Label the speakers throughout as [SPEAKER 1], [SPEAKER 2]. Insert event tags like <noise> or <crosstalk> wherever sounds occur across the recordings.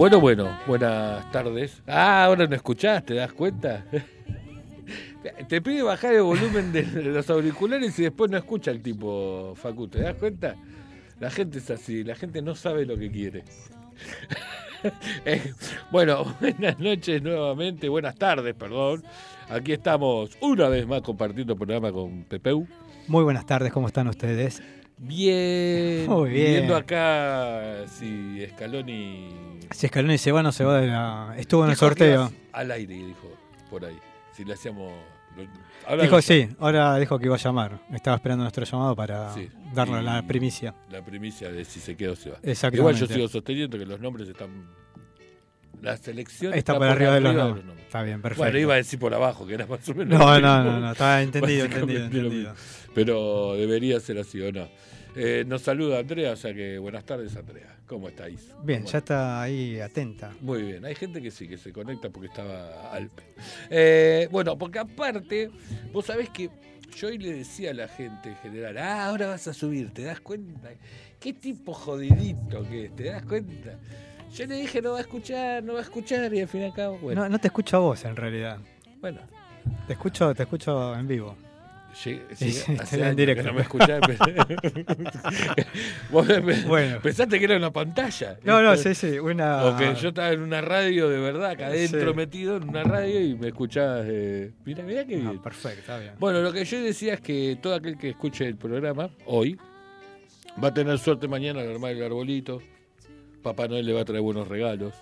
[SPEAKER 1] Bueno, bueno, buenas tardes. Ah, ahora no escuchás, ¿te das cuenta? <laughs> Te pide bajar el volumen de los auriculares y después no escucha el tipo Facu, ¿te das cuenta? La gente es así, la gente no sabe lo que quiere. <laughs> Eh, bueno, <laughs> buenas noches nuevamente, buenas tardes, perdón. Aquí estamos una vez más compartiendo el programa con Pepeu.
[SPEAKER 2] Muy buenas tardes, ¿cómo están ustedes?
[SPEAKER 1] Bien. Muy bien. Viendo acá si Scaloni.
[SPEAKER 2] Si Scaloni se va, no se va de la. Estuvo en el sorteo.
[SPEAKER 1] Al aire, dijo, por ahí. Si le hacíamos.
[SPEAKER 2] dijo sí, ahora dijo que iba a llamar. Estaba esperando nuestro llamado para darnos la primicia.
[SPEAKER 1] La primicia de si se queda o se va. Igual yo sigo sosteniendo que los nombres están la selección
[SPEAKER 2] está, por arriba, de los, nombres. Está bien, perfecto.
[SPEAKER 1] Bueno, iba a decir por abajo, que era más o menos.
[SPEAKER 2] No, no, no, no, está <laughs> entendido, entendido, entendido.
[SPEAKER 1] Pero debería ser así o no. Eh, nos saluda Andrea, o sea que buenas tardes, Andrea. ¿Cómo estáis?
[SPEAKER 2] Bien, ya está ahí atenta.
[SPEAKER 1] Muy bien, hay gente que sí, que se conecta porque estaba Alpe. Eh, bueno, porque aparte, vos sabés que yo hoy le decía a la gente en general, ah, ahora vas a subir, ¿te das cuenta? ¿Qué tipo jodidito que es? ¿Te das cuenta? Yo le dije, no va a escuchar, no va a escuchar, y al fin y al cabo, bueno.
[SPEAKER 2] No, no te escucho a vos en realidad.
[SPEAKER 1] Bueno.
[SPEAKER 2] Te escucho, te escucho en vivo. <laughs>
[SPEAKER 1] Sí, sí, en directo. no me escuchás. <laughs> <laughs> Vos bueno. pensaste que era una pantalla.
[SPEAKER 2] No, no, sí, sí. Una...
[SPEAKER 1] O que yo estaba en una radio de verdad, acá adentro metido en una radio y me escuchabas. Eh... Mira, mira qué bien.
[SPEAKER 2] perfecto, está bien.
[SPEAKER 1] Bueno, lo que yo decía es que todo aquel que escuche el programa hoy va a tener suerte mañana al armar el arbolito. Papá Noel le va a traer buenos regalos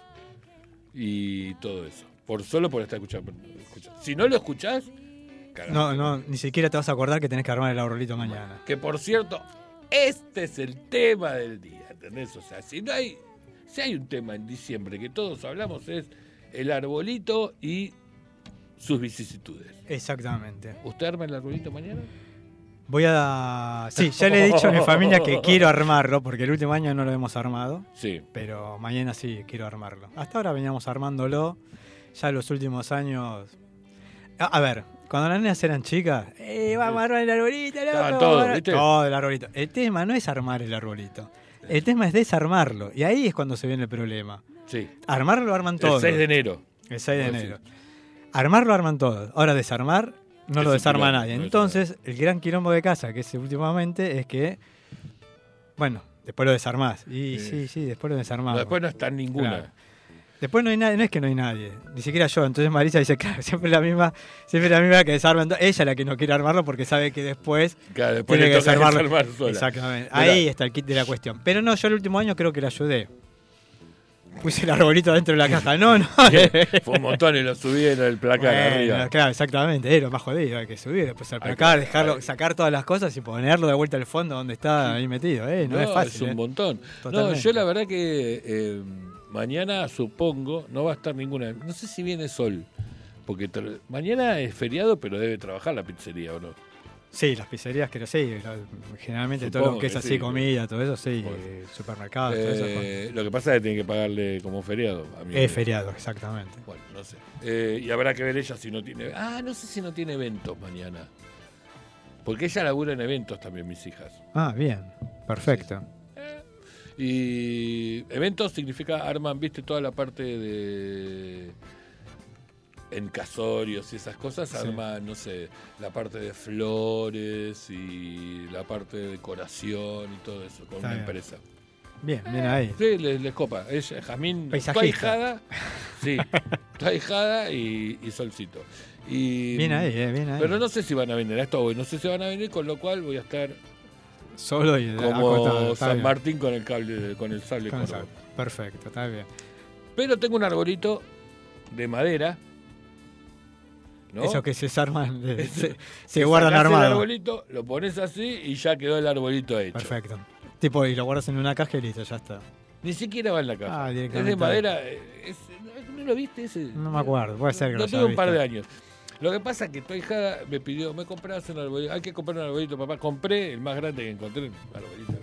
[SPEAKER 1] y todo eso. Por solo por estar escuchando. Si no lo escuchás,
[SPEAKER 2] no, no, ni siquiera te vas a acordar que tenés que armar el arbolito mañana.
[SPEAKER 1] Que por cierto, este es el tema del día, ¿entendés? O sea, si no hay, si hay un tema en diciembre que todos hablamos es el arbolito y sus vicisitudes.
[SPEAKER 2] Exactamente.
[SPEAKER 1] ¿Usted arma el arbolito mañana?
[SPEAKER 2] Voy a. Sí, ya le he dicho a mi familia que quiero <laughs> armarlo, porque el último año no lo hemos armado.
[SPEAKER 1] Sí.
[SPEAKER 2] Pero mañana sí quiero armarlo. Hasta ahora veníamos armándolo. Ya los últimos años. A, ver, cuando las nenas eran chicas, eh, vamos a armar el arbolito, loco.
[SPEAKER 1] Todo, ¿viste?
[SPEAKER 2] todo el arbolito. El tema no es armar el arbolito. El tema es desarmarlo. Y ahí es cuando se viene el problema.
[SPEAKER 1] Sí.
[SPEAKER 2] Armarlo lo arman todos.
[SPEAKER 1] El 6 de enero.
[SPEAKER 2] El 6 de enero. Armarlo arman todos. Ahora desarmar no lo desarma nadie. Entonces, el gran quilombo de casa que es últimamente es que, bueno, después lo desarmás. Y sí, sí, después lo desarmamos.
[SPEAKER 1] después no está ninguna.
[SPEAKER 2] Después no hay nadie, no es que no hay nadie, ni siquiera yo. Entonces Marisa dice, <laughs> claro, siempre la misma, siempre la misma que desarma. Ella es la que no quiere armarlo porque sabe que después,
[SPEAKER 1] tiene que desarmarlo.
[SPEAKER 2] Exactamente. Ahí está el kit de la cuestión. Pero no, yo el último año creo que la ayudé puse el arbolito dentro de la caja. No, no. <laughs>
[SPEAKER 1] Fue un montón y lo subí en el placar arriba.
[SPEAKER 2] Claro, exactamente. Lo más jodido. Hay que subir, después al placar, dejarlo, sacar todas las cosas y ponerlo de vuelta al fondo donde está ahí metido. ¿eh? No, es fácil.
[SPEAKER 1] Es un
[SPEAKER 2] ¿eh?
[SPEAKER 1] montón. No, yo la verdad que eh, mañana supongo no va a estar ninguna. No sé si viene sol. Porque mañana es feriado, pero debe trabajar la pizzería o no.
[SPEAKER 2] Sí, las pizzerías, que sí, generalmente todo lo que es así, comida, todo eso, sí, supermercados, todo eso.
[SPEAKER 1] Eh, lo que pasa es que tiene que pagarle como feriado.
[SPEAKER 2] es feriado, exactamente.
[SPEAKER 1] Bueno, no sé. Eh, y habrá que ver ella si no tiene... Ah, no sé si no tiene eventos mañana. Porque ella labura en eventos también, mis hijas.
[SPEAKER 2] Ah, bien, perfecto.
[SPEAKER 1] Eh, y eventos significa arman, viste, toda la parte de en casorios y esas cosas, arma, no sé, la parte de flores y la parte de decoración y todo eso con una empresa.
[SPEAKER 2] Bien, bien ahí.
[SPEAKER 1] Sí, les, copa. Es Jazmín, tu ahijada, <laughs> Sí, tu ahijada y, y Solcito. Y,
[SPEAKER 2] Bien ahí, eh, bien ahí.
[SPEAKER 1] Pero no sé si van a venir a esto hoy, no sé si van a venir, con lo cual voy a estar
[SPEAKER 2] Solo y
[SPEAKER 1] como San. Martín con el cable, con el sable
[SPEAKER 2] Con el sable. Perfecto, está bien.
[SPEAKER 1] Pero tengo un arbolito de madera. ¿no?
[SPEAKER 2] Eso que se desarman, de- <laughs> se, se guardan
[SPEAKER 1] sacás El
[SPEAKER 2] armados.
[SPEAKER 1] arbolito, lo pones así y ya quedó el arbolito hecho.
[SPEAKER 2] Perfecto. Tipo, y lo guardas en una caja y listo, ya está.
[SPEAKER 1] Ni siquiera va en la caja.
[SPEAKER 2] Ah,
[SPEAKER 1] es de madera. eh, es- ¿No lo viste ese?
[SPEAKER 2] No me acuerdo, puede ser que lo
[SPEAKER 1] Lo tuve un par de años. Lo que pasa es que tu hijada me pidió, me compras un arbolito. Hay que comprar un arbolito, papá. Compré el más grande que encontré, un arbolito.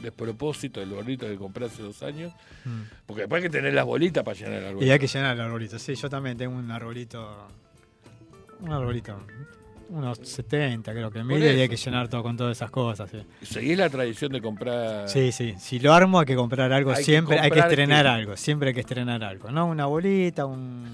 [SPEAKER 1] Despropósito, el arbolito que compré hace dos años.
[SPEAKER 2] Mm.
[SPEAKER 1] Porque después hay que tener las bolitas para llenar el arbolito.
[SPEAKER 2] Y hay que llenar el arbolito. Sí, yo también tengo un arbolito. Un arbolito. Unos 70, creo que mide, y hay que llenar todo con todas esas cosas. Sí,
[SPEAKER 1] Seguís la tradición de comprar.
[SPEAKER 2] sí. sí. Si lo armo, hay que comprar algo
[SPEAKER 1] Hay que
[SPEAKER 2] siempre. hay que estrenar
[SPEAKER 1] que-
[SPEAKER 2] algo. Siempre hay que estrenar algo. ¿No? Una bolita, un.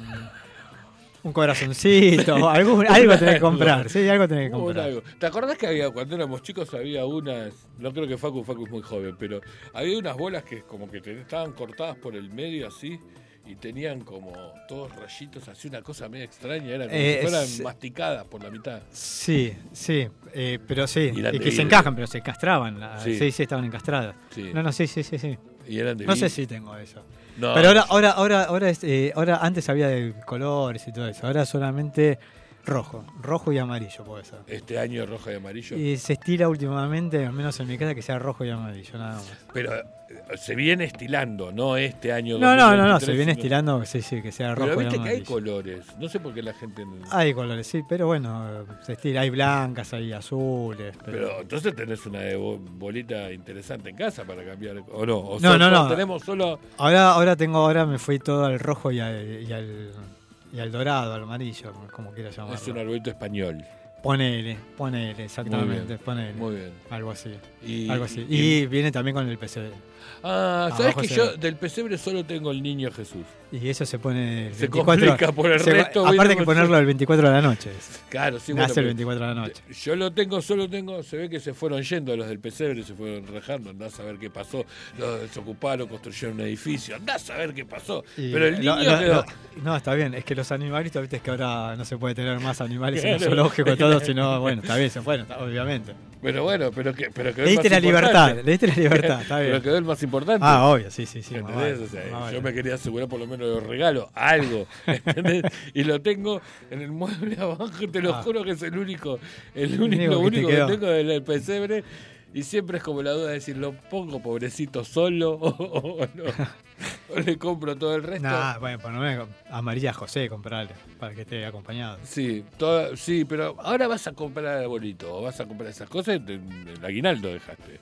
[SPEAKER 2] Un corazoncito, <laughs> algún, algo tenés que comprar. Sí, algo tenés que comprar.
[SPEAKER 1] algo. ¿Te acordás que había, cuando éramos chicos, había unas, no creo que Facu, Facu es muy joven, pero había unas bolas que como que estaban cortadas por el medio así y tenían como todos rayitos, así una cosa media extraña, eran como
[SPEAKER 2] Eh,
[SPEAKER 1] si fueran
[SPEAKER 2] es-
[SPEAKER 1] masticadas por la mitad.
[SPEAKER 2] Sí, sí, eh, pero sí,
[SPEAKER 1] Y
[SPEAKER 2] que se encajan, pero se castraban. la-
[SPEAKER 1] Sí.
[SPEAKER 2] sí. sí, estaban encastradas.
[SPEAKER 1] Sí.
[SPEAKER 2] No, no, sí, sí, sí, sí.
[SPEAKER 1] Y eran de
[SPEAKER 2] No sé si tengo eso.
[SPEAKER 1] No,
[SPEAKER 2] Pero ahora, ahora, ahora, ahora, es, eh, ahora antes había de colores y todo eso. Ahora solamente rojo, rojo y amarillo puede ser.
[SPEAKER 1] Este año rojo y amarillo.
[SPEAKER 2] Y se estila últimamente, al menos en mi casa, que sea rojo y amarillo, nada más.
[SPEAKER 1] Pero se viene estilando, no este año.
[SPEAKER 2] No, no, no, no,
[SPEAKER 1] 2023,
[SPEAKER 2] se viene
[SPEAKER 1] sino-
[SPEAKER 2] estilando, sí, sí, que sea
[SPEAKER 1] Pero
[SPEAKER 2] rojo y
[SPEAKER 1] viste que hay colores. No sé por qué la gente.
[SPEAKER 2] Hay colores, sí, pero bueno, se estila. Hay blancas, hay azules. Pero...
[SPEAKER 1] Pero entonces tenés una bolita interesante en casa para cambiar. ¿O no? ¿O
[SPEAKER 2] No, no, no.
[SPEAKER 1] Tenemos solo.
[SPEAKER 2] Ahora, ahora tengo, ahora me fui todo al rojo y al, y al, y al dorado, al amarillo, como quiera llamarlo.
[SPEAKER 1] Es un arbolito español.
[SPEAKER 2] Ponele, ponele, exactamente,
[SPEAKER 1] bien,
[SPEAKER 2] ponele.
[SPEAKER 1] Muy bien.
[SPEAKER 2] Algo así.
[SPEAKER 1] Y,
[SPEAKER 2] Algo así.
[SPEAKER 1] y-
[SPEAKER 2] Y viene también con el PC.
[SPEAKER 1] Ah, ¿sabes que
[SPEAKER 2] se
[SPEAKER 1] yo
[SPEAKER 2] ve.
[SPEAKER 1] del pesebre solo tengo el niño Jesús?
[SPEAKER 2] Y eso se pone.
[SPEAKER 1] Se
[SPEAKER 2] 24
[SPEAKER 1] complica por el
[SPEAKER 2] se-
[SPEAKER 1] resto,
[SPEAKER 2] Aparte que ponerlo el 24 de la noche.
[SPEAKER 1] Claro, sí, bueno,
[SPEAKER 2] Nace el
[SPEAKER 1] pero
[SPEAKER 2] 24 de la noche.
[SPEAKER 1] Yo lo tengo, solo tengo, se ve que se fueron yendo los del pesebre, se fueron rejando, andás a ver qué pasó, los desocuparon, construyeron un edificio, andás a ver qué pasó.
[SPEAKER 2] Y
[SPEAKER 1] Pero el niño
[SPEAKER 2] lo- lo-
[SPEAKER 1] quedó.
[SPEAKER 2] lo- no, está bien. Es que los animalitos, viste, es que ahora no se puede tener más animales en el zoológico, todo, sino, <laughs> bueno, está bien, se fueron, obviamente.
[SPEAKER 1] Pero bueno, pero que, pero quedó
[SPEAKER 2] Le
[SPEAKER 1] el
[SPEAKER 2] diste la libertad, le diste la libertad, <laughs> está
[SPEAKER 1] Pero
[SPEAKER 2] bien.
[SPEAKER 1] quedó el más importante.
[SPEAKER 2] Ah, obvio, sí, sí, sí.
[SPEAKER 1] ¿Entendés?
[SPEAKER 2] vale,
[SPEAKER 1] O sea,
[SPEAKER 2] vale.
[SPEAKER 1] yo me quería asegurar por lo menos de los regalos, algo. <laughs> ¿entendés? y lo tengo en el mueble <laughs> abajo, te lo
[SPEAKER 2] Ah.
[SPEAKER 1] juro que es el único, el
[SPEAKER 2] único
[SPEAKER 1] único,
[SPEAKER 2] que
[SPEAKER 1] tengo del pesebre. Y siempre es como la duda de decir, ¿lo pongo pobrecito solo <laughs> o, o no? ¿O le compro todo el resto?
[SPEAKER 2] Nah, bueno, por lo menos a María José comprarle, para que esté acompañado.
[SPEAKER 1] Sí, toda- sí, pero ahora vas a comprar arbolito, o vas a comprar esas cosas, y te- el aguinaldo dejaste,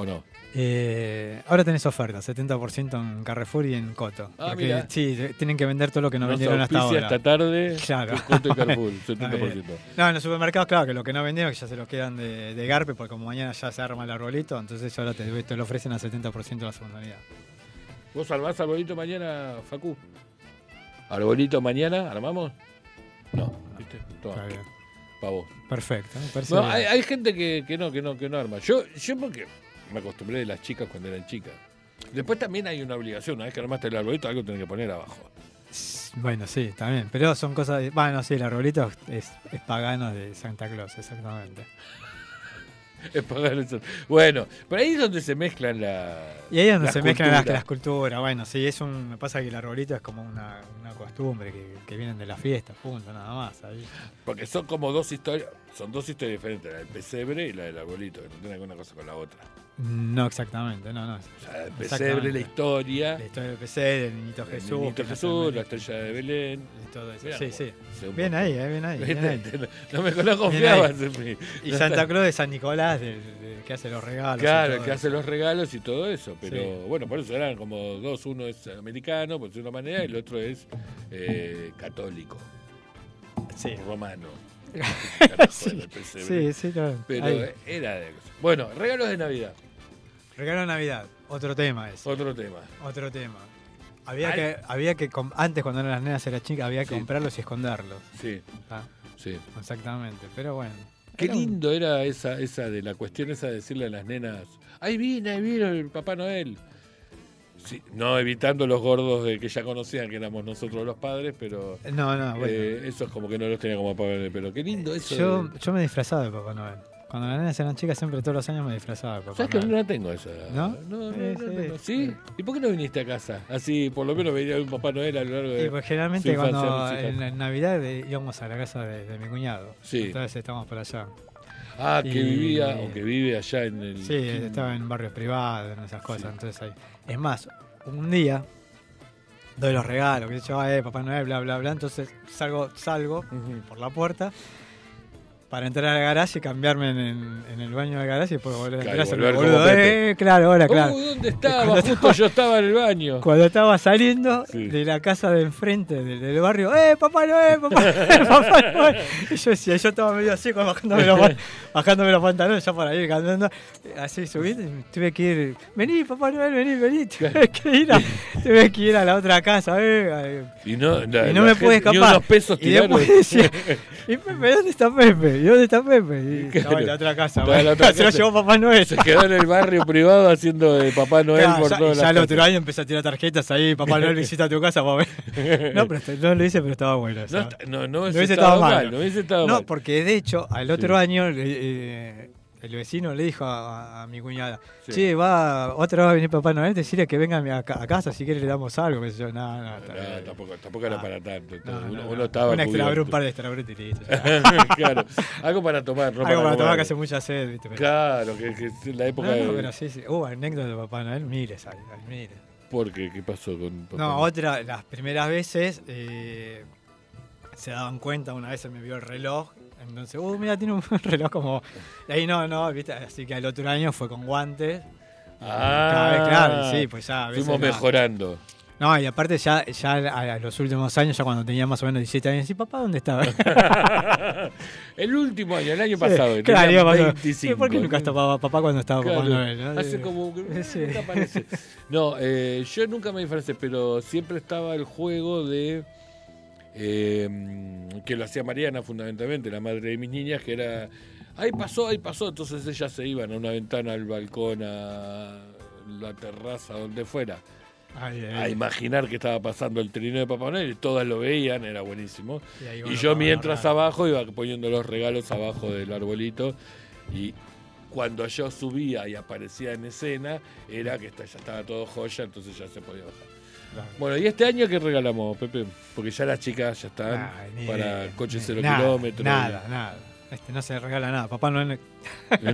[SPEAKER 1] ¿o no?
[SPEAKER 2] Eh, ahora tenés oferta, 70% en Carrefour y en Coto.
[SPEAKER 1] Ah,
[SPEAKER 2] porque sí, tienen que vender todo lo que no
[SPEAKER 1] Nos
[SPEAKER 2] vendieron hasta ahora.
[SPEAKER 1] esta tarde,
[SPEAKER 2] Claro.
[SPEAKER 1] Descuento y Carrefour, <laughs> 70%.
[SPEAKER 2] No, en los supermercados, claro, que lo que no vendieron, que ya se lo quedan de, de Garpe, porque como mañana ya se arma el arbolito, entonces ahora te, te lo ofrecen a 70% la segunda unidad.
[SPEAKER 1] ¿Vos armás arbolito mañana, Facu? ¿Arbolito mañana? ¿Armamos? No, ¿viste? Toma,
[SPEAKER 2] Está bien.
[SPEAKER 1] pa' vos.
[SPEAKER 2] Perfecto, me parece
[SPEAKER 1] No,
[SPEAKER 2] bien.
[SPEAKER 1] hay, hay gente que, que no, que no, que no arma. Yo, yo porque me acostumbré de las chicas cuando eran chicas. Después también hay una obligación, una vez que armaste el arbolito, algo tenés que poner abajo.
[SPEAKER 2] Bueno, sí, también. Pero son cosas. de- Bueno, sí, el arbolito es, es pagano de Santa Claus, exactamente. <laughs>
[SPEAKER 1] Es pagar eso. Bueno, pero ahí es donde se mezclan la.
[SPEAKER 2] Y ahí es donde se mezclan las,
[SPEAKER 1] culturas.
[SPEAKER 2] las culturas. Bueno, sí, es un. Me pasa que el arbolito es como una, una costumbre que, que vienen de la fiesta, punto, nada más. ahí.
[SPEAKER 1] Porque son como dos historias, son dos historias diferentes, la del pesebre y la del arbolito, que no tienen una cosa con la otra.
[SPEAKER 2] No exactamente, no, no.
[SPEAKER 1] O sea, el pesebre, la historia,
[SPEAKER 2] La historia del PC, del niñito
[SPEAKER 1] el
[SPEAKER 2] Jesús.
[SPEAKER 1] niñito
[SPEAKER 2] que
[SPEAKER 1] Jesús, la estrella de Belén.
[SPEAKER 2] Todo eso.
[SPEAKER 1] Mirá
[SPEAKER 2] Sí, sí.
[SPEAKER 1] un
[SPEAKER 2] Bien ahí, eh, bien ahí. bien ahí. <laughs>
[SPEAKER 1] no me no confiaba.
[SPEAKER 2] Bien ahí.
[SPEAKER 1] siempre.
[SPEAKER 2] Y
[SPEAKER 1] No
[SPEAKER 2] Santa <laughs> Claus de San Nicolás, del que hace los regalos.
[SPEAKER 1] Claro, el que
[SPEAKER 2] eso.
[SPEAKER 1] hace los regalos y todo eso. Pero
[SPEAKER 2] Sí.
[SPEAKER 1] bueno, por eso eran como dos. Uno es americano, por decirlo de una manera, y el otro es eh, católico,
[SPEAKER 2] Sí.
[SPEAKER 1] romano. <laughs> Carajo,
[SPEAKER 2] Sí,
[SPEAKER 1] el pesebre.
[SPEAKER 2] Sí, claro.
[SPEAKER 1] Pero
[SPEAKER 2] Ahí.
[SPEAKER 1] eh, era de. Bueno, regalos de Navidad.
[SPEAKER 2] Regalo de Navidad, otro tema es.
[SPEAKER 1] Otro tema.
[SPEAKER 2] Otro tema. Había que, había que antes cuando eran las nenas eran chicas, había que
[SPEAKER 1] Sí.
[SPEAKER 2] comprarlos y esconderlos.
[SPEAKER 1] Sí,
[SPEAKER 2] Ah,
[SPEAKER 1] sí.
[SPEAKER 2] exactamente. Pero bueno.
[SPEAKER 1] Qué
[SPEAKER 2] Era un-
[SPEAKER 1] lindo era esa, esa de la cuestión esa de decirle a las nenas, ahí viene, ahí vino el Papá Noel. Sí, no evitando los gordos de que ya conocían que éramos nosotros los padres, pero
[SPEAKER 2] No, no, bueno.
[SPEAKER 1] eh, eso es como que no los tenía como Papá Noel. Pero qué lindo eso.
[SPEAKER 2] yo,
[SPEAKER 1] de-
[SPEAKER 2] yo me disfrazaba de Papá Noel. Cuando las nenas eran chicas, siempre todos los años me disfrazaba
[SPEAKER 1] ¿Sabes que no la tengo esa?
[SPEAKER 2] ¿No?
[SPEAKER 1] No, no,
[SPEAKER 2] Sí,
[SPEAKER 1] no
[SPEAKER 2] sí.
[SPEAKER 1] tengo. ¿Sí? ¿Y por qué no viniste a casa? Así, por lo menos venía un Papá Noel a lo largo de.
[SPEAKER 2] Y pues generalmente
[SPEAKER 1] su
[SPEAKER 2] cuando en, en Navidad íbamos a la casa de, de mi cuñado.
[SPEAKER 1] Sí.
[SPEAKER 2] Entonces estábamos por allá.
[SPEAKER 1] Ah, que vivía, o que vive allá en el.
[SPEAKER 2] Sí, estaba en barrios privados, en esas cosas. Entonces ahí. Es más, un día doy los regalos, que yo, eh, Papá Noel, bla, bla, bla. Entonces salgo, salgo por la puerta para entrar al garaje y cambiarme en, en- en el baño del garaje y después volver a
[SPEAKER 1] Claro,
[SPEAKER 2] entrar.
[SPEAKER 1] volver
[SPEAKER 2] boludo. Eh, claro, ahora, claro.
[SPEAKER 1] Uy, ¿dónde estaba?
[SPEAKER 2] Cuando
[SPEAKER 1] Justo yo estaba en el baño.
[SPEAKER 2] Cuando estaba saliendo
[SPEAKER 1] Sí.
[SPEAKER 2] de la casa de enfrente del, del barrio, ¡eh, Papá Noel, Papá <laughs> Papá Noel! Y yo decía, yo estaba medio así, bajándome los, <laughs> bajándome los pantalones ya para ir cantando. Así subí, y tuve que ir, vení, Papá Noel, vení, vení. <laughs> Tuve que ir a, tuve que ir a la otra casa, eh.
[SPEAKER 1] Y no, la-
[SPEAKER 2] Y no me pude
[SPEAKER 1] gente- Ni
[SPEAKER 2] escapar.
[SPEAKER 1] unos pesos
[SPEAKER 2] Y después decía, ¿y Pepe, dónde está Pepe? ¿Y dónde está Pepe? Y estaba en la otra casa.
[SPEAKER 1] La otra <laughs>
[SPEAKER 2] se lo llevó Papá Noel.
[SPEAKER 1] Se quedó en el barrio privado haciendo de Papá Noel
[SPEAKER 2] Claro,
[SPEAKER 1] por
[SPEAKER 2] ya,
[SPEAKER 1] todas
[SPEAKER 2] y ya el otro año empecé a tirar tarjetas ahí, Papá Noel visita tu casa. papá. <laughs> No, pero no lo hice, pero estaba bueno. o
[SPEAKER 1] No,
[SPEAKER 2] sea.
[SPEAKER 1] está- no, no,
[SPEAKER 2] hubiese estado
[SPEAKER 1] estado
[SPEAKER 2] mal.
[SPEAKER 1] No hubiese estado
[SPEAKER 2] No,
[SPEAKER 1] mal.
[SPEAKER 2] porque de hecho, al otro
[SPEAKER 1] Sí.
[SPEAKER 2] año, eh, el vecino le dijo a, a mi cuñada,
[SPEAKER 1] Sí.
[SPEAKER 2] che, va, otra vez va a venir Papá Noel, decirle que venga a, casa, si quiere le damos algo. qué sé yo, no, no,
[SPEAKER 1] No, tampoco, tampoco era
[SPEAKER 2] Ah.
[SPEAKER 1] para tanto.
[SPEAKER 2] No,
[SPEAKER 1] uno,
[SPEAKER 2] no,
[SPEAKER 1] uno
[SPEAKER 2] no.
[SPEAKER 1] estaba
[SPEAKER 2] Un extra,
[SPEAKER 1] cubierto.
[SPEAKER 2] un par de extrabrotes y listo. <laughs>
[SPEAKER 1] claro. Algo para tomar, no
[SPEAKER 2] algo para tomar que hace mucha sed, ¿viste? Pero-
[SPEAKER 1] Claro, que, que la época
[SPEAKER 2] No, no,
[SPEAKER 1] de...
[SPEAKER 2] pero sí, sí. Hubo anécdotas de Papá Noel, miles hay, hay miles.
[SPEAKER 1] ¿Por qué? ¿Qué pasó con Papá
[SPEAKER 2] No,
[SPEAKER 1] Noel?
[SPEAKER 2] otra, las primeras veces eh, se daban cuenta, una vez se me vio el reloj, entonces, uh, mira, tiene un <laughs> reloj como... Ahí no, no, viste, así que al otro año fue con guantes.
[SPEAKER 1] Ah,
[SPEAKER 2] Cada vez, claro, sí, pues ya
[SPEAKER 1] Fuimos mejorando.
[SPEAKER 2] No, y aparte ya, ya a, los últimos años, ya cuando tenía más o menos 17 años, sí, papá, ¿dónde estaba? <laughs>
[SPEAKER 1] el último año, el año
[SPEAKER 2] Sí,
[SPEAKER 1] pasado,
[SPEAKER 2] claro, pasando.
[SPEAKER 1] 25.
[SPEAKER 2] ¿Por qué nunca estaba papá cuando estaba Papá
[SPEAKER 1] Claro,
[SPEAKER 2] Noel? no?
[SPEAKER 1] Hace como que
[SPEAKER 2] Sí.
[SPEAKER 1] nunca aparece. No, eh, yo nunca me disfracé, pero siempre estaba el juego de eh, que lo hacía Mariana fundamentalmente, la madre de mis niñas, que era ahí pasó, ahí pasó, entonces ellas se iban a una ventana, al balcón, a la terraza, donde fuera,
[SPEAKER 2] Ay, ay,
[SPEAKER 1] a imaginar que estaba pasando el trineo de Papá Noel, y todas lo veían, era buenísimo.
[SPEAKER 2] y
[SPEAKER 1] Y yo mientras abajo iba poniendo los regalos abajo del arbolito y cuando yo subía y aparecía en escena era que ya estaba todo joya, entonces ya se podía bajar. Bueno, ¿y este año qué regalamos, Pepe? Porque ya las chicas ya están
[SPEAKER 2] ni
[SPEAKER 1] para
[SPEAKER 2] idea,
[SPEAKER 1] coches cero
[SPEAKER 2] nada,
[SPEAKER 1] kilómetros.
[SPEAKER 2] Nada, nada. Este no se regala nada. Papá
[SPEAKER 1] No,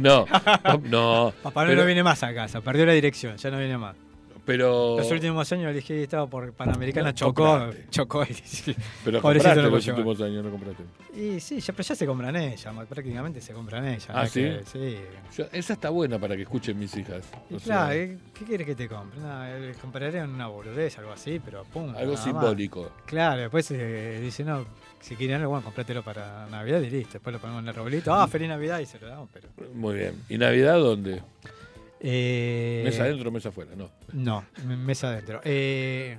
[SPEAKER 1] no, <laughs>
[SPEAKER 2] Papá
[SPEAKER 1] Pero-
[SPEAKER 2] no viene más a casa, perdió la dirección, ya no viene más.
[SPEAKER 1] Pero,
[SPEAKER 2] Los últimos años elegí estaba por Panamericana,
[SPEAKER 1] No,
[SPEAKER 2] chocó,
[SPEAKER 1] compraste. <laughs>
[SPEAKER 2] chocó y,
[SPEAKER 1] pero compraste
[SPEAKER 2] no
[SPEAKER 1] los últimos años, no compraste.
[SPEAKER 2] Y sí, ya, pero ya se compran ellas, prácticamente se compran ellas.
[SPEAKER 1] Ah,
[SPEAKER 2] no
[SPEAKER 1] ¿sí?
[SPEAKER 2] que- sí.
[SPEAKER 1] Yo- esa está buena para que escuchen mis hijas.
[SPEAKER 2] Y
[SPEAKER 1] O sea,
[SPEAKER 2] claro, ¿qué, quieres que te compre? Nada, eh, compraré una boludez, algo así, pero pum.
[SPEAKER 1] algo
[SPEAKER 2] más.
[SPEAKER 1] simbólico.
[SPEAKER 2] Claro, después eh, dice, no, si quieren algo, bueno, comprátelo para Navidad y listo. Después lo ponemos en el arbolito. Ah, feliz Navidad y se lo damos, pero.
[SPEAKER 1] Muy bien. ¿Y Navidad dónde?
[SPEAKER 2] Eh,
[SPEAKER 1] ¿Mesa adentro o mesa afuera? No.
[SPEAKER 2] No, mesa adentro. Eh,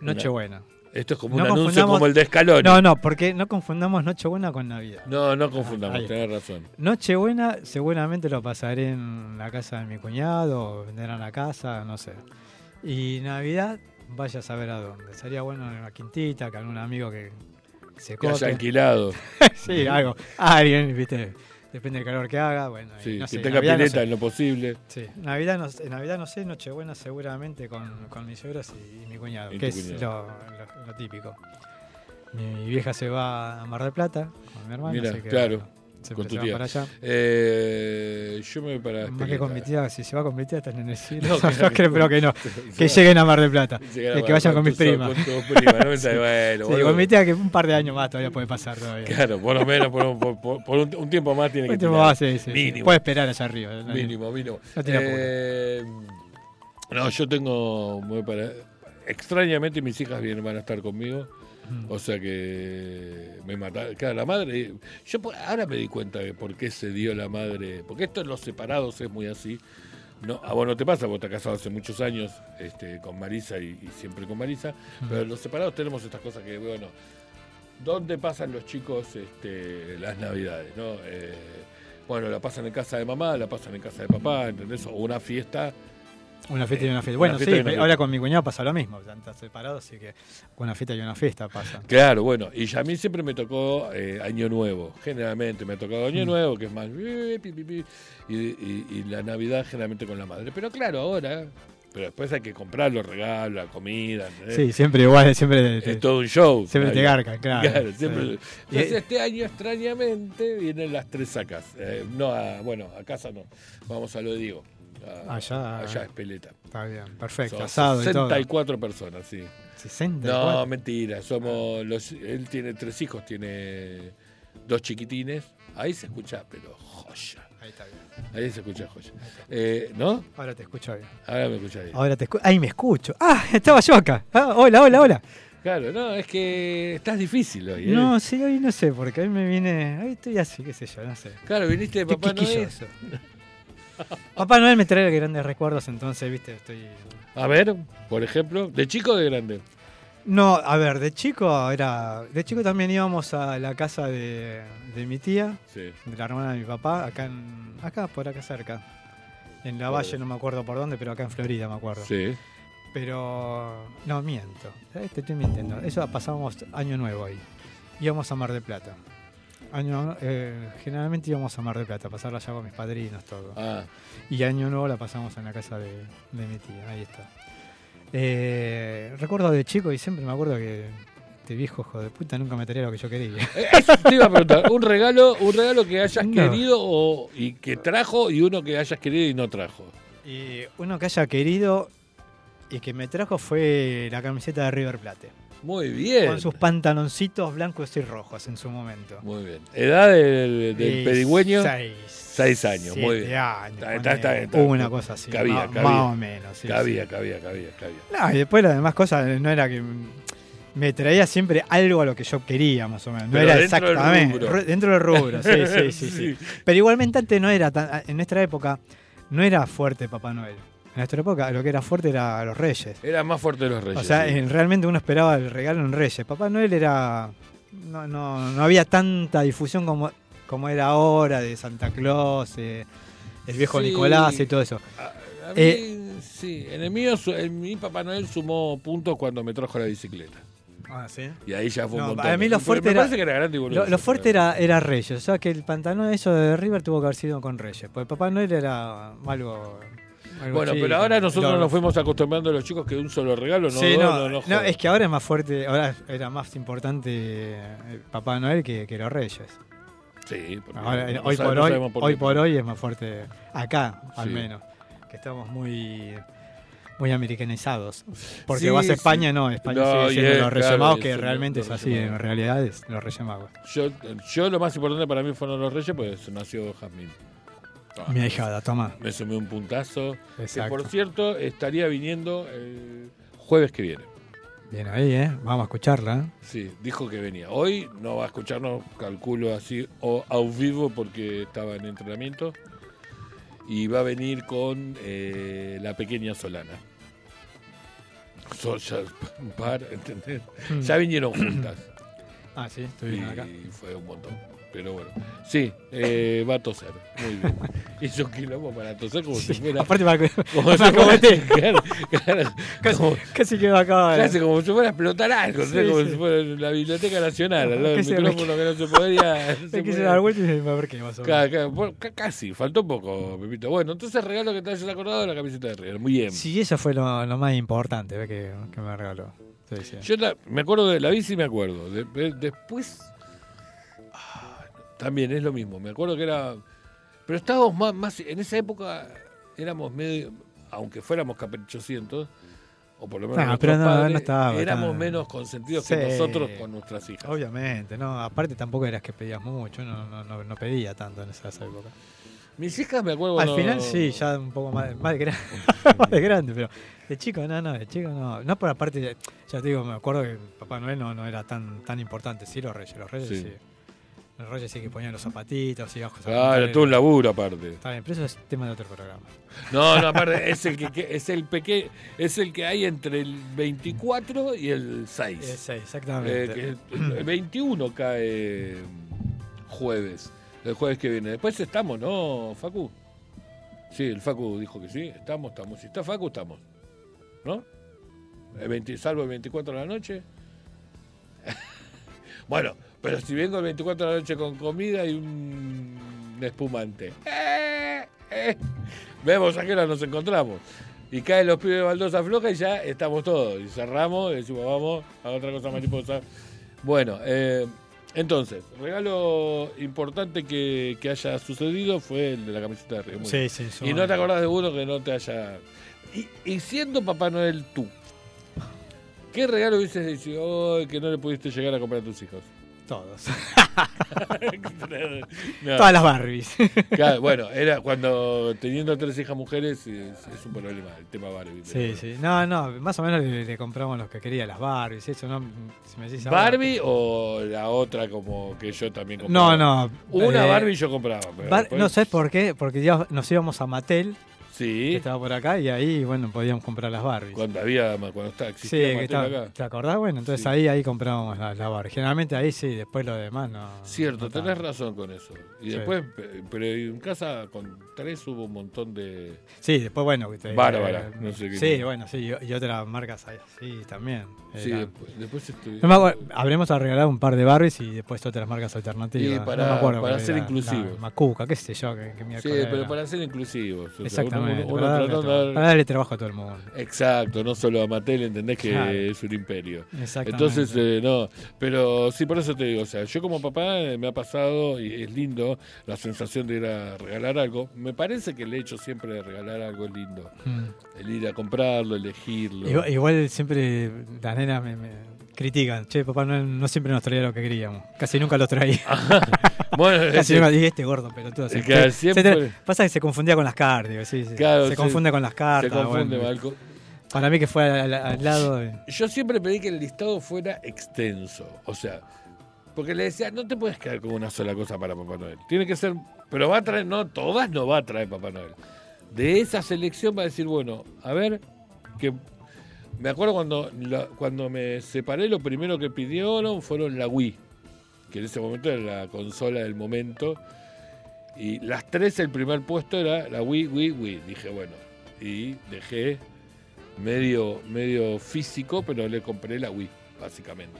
[SPEAKER 2] Nochebuena.
[SPEAKER 1] Esto es como
[SPEAKER 2] No
[SPEAKER 1] un anuncio como el de Escalón.
[SPEAKER 2] No, no, porque no confundamos Nochebuena con Navidad.
[SPEAKER 1] No, no
[SPEAKER 2] Ah,
[SPEAKER 1] confundamos,
[SPEAKER 2] ahí.
[SPEAKER 1] tenés razón.
[SPEAKER 2] Nochebuena seguramente lo pasaré en la casa de mi cuñado, o vendrán a casa, no sé. Y Navidad, vaya a saber a dónde. Sería bueno en una quintita, con algún amigo que se cote.
[SPEAKER 1] alquilado. <laughs>
[SPEAKER 2] sí, algo. Alguien, viste, depende del calor que haga. Bueno,
[SPEAKER 1] Sí,
[SPEAKER 2] no
[SPEAKER 1] que
[SPEAKER 2] sé,
[SPEAKER 1] tenga
[SPEAKER 2] Navidad no
[SPEAKER 1] pileta
[SPEAKER 2] sé.
[SPEAKER 1] en lo posible.
[SPEAKER 2] Sí, Navidad no, sé- Navidad no sé, Nochebuena seguramente con, con mis suegros y, y mi cuñado,
[SPEAKER 1] Y
[SPEAKER 2] que es lo,
[SPEAKER 1] cuñado.
[SPEAKER 2] lo- lo típico. Mi vieja se va a Mar del Plata con mi hermano,
[SPEAKER 1] Mira,
[SPEAKER 2] así que
[SPEAKER 1] claro,
[SPEAKER 2] bueno, siempre
[SPEAKER 1] con tu
[SPEAKER 2] se
[SPEAKER 1] tía.
[SPEAKER 2] para allá.
[SPEAKER 1] Eh, yo me voy para.
[SPEAKER 2] Más que con mi tía, si se va con mi tía están en el cielo.
[SPEAKER 1] No, <laughs>
[SPEAKER 2] No,
[SPEAKER 1] claro.
[SPEAKER 2] creo, pero que no.
[SPEAKER 1] Se <laughs>
[SPEAKER 2] Que lleguen a Mar del Plata. <laughs>
[SPEAKER 1] a-
[SPEAKER 2] de que vayan con mis primas.
[SPEAKER 1] Con tus primas, ¿no? Bueno, bueno,
[SPEAKER 2] Sí,
[SPEAKER 1] boludo.
[SPEAKER 2] con mi tía que un par de años más todavía puede pasar todavía.
[SPEAKER 1] Claro, por lo menos por un, por- por- un, un tiempo más tiene que
[SPEAKER 2] Un tiempo más, sí, sí.
[SPEAKER 1] Mínimo.
[SPEAKER 2] Puede esperar allá arriba. ¿no?
[SPEAKER 1] Mínimo, mínimo.
[SPEAKER 2] No tiene.
[SPEAKER 1] Eh, no, yo tengo. voy para, extrañamente mis hijas vienen, van a estar conmigo.
[SPEAKER 2] Mm.
[SPEAKER 1] O sea que me mataron. Claro, la madre. Yo ahora me di cuenta de por qué se dio la madre. Porque esto en los separados es muy así. No, a vos no te pasa, vos estás casado hace muchos años este, con Marisa y, y siempre con Marisa. Pero en los separados tenemos estas cosas que, bueno, ¿dónde pasan los chicos este, las navidades? ¿no? Eh, bueno, la pasan en casa de mamá, la pasan en casa de papá, ¿entendés? O una fiesta
[SPEAKER 2] Una fiesta y una fiesta.
[SPEAKER 1] Una
[SPEAKER 2] Bueno,
[SPEAKER 1] fiesta
[SPEAKER 2] sí,
[SPEAKER 1] fiesta.
[SPEAKER 2] ahora con mi cuñado pasa lo mismo. Ya están separados, así que con una fiesta y una fiesta pasa.
[SPEAKER 1] Claro, bueno, y a mí siempre me tocó eh, Año Nuevo. Generalmente me ha tocado Año
[SPEAKER 2] Mm.
[SPEAKER 1] Nuevo, que es más. pi, Y, y- y la Navidad generalmente con la madre. Pero claro, ahora. Pero después hay que comprar los regalos, la comida. ¿entendés?
[SPEAKER 2] Sí, siempre igual, siempre.
[SPEAKER 1] Es todo un show.
[SPEAKER 2] Siempre te garcan, claro.
[SPEAKER 1] siempre.
[SPEAKER 2] Sí.
[SPEAKER 1] Entonces,
[SPEAKER 2] Y-
[SPEAKER 1] este año, extrañamente, vienen las tres sacas. Eh, no, a, bueno, a casa no. Vamos a lo de Diego. A-
[SPEAKER 2] Allá.
[SPEAKER 1] Allá es Peleta.
[SPEAKER 2] Está bien, perfecto.
[SPEAKER 1] Son
[SPEAKER 2] asado y todo.
[SPEAKER 1] 64 personas, sí.
[SPEAKER 2] 64.
[SPEAKER 1] No, mentira. Somos los, él tiene tres hijos, tiene dos chiquitines. Ahí se escucha, pero joya.
[SPEAKER 2] Ahí está bien.
[SPEAKER 1] Ahí se escucha joya. Eh, ¿No?
[SPEAKER 2] Ahora te escucho bien.
[SPEAKER 1] Ahora me escucha bien.
[SPEAKER 2] Ahora te escucho. Ahí me escucho. Ah, estaba yo acá. Ah, hola, hola, hola.
[SPEAKER 1] Claro, no, es que estás difícil hoy. ¿eh?
[SPEAKER 2] No, sí, hoy no sé, porque hoy me viene. Hoy estoy así, qué sé yo, no sé.
[SPEAKER 1] Claro, viniste de Papá Noel.
[SPEAKER 2] Papá Noel me trae grandes recuerdos, entonces, viste, estoy.
[SPEAKER 1] A ver, por ejemplo, ¿de chico o de grande?
[SPEAKER 2] No, a ver, de chico era. De chico también íbamos a la casa de, de mi tía,
[SPEAKER 1] Sí.
[SPEAKER 2] de la hermana de mi papá, acá en. acá, por acá cerca. En la valle, no me acuerdo por dónde, pero acá en Florida me acuerdo.
[SPEAKER 1] Sí.
[SPEAKER 2] Pero. No, miento. Te estoy mintiendo. Eso pasábamos año nuevo ahí. Íbamos a Mar de Plata. Año, eh, generalmente íbamos a Mar de Plata, a pasarla allá con mis padrinos, todo.
[SPEAKER 1] Ah,
[SPEAKER 2] Y año nuevo la pasamos en la casa de, de mi tía. Ahí está. Eh, recuerdo de chico y siempre me acuerdo que este viejo hijo de puta nunca me traía lo que yo quería.
[SPEAKER 1] Eh, Eso te iba a preguntar, <laughs> un regalo, un regalo que hayas
[SPEAKER 2] No.
[SPEAKER 1] querido o, y que trajo y uno que hayas querido y no trajo.
[SPEAKER 2] Y uno que haya querido y que me trajo fue la camiseta de River Plate.
[SPEAKER 1] Muy bien.
[SPEAKER 2] Con sus pantaloncitos blancos y rojos en su momento.
[SPEAKER 1] Muy bien. Edad del, del pedigüeño.
[SPEAKER 2] Seis.
[SPEAKER 1] Seis años, muy bien.
[SPEAKER 2] años,
[SPEAKER 1] Está- está- está-
[SPEAKER 2] ponele.
[SPEAKER 1] está-
[SPEAKER 2] Una cosa así.
[SPEAKER 1] cabía,
[SPEAKER 2] más,
[SPEAKER 1] cabía.
[SPEAKER 2] más o menos. sí,
[SPEAKER 1] cabía,
[SPEAKER 2] sí.
[SPEAKER 1] cabía, cabía, cabía.
[SPEAKER 2] No, y después las demás cosas no era que me traía siempre algo a lo que yo quería, más o menos. No
[SPEAKER 1] Pero
[SPEAKER 2] era
[SPEAKER 1] dentro del
[SPEAKER 2] exactamente.
[SPEAKER 1] rubro.
[SPEAKER 2] Dentro del rubro, sí, <laughs> sí, sí, sí. Pero igualmente antes no era tan. En nuestra época no era fuerte Papá Noel. En nuestra época lo que era fuerte era los Reyes.
[SPEAKER 1] Era más fuerte de los reyes.
[SPEAKER 2] O sea,
[SPEAKER 1] sí.
[SPEAKER 2] en- realmente uno esperaba el regalo en Reyes. Papá Noel era. No, no, no había tanta difusión como, como era ahora de Santa Claus, eh, el viejo
[SPEAKER 1] Sí.
[SPEAKER 2] Nicolás y todo eso.
[SPEAKER 1] A- a mí,
[SPEAKER 2] Eh,
[SPEAKER 1] sí, en el mío, en mi Papá Noel sumó puntos cuando me trajo la bicicleta.
[SPEAKER 2] Ah, sí.
[SPEAKER 1] Y ahí ya fue
[SPEAKER 2] No,
[SPEAKER 1] un montón.
[SPEAKER 2] a mí lo fuerte
[SPEAKER 1] me
[SPEAKER 2] era-
[SPEAKER 1] parece que era grande y.
[SPEAKER 2] Lo, lo fuerte era, era Reyes, o sea que el pantalón eso de River tuvo que haber sido con Reyes, porque Papá Noel era algo. Algo
[SPEAKER 1] Bueno,
[SPEAKER 2] chico,
[SPEAKER 1] pero ahora nosotros
[SPEAKER 2] lo-
[SPEAKER 1] nos fuimos acostumbrando a los chicos que un solo regalo no
[SPEAKER 2] Sí, no,
[SPEAKER 1] no, no
[SPEAKER 2] no, es que ahora es más fuerte, ahora era más importante eh, Papá Noel que, que los Reyes.
[SPEAKER 1] Sí, porque
[SPEAKER 2] Ahora,
[SPEAKER 1] no
[SPEAKER 2] hoy
[SPEAKER 1] sabe-
[SPEAKER 2] por
[SPEAKER 1] no
[SPEAKER 2] hoy,
[SPEAKER 1] por
[SPEAKER 2] hoy por hoy es más fuerte acá, al
[SPEAKER 1] Sí.
[SPEAKER 2] menos, que estamos muy muy americanizados. Porque
[SPEAKER 1] Sí,
[SPEAKER 2] vas a
[SPEAKER 1] sí.
[SPEAKER 2] España, no, España
[SPEAKER 1] No,
[SPEAKER 2] sigue siendo
[SPEAKER 1] es,
[SPEAKER 2] los Reyes
[SPEAKER 1] claro,
[SPEAKER 2] Magos, que realmente es así, en realidad es los Reyes Magos.
[SPEAKER 1] Yo, yo lo más importante para mí fueron los reyes, pues nació Jazmín. Ah,
[SPEAKER 2] Mi ahijada, toma.
[SPEAKER 1] Me sumé un puntazo. Que por cierto, estaría viniendo el jueves que viene.
[SPEAKER 2] Bien ahí, ¿eh? Vamos a escucharla. ¿eh?
[SPEAKER 1] Sí, dijo que venía. Hoy no va a escucharnos, calculo así, o a vivo porque estaba en entrenamiento. Y va a venir con eh, la pequeña Solana. Son ya un <laughs> par, ¿entendés? Ya vinieron juntas.
[SPEAKER 2] Ah, sí,
[SPEAKER 1] y
[SPEAKER 2] estuvieron acá.
[SPEAKER 1] fue un montón. Pero bueno. Sí, eh, va a toser. Muy bien. <laughs> Hizo un quilombo para toser como si fuera.
[SPEAKER 2] Aparte para que
[SPEAKER 1] Como <laughs> si fuera <laughs> claro, claro,
[SPEAKER 2] casi,
[SPEAKER 1] como-
[SPEAKER 2] casi que me acaba de...
[SPEAKER 1] Casi como si fuera a explotar algo,
[SPEAKER 2] Sí,
[SPEAKER 1] ¿no? como
[SPEAKER 2] sí.
[SPEAKER 1] si fuera la Biblioteca Nacional, al lado del micrófono que no se podía. no se
[SPEAKER 2] quise
[SPEAKER 1] podía.
[SPEAKER 2] dar vuelta y a ver qué más o menos.
[SPEAKER 1] Casi, faltó poco, Pepito. Bueno, entonces regalo que te hayas acordado de la camiseta de River. Muy bien.
[SPEAKER 2] Sí, eso fue lo, lo más importante. Que, que me regaló.
[SPEAKER 1] Yo la- me acuerdo de la bici, me acuerdo. De- de- después. ah, también es lo mismo. Me acuerdo que era. Pero estábamos más, más. En esa época éramos medio. Aunque fuéramos caprichocientos. O por lo menos.
[SPEAKER 2] No, pero no,
[SPEAKER 1] padres,
[SPEAKER 2] no estaba
[SPEAKER 1] Éramos
[SPEAKER 2] tan-
[SPEAKER 1] menos consentidos
[SPEAKER 2] Sí.
[SPEAKER 1] que nosotros con nuestras hijas.
[SPEAKER 2] Obviamente, no, aparte tampoco eras que pedías mucho, no, no, no, no pedía tanto en esa época.
[SPEAKER 1] Mis hijas me acuerdo.
[SPEAKER 2] Al final sí, ya un poco más, más, de, gra- <laughs> más de grande, pero de chico no, no, de chico no. No por aparte, de- ya te digo, me acuerdo que Papá Noel no, no era tan, tan importante, sí los reyes, los reyes sí.
[SPEAKER 1] Sí.
[SPEAKER 2] Los reyes sí que ponían los zapatitos y ojos.
[SPEAKER 1] Claro, tuvo un laburo aparte.
[SPEAKER 2] Está bien, pero eso es tema de otro programa.
[SPEAKER 1] No, no, aparte <laughs> es el que, que- es el peque, es el que hay entre el 24 y el 6.
[SPEAKER 2] Eh, sí,
[SPEAKER 1] Eh,
[SPEAKER 2] exactamente.
[SPEAKER 1] que el 21 cae jueves, el jueves que viene. Después estamos, ¿no, Facu? Sí, el Facu dijo que sí, estamos, estamos. Si está Facu, estamos. ¿No? El 20 salvo el 24 de la noche. <laughs> bueno, pero si vengo el 24 de la noche con comida y un espumante. ¡Eh! ¡Eh! Vemos a qué hora nos encontramos. Y caen los pibes de baldosa floja y ya estamos todos. Y cerramos y decimos, vamos a otra cosa mariposa. Bueno, eh, entonces, regalo importante que, que haya sucedido fue el de la camiseta de Río.
[SPEAKER 2] Sí, sí.
[SPEAKER 1] Y no te acordás de uno que no te haya. Y, y siendo Papá Noel tú, ¿qué regalo hubieses dicho hoy que no le pudiste llegar a comprar a tus hijos?
[SPEAKER 2] Todos. <laughs>
[SPEAKER 1] No,
[SPEAKER 2] Todas las Barbies.
[SPEAKER 1] claro, bueno, era cuando teniendo tres hijas mujeres es, es un problema el tema Barbie.
[SPEAKER 2] Sí, sí. No, no, más o menos le, le compramos los que quería, las Barbies, eso, ¿no? Si me decís ahora-
[SPEAKER 1] ¿Barbie o la otra como que yo también compraba?
[SPEAKER 2] No, no.
[SPEAKER 1] Una
[SPEAKER 2] eh,
[SPEAKER 1] Barbie yo compraba. Pero
[SPEAKER 2] Bar-
[SPEAKER 1] después-
[SPEAKER 2] No, ¿sabes por qué? Porque ya nos íbamos a Mattel, que
[SPEAKER 1] Sí,
[SPEAKER 2] estaba por acá, y ahí, bueno, podíamos comprar las Barbies.
[SPEAKER 1] cuando había, cuando estaba,
[SPEAKER 2] Sí, que estaba-
[SPEAKER 1] acá.
[SPEAKER 2] ¿te acordás? Bueno, entonces
[SPEAKER 1] Sí.
[SPEAKER 2] ahí ahí comprábamos las la Barbie. Generalmente ahí sí, después lo demás no.
[SPEAKER 1] Cierto,
[SPEAKER 2] no
[SPEAKER 1] tenés razón con eso. Y después, pe- pero en casa con tres hubo un montón de...
[SPEAKER 2] Sí, después, bueno. te-
[SPEAKER 1] Bárbara,
[SPEAKER 2] eh,
[SPEAKER 1] no sé qué-
[SPEAKER 2] Sí, bueno, sí, y, otras marcas ahí, sí, también.
[SPEAKER 1] Sí,
[SPEAKER 2] Era-
[SPEAKER 1] después, después estoy...
[SPEAKER 2] No me acuerdo, habremos regalado un par de Barbies y después otras marcas alternativas.
[SPEAKER 1] Y para-
[SPEAKER 2] no me acuerdo
[SPEAKER 1] para ser
[SPEAKER 2] era,
[SPEAKER 1] inclusivos.
[SPEAKER 2] la Macuca, qué sé yo, que, que
[SPEAKER 1] Sí,
[SPEAKER 2] miércoles
[SPEAKER 1] pero
[SPEAKER 2] era.
[SPEAKER 1] para ser inclusivos. o sea,
[SPEAKER 2] Exactamente,
[SPEAKER 1] uno- uno
[SPEAKER 2] para, darle,
[SPEAKER 1] tratando de
[SPEAKER 2] trabajo-
[SPEAKER 1] dar-
[SPEAKER 2] para darle trabajo a todo el mundo.
[SPEAKER 1] Exacto, no solo a Mattel, entendés que
[SPEAKER 2] Claro.
[SPEAKER 1] es un imperio.
[SPEAKER 2] Exactamente.
[SPEAKER 1] Entonces, eh, no, pero sí, por eso te digo, o sea, yo como papá eh, me ha pasado y es lindo la sensación de ir a regalar algo. Me parece que el hecho siempre de regalar algo es lindo.
[SPEAKER 2] Mm.
[SPEAKER 1] El ir a comprarlo, elegirlo.
[SPEAKER 2] Igual, igual siempre las nenas me, me critican. Che, papá no, no siempre nos traía lo que queríamos. Casi nunca lo traía. <laughs>
[SPEAKER 1] bueno, <laughs>
[SPEAKER 2] Casi nunca. Y este gordo, pero todo.
[SPEAKER 1] Que siempre-
[SPEAKER 2] pasa que se confundía con las cartas. sí, sí.
[SPEAKER 1] Claro,
[SPEAKER 2] se
[SPEAKER 1] se-
[SPEAKER 2] confunde con las
[SPEAKER 1] se
[SPEAKER 2] cartas.
[SPEAKER 1] confunde
[SPEAKER 2] bueno. Para mí que fue al, al- al lado. de-
[SPEAKER 1] Yo siempre pedí que el listado fuera extenso. O sea, porque le decía, no te puedes quedar con una sola cosa para Papá Noel. Tiene que ser, pero va a traer, no, todas no va a traer Papá Noel. De esa selección va a decir, bueno, a ver, que me acuerdo cuando, cuando me separé, lo primero que pidieron fueron la Wii, que en ese momento era la consola del momento. Y las tres, el primer puesto era la Wii, Wii, Wii. Dije, bueno, y dejé medio, medio físico, pero le compré la Wii, básicamente.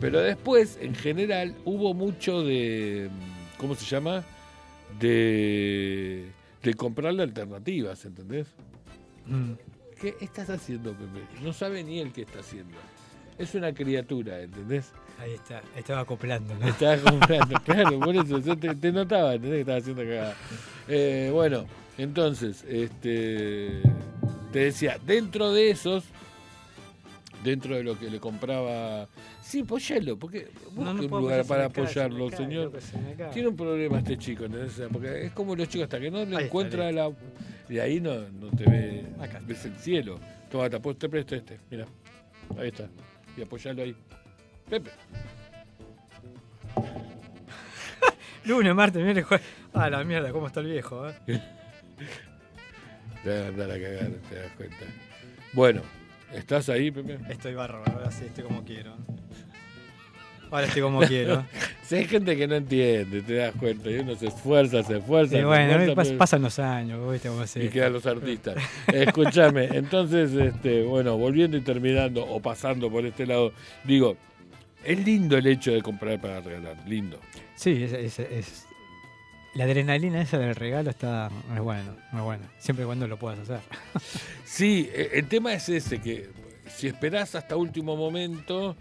[SPEAKER 1] Pero después, en general, hubo mucho de. ¿Cómo se llama? De. de comprarle alternativas, ¿entendés?
[SPEAKER 2] Mm.
[SPEAKER 1] ¿Qué estás haciendo, Pepe? No sabe ni él qué está haciendo. Es una criatura, ¿entendés?
[SPEAKER 2] Ahí está, estaba acoplando. ¿no?
[SPEAKER 1] Estaba comprando, <laughs> claro, por eso yo te, te notaba, ¿entendés? Que estaba haciendo cagada. Eh, bueno, entonces, este te decía, dentro de esos, dentro de lo que le compraba. Sí, apoyalo, porque busque un lugar para
[SPEAKER 2] cae,
[SPEAKER 1] apoyarlo,
[SPEAKER 2] cae,
[SPEAKER 1] señor.
[SPEAKER 2] se.
[SPEAKER 1] Tiene un problema este chico, ¿entendés? Porque es como los chicos, hasta que no le encuentra la. Y ahí no, no te ve,
[SPEAKER 2] Acá
[SPEAKER 1] ves el cielo. Toma, te, te presto este, mira. Ahí está. Y apoyalo ahí. Pepe. <laughs>
[SPEAKER 2] Lunes, martes, miércoles, jueves. Ah, la mierda, cómo está el viejo, ¿eh? <laughs>
[SPEAKER 1] Te vas a andar a cagar, te das cuenta. Bueno, ¿estás ahí, Pepe?
[SPEAKER 2] Estoy bárbaro, ahora sí, estoy como quiero. Ahora estoy como quiero. <laughs>
[SPEAKER 1] Si hay gente que no entiende, te das cuenta. Y uno se esfuerza, se esfuerza. Se
[SPEAKER 2] bueno,
[SPEAKER 1] esfuerza,
[SPEAKER 2] pas-
[SPEAKER 1] pero-
[SPEAKER 2] pasan los años, ¿viste? Como
[SPEAKER 1] y quedan los artistas. Escúchame, <laughs> entonces, este, bueno, volviendo y terminando, o pasando por este lado, digo, es lindo el hecho de comprar para regalar, lindo.
[SPEAKER 2] Sí, es, es- es- La adrenalina esa del regalo está muy bueno, muy bueno. Siempre y cuando lo puedas hacer. <laughs>
[SPEAKER 1] Sí, e- el tema es ese, que si esperás hasta último momento,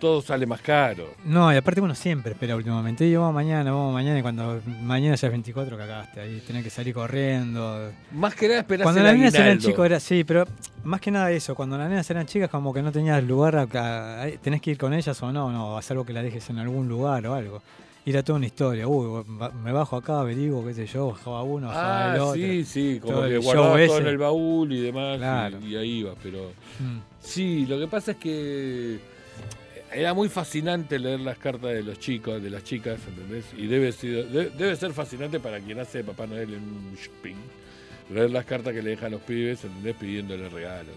[SPEAKER 1] todo sale más caro.
[SPEAKER 2] No, y aparte uno siempre espera últimamente. Y vamos mañana, vamos mañana, y cuando mañana ya es 24 cagaste ahí, tenés que salir corriendo.
[SPEAKER 1] Más que nada esperás
[SPEAKER 2] Cuando las nenas eran chicos era sí, pero más que nada eso, cuando las nenas eran chicas como que no tenías lugar, a- a- tenés que ir con ellas o no, no, es algo que las dejes en algún lugar o algo. Y era toda una historia, uy, me bajo acá, averiguo, qué sé yo, bajaba uno, bajaba
[SPEAKER 1] Ah,
[SPEAKER 2] el otro.
[SPEAKER 1] sí, sí, como
[SPEAKER 2] Todo
[SPEAKER 1] que
[SPEAKER 2] show
[SPEAKER 1] todo en el baúl y demás, y-
[SPEAKER 2] Claro.
[SPEAKER 1] y, ahí iba, pero...
[SPEAKER 2] Mm.
[SPEAKER 1] Sí, lo que pasa es que era muy fascinante leer las cartas de los chicos, de las chicas, ¿entendés? Y debe ser, de- debe ser fascinante para quien hace Papá Noel en un shopping, leer las cartas que le dejan los pibes, ¿entendés? Pidiéndole regalos.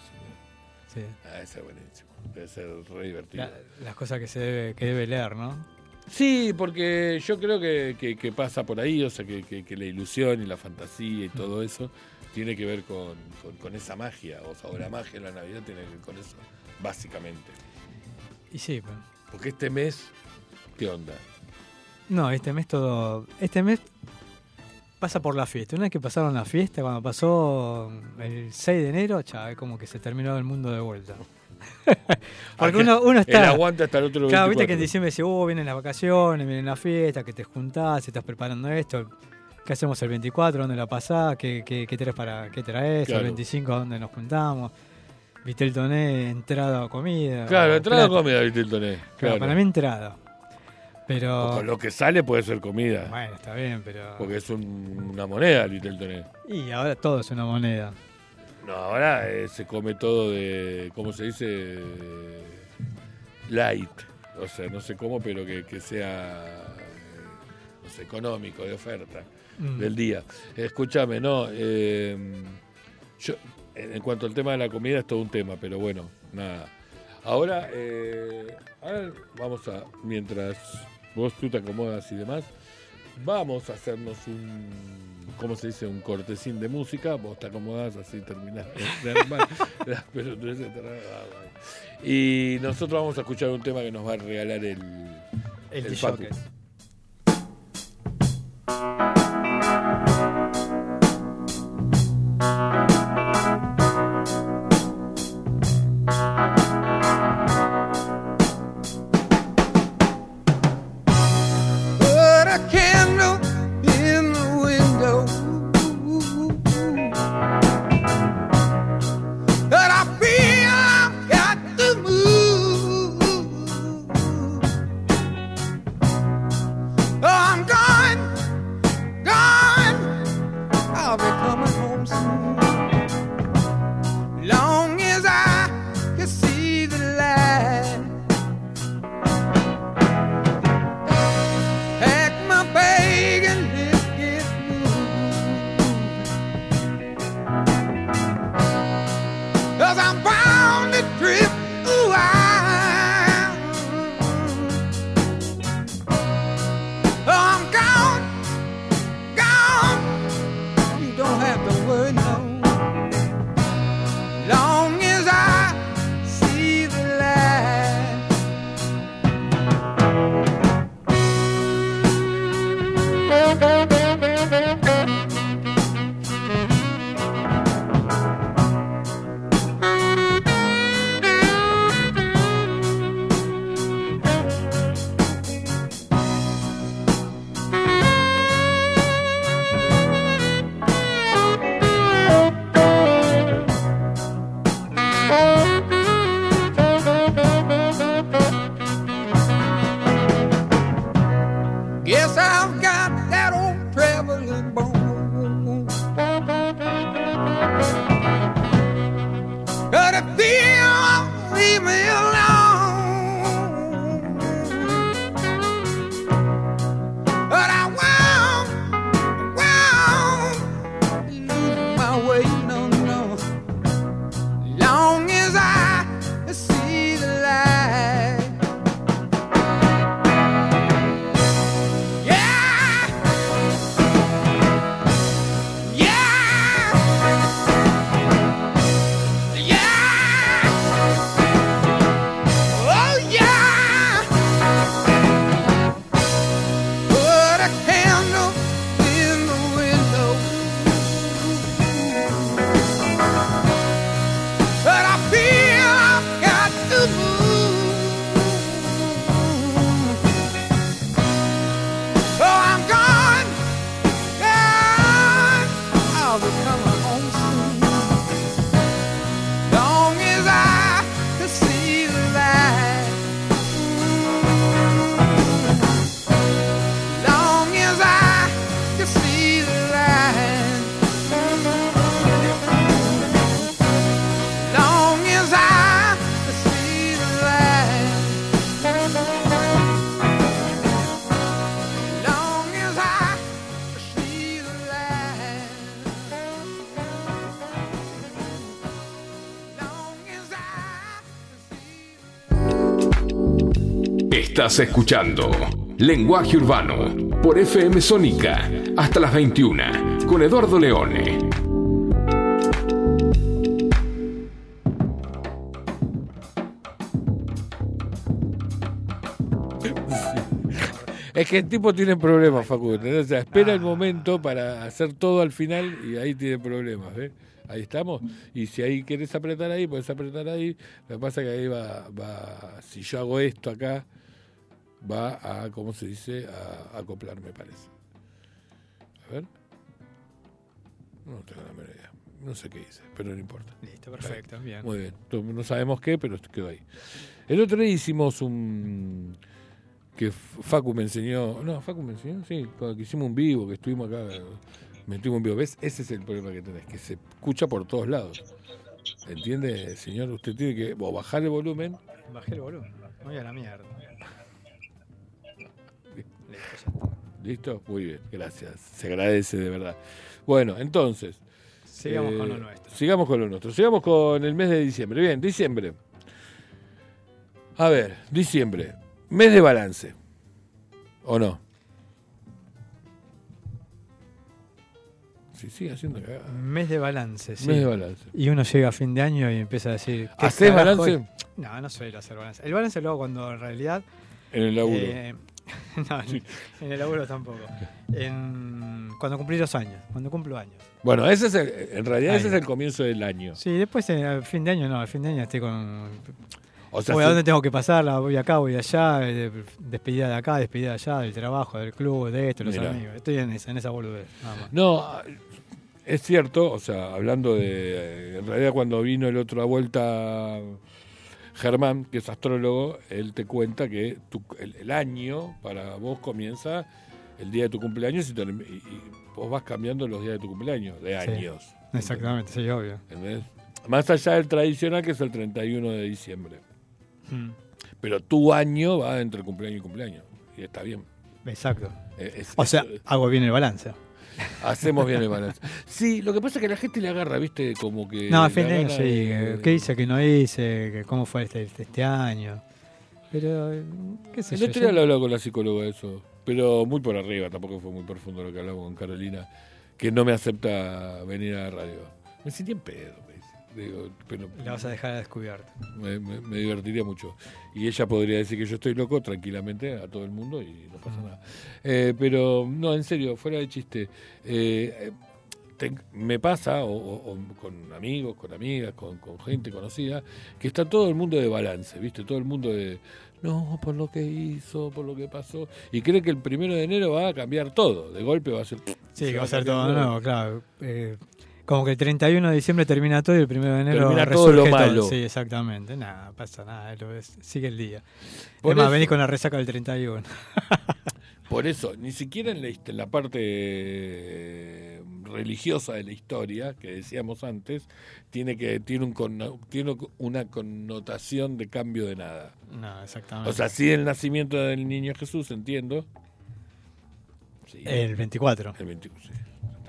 [SPEAKER 2] Sí.
[SPEAKER 1] Ah, eso es buenísimo, debe ser re divertido.
[SPEAKER 2] La- las cosas que se debe, que debe leer, ¿no?
[SPEAKER 3] Sí, porque yo creo que, que- que pasa por ahí, o sea, que, la ilusión y la fantasía y todo eso tiene que ver con, con- con esa magia, o sea, o la magia de la Navidad tiene que ver con eso, básicamente.
[SPEAKER 2] Y sí, pues.
[SPEAKER 3] Porque este mes, ¿qué onda?
[SPEAKER 2] No, este mes todo. Este mes pasa por la fiesta. Una vez que pasaron la fiesta, cuando pasó el 6 de enero, ya como que se terminó el mundo de vuelta. <laughs> Porque uno, uno
[SPEAKER 3] El
[SPEAKER 2] está.
[SPEAKER 3] aguante hasta el otro
[SPEAKER 2] Claro, viste que
[SPEAKER 3] 24.
[SPEAKER 2] en diciembre dice, oh, vienen las vacaciones, vienen las fiestas, que te juntás, estás preparando esto. ¿Qué hacemos el 24? ¿Dónde la pasás? ¿Qué, qué, qué traes para qué traes?
[SPEAKER 3] Claro.
[SPEAKER 2] El 25, ¿dónde nos juntamos? ¿Viste el toné? Entrada o comida.
[SPEAKER 3] Claro,
[SPEAKER 2] o
[SPEAKER 3] entrada
[SPEAKER 2] plata.
[SPEAKER 3] comida, viste el toné.
[SPEAKER 2] Claro,
[SPEAKER 3] Claro.
[SPEAKER 2] para mí entrada. Pero.
[SPEAKER 3] Con lo que sale puede ser comida.
[SPEAKER 2] Bueno, está bien, pero.
[SPEAKER 3] Porque es un- una moneda el Vitel Toné.
[SPEAKER 2] Y ahora todo es una moneda.
[SPEAKER 3] No, ahora eh, se come todo de, ¿cómo se dice? Light. O sea, no sé cómo, pero que, que sea eh, no sé, económico, de oferta
[SPEAKER 2] Mm.
[SPEAKER 3] del día. Escúchame, no. eh, yo, en en cuanto al tema de la comida es todo un tema, pero bueno, nada. Ahora, eh, ahora vamos a, mientras vos tú te acomodas y demás, vamos a hacernos un, ¿cómo se dice? Un cortesín de música. Vos te acomodás así, terminás de armar <laughs> las ah. Y nosotros vamos a escuchar un tema que nos va a regalar el,
[SPEAKER 2] El,
[SPEAKER 3] el
[SPEAKER 4] Estás escuchando Lenguaje Urbano, por FM Sónica, hasta las 21, con Eduardo Leone. <laughs>
[SPEAKER 1] Es que el tipo tiene problemas, Facundo. espera el momento para hacer todo al final y ahí tiene problemas. Ahí estamos. Y si ahí querés apretar ahí, puedes apretar ahí. Lo que pasa es que ahí va, si yo hago esto acá, va a, ¿cómo se dice? A, a acoplar, me parece. A ver. No tengo la menor idea. No sé qué hice, pero no importa.
[SPEAKER 2] Listo, perfecto, bien.
[SPEAKER 1] Muy bien. No sabemos qué, pero quedó ahí. El otro día hicimos un. que Facu me enseñó. No, Facu me enseñó, sí. Cuando hicimos un vivo, que estuvimos acá. Metimos un vivo. ¿Ves? Ese es el problema que tenés, que se escucha por todos lados. ¿Entiende, señor? Usted tiene que o bajar el volumen.
[SPEAKER 2] Bajé el volumen. Voy a la mierda. Listo, ya está.
[SPEAKER 1] ¿Listo? Muy bien, gracias. Se agradece de verdad. Bueno, entonces.
[SPEAKER 2] Sigamos
[SPEAKER 1] eh,
[SPEAKER 2] con lo nuestro.
[SPEAKER 1] Sigamos con lo nuestro. Sigamos con el mes de diciembre. Bien, diciembre. A ver, diciembre. Mes de balance. ¿O no? Sí, sigue haciendo cagada.
[SPEAKER 2] Mes de balance, sí.
[SPEAKER 1] Mes de balance.
[SPEAKER 2] Y uno llega a fin de año y empieza a decir. ¿qué
[SPEAKER 1] ¿Hacés
[SPEAKER 2] carajo
[SPEAKER 1] balance?
[SPEAKER 2] No, no suelo hacer balance. El balance lo hago cuando en realidad.
[SPEAKER 1] En el laburo.
[SPEAKER 2] eh, <laughs> no, en- en el laburo tampoco. En, cuando cumplí los años, cuando cumplo años.
[SPEAKER 1] Bueno, ese es el- en realidad ese es el comienzo del año.
[SPEAKER 2] Sí, después eh, al fin de año no, al fin de año estoy con.
[SPEAKER 1] O sea,
[SPEAKER 2] voy a
[SPEAKER 1] se-
[SPEAKER 2] dónde tengo que pasarla, voy acá, voy allá, eh, despedida de acá, despedida de allá, del trabajo, del club, de esto, los
[SPEAKER 1] Mirá.
[SPEAKER 2] amigos. Estoy en esa, en esa boludez, nada más.
[SPEAKER 1] No, es cierto, o sea, hablando de. En realidad, cuando vino el otro a vuelta Germán, que es astrólogo, él te cuenta que tu- el, el año para vos comienza el día de tu cumpleaños y, term- y- y vos vas cambiando los días de tu cumpleaños, de
[SPEAKER 2] Sí.
[SPEAKER 1] años.
[SPEAKER 2] Exactamente, sí, obvio.
[SPEAKER 1] ¿entendés? Más allá del tradicional, que es el 31 de diciembre.
[SPEAKER 2] Mm,
[SPEAKER 1] Pero tu año va entre cumpleaños y cumpleaños. Y está bien.
[SPEAKER 2] Exacto.
[SPEAKER 1] Eh, es-
[SPEAKER 2] O sea, hago bien el balance.
[SPEAKER 1] Hacemos bien el balance. Sí, lo que pasa es que la gente le agarra, ¿viste? Como que.
[SPEAKER 2] No, a fin de año sí.
[SPEAKER 1] de-
[SPEAKER 2] ¿Qué hice, qué no hice? ¿Cómo fue este, este año? Pero, eh, qué sé
[SPEAKER 1] El
[SPEAKER 2] yo.
[SPEAKER 1] otro
[SPEAKER 2] yo-
[SPEAKER 1] día lo hablaba con la psicóloga eso, pero muy por arriba, tampoco fue muy profundo lo que hablamos con Carolina, que no me acepta venir a la radio. Me sentí en pedo. Digo, pero
[SPEAKER 2] La vas a dejar a descubierto.
[SPEAKER 1] me, me- me divertiría mucho. Y ella podría decir que yo estoy loco tranquilamente a todo el mundo y no pasa nada. Eh, pero no, en serio, fuera de chiste. eh, te- me pasa, o, o- o con amigos, con amigas, con, con gente conocida, que está todo el mundo de balance, ¿viste? Todo el mundo de, no, por lo que hizo, por lo que pasó. Y cree que el primero de enero va a cambiar todo. De golpe va a ser...
[SPEAKER 2] Sí, que va a ser todo nuevo, claro. Eh, como que el 31 de diciembre termina todo y el 1 de enero
[SPEAKER 1] Termina todo lo malo.
[SPEAKER 2] Sí, exactamente. Nada, pasa nada. sigue el día.
[SPEAKER 1] Por
[SPEAKER 2] es más,
[SPEAKER 1] eso-
[SPEAKER 2] venís con la resaca del 31. <laughs>
[SPEAKER 1] Por eso, ni siquiera en la, hist- en la parte eh, religiosa de la historia, que decíamos antes, tiene que tiene, un tiene una connotación de cambio de nada.
[SPEAKER 2] No, exactamente.
[SPEAKER 1] O sea, sí el nacimiento del niño Jesús, entiendo. Sí,
[SPEAKER 2] el 24.
[SPEAKER 1] el 21, sí,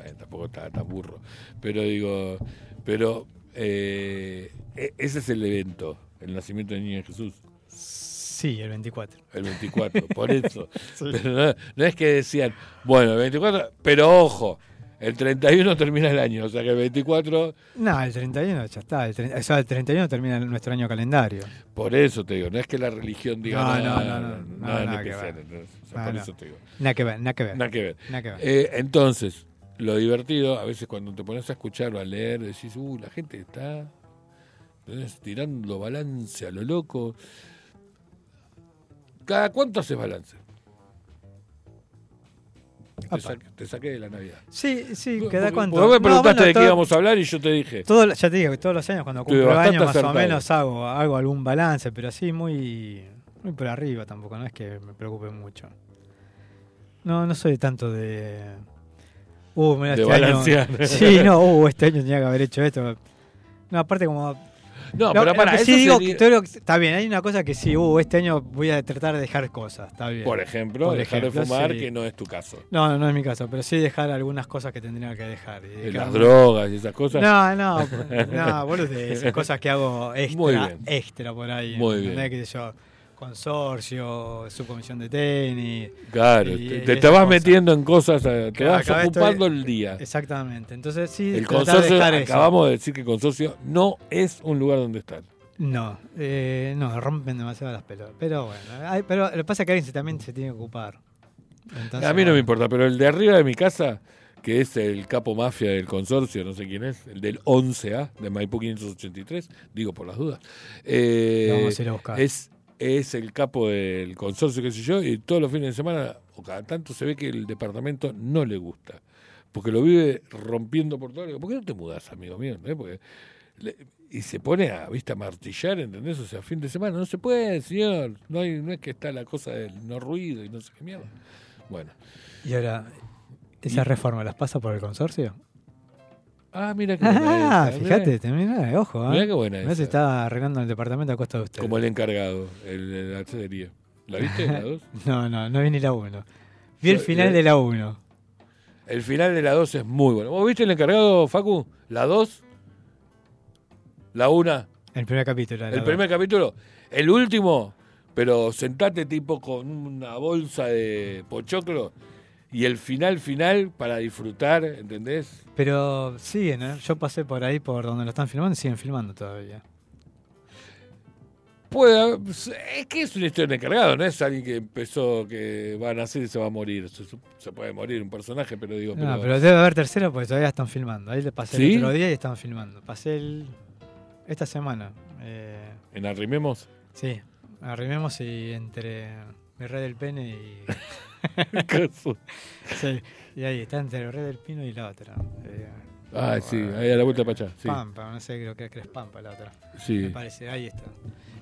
[SPEAKER 1] bien, tampoco está tan burro. Pero digo, pero eh, e- ese es el evento, el nacimiento del niño Jesús.
[SPEAKER 2] Sí, el 24.
[SPEAKER 1] El 24, por eso. <laughs>
[SPEAKER 2] Sí.
[SPEAKER 1] Pero no, no es que decían, bueno, el 24, pero ojo, el 31 termina el año, o sea que el 24,
[SPEAKER 2] No, el 31 ya está. El, o sea, el 31 termina nuestro año calendario.
[SPEAKER 1] por eso te digo, no es que la religión diga
[SPEAKER 2] No,
[SPEAKER 1] nada,
[SPEAKER 2] no, no, no, no,
[SPEAKER 1] nada
[SPEAKER 2] nada que ver.
[SPEAKER 1] por eso te digo,
[SPEAKER 2] Nada que ver, nada que ver.
[SPEAKER 1] nada que ver.
[SPEAKER 2] Nada que ver.
[SPEAKER 1] Eh, entonces, lo divertido, a veces cuando te pones a escuchar o a leer, decís, uh, la gente está ¿entendés? tirando balance a lo loco. ¿Cada cuánto haces balance? Te saqué, te saqué de la Navidad.
[SPEAKER 2] Sí, sí, ¿queda cuánto?
[SPEAKER 1] vos me
[SPEAKER 2] No,
[SPEAKER 1] preguntaste
[SPEAKER 2] bueno,
[SPEAKER 1] de qué íbamos a hablar y yo te dije.
[SPEAKER 2] todo- ya te digo que todos los años cuando cumplo años más
[SPEAKER 1] acertado.
[SPEAKER 2] o menos hago, hago algún balance, pero así muy, muy por arriba tampoco, no es que me preocupe mucho. No, no soy tanto de... Uh, mira,
[SPEAKER 1] De
[SPEAKER 2] este año-
[SPEAKER 1] balancear.
[SPEAKER 2] Sí, no, uh, este año tenía que haber hecho esto. No, aparte como...
[SPEAKER 1] No,
[SPEAKER 2] lo-
[SPEAKER 1] pero para
[SPEAKER 2] que
[SPEAKER 1] eso
[SPEAKER 2] sí digo,
[SPEAKER 1] sería-
[SPEAKER 2] que- está bien, hay una cosa que sí, uh, este año voy a tratar de dejar cosas, está bien.
[SPEAKER 1] por ejemplo,
[SPEAKER 2] Por
[SPEAKER 1] dejar
[SPEAKER 2] ejemplo,
[SPEAKER 1] de fumar,
[SPEAKER 2] sí.
[SPEAKER 1] que no es tu caso.
[SPEAKER 2] No, no, no es mi caso, pero sí dejar algunas cosas que tendría que dejar. y
[SPEAKER 1] De
[SPEAKER 2] dejar-
[SPEAKER 1] las drogas y esas cosas.
[SPEAKER 2] No, no, <laughs> no, boludeces, cosas que hago extra, extra por ahí.
[SPEAKER 1] Muy bien.
[SPEAKER 2] Que yo, consorcio, subcomisión de tenis.
[SPEAKER 1] Claro,
[SPEAKER 2] Y-
[SPEAKER 1] te, te- vas metiendo en cosas, eh, te
[SPEAKER 2] Claro,
[SPEAKER 1] vas ocupando
[SPEAKER 2] estoy-
[SPEAKER 1] el día.
[SPEAKER 2] Exactamente. Entonces, sí,
[SPEAKER 1] El
[SPEAKER 2] de
[SPEAKER 1] consorcio,
[SPEAKER 2] eso.
[SPEAKER 1] acabamos de decir que el consorcio no es un lugar donde estar.
[SPEAKER 2] No, eh, no, rompen demasiado las pelotas. Pero bueno, hay- pero lo que pasa es que alguien se- también se tiene que ocupar. Entonces,
[SPEAKER 1] a mí no me importa, pero el de arriba de mi casa, que es el capo mafia del consorcio, no sé quién es, el del 11A de Maipú 583, digo por las dudas, eh,
[SPEAKER 2] vamos a ir a buscar.
[SPEAKER 1] es, es el capo del consorcio, qué sé yo, y todos los fines de semana, o cada tanto, se ve que el departamento no le gusta, porque lo vive rompiendo por todo. Le digo, ¿Por qué no te mudas, amigo mío? Le- y se pone a, ¿viste, a martillar, ¿entendés? O sea, fin de semana, no se puede, señor, no, hay, no es que está la cosa del no ruido y no sé qué mierda. Bueno.
[SPEAKER 2] Y ahora, ¿esa reforma las pasa por el consorcio?
[SPEAKER 1] Ah, mira qué buena
[SPEAKER 2] Ah,
[SPEAKER 1] esa,
[SPEAKER 2] fíjate, termina, ojo. ¿eh?
[SPEAKER 1] Mirá qué buena
[SPEAKER 2] Mirá,
[SPEAKER 1] esa.
[SPEAKER 2] se está arreglando el departamento a costa de usted.
[SPEAKER 1] Como el encargado, el de la artillería. ¿La viste? ¿La dos? <laughs>
[SPEAKER 2] No, no, no vi ni la 1. Vi el
[SPEAKER 1] Yo-
[SPEAKER 2] final
[SPEAKER 1] yo-
[SPEAKER 2] de la 1.
[SPEAKER 1] El final de la 2 es muy bueno. ¿Vos viste el encargado, Facu? ¿La 2? ¿La 1?
[SPEAKER 2] El primer capítulo. la
[SPEAKER 1] El
[SPEAKER 2] dos.
[SPEAKER 1] primer capítulo. El último, pero sentate tipo con una bolsa de pochoclo y el final final para disfrutar, ¿entendés?
[SPEAKER 2] Pero siguen, ¿eh? Yo pasé por ahí, por donde lo están filmando, y siguen filmando todavía.
[SPEAKER 1] Puede pues, es que es una historia de encargado, no es alguien que empezó, que va a nacer y se va a morir. Se, se puede morir un personaje, pero digo,
[SPEAKER 2] No,
[SPEAKER 1] pero-
[SPEAKER 2] pero debe haber tercero porque todavía están filmando. Ahí le pasé
[SPEAKER 1] ¿Sí?
[SPEAKER 2] el otro día y están filmando. Pasé el... esta semana. Eh,
[SPEAKER 1] en Arrimemos.
[SPEAKER 2] sí, arrimemos y entre mi red del pene y... <laughs> <laughs> Sí, y ahí está entre el red del pino y la otra. Eh,
[SPEAKER 1] ah, sí, ahí a la vuelta para allá. Sí,
[SPEAKER 2] Pampa, no sé, creo que es Pampa la otra. Me
[SPEAKER 1] sí.
[SPEAKER 2] parece, ahí está.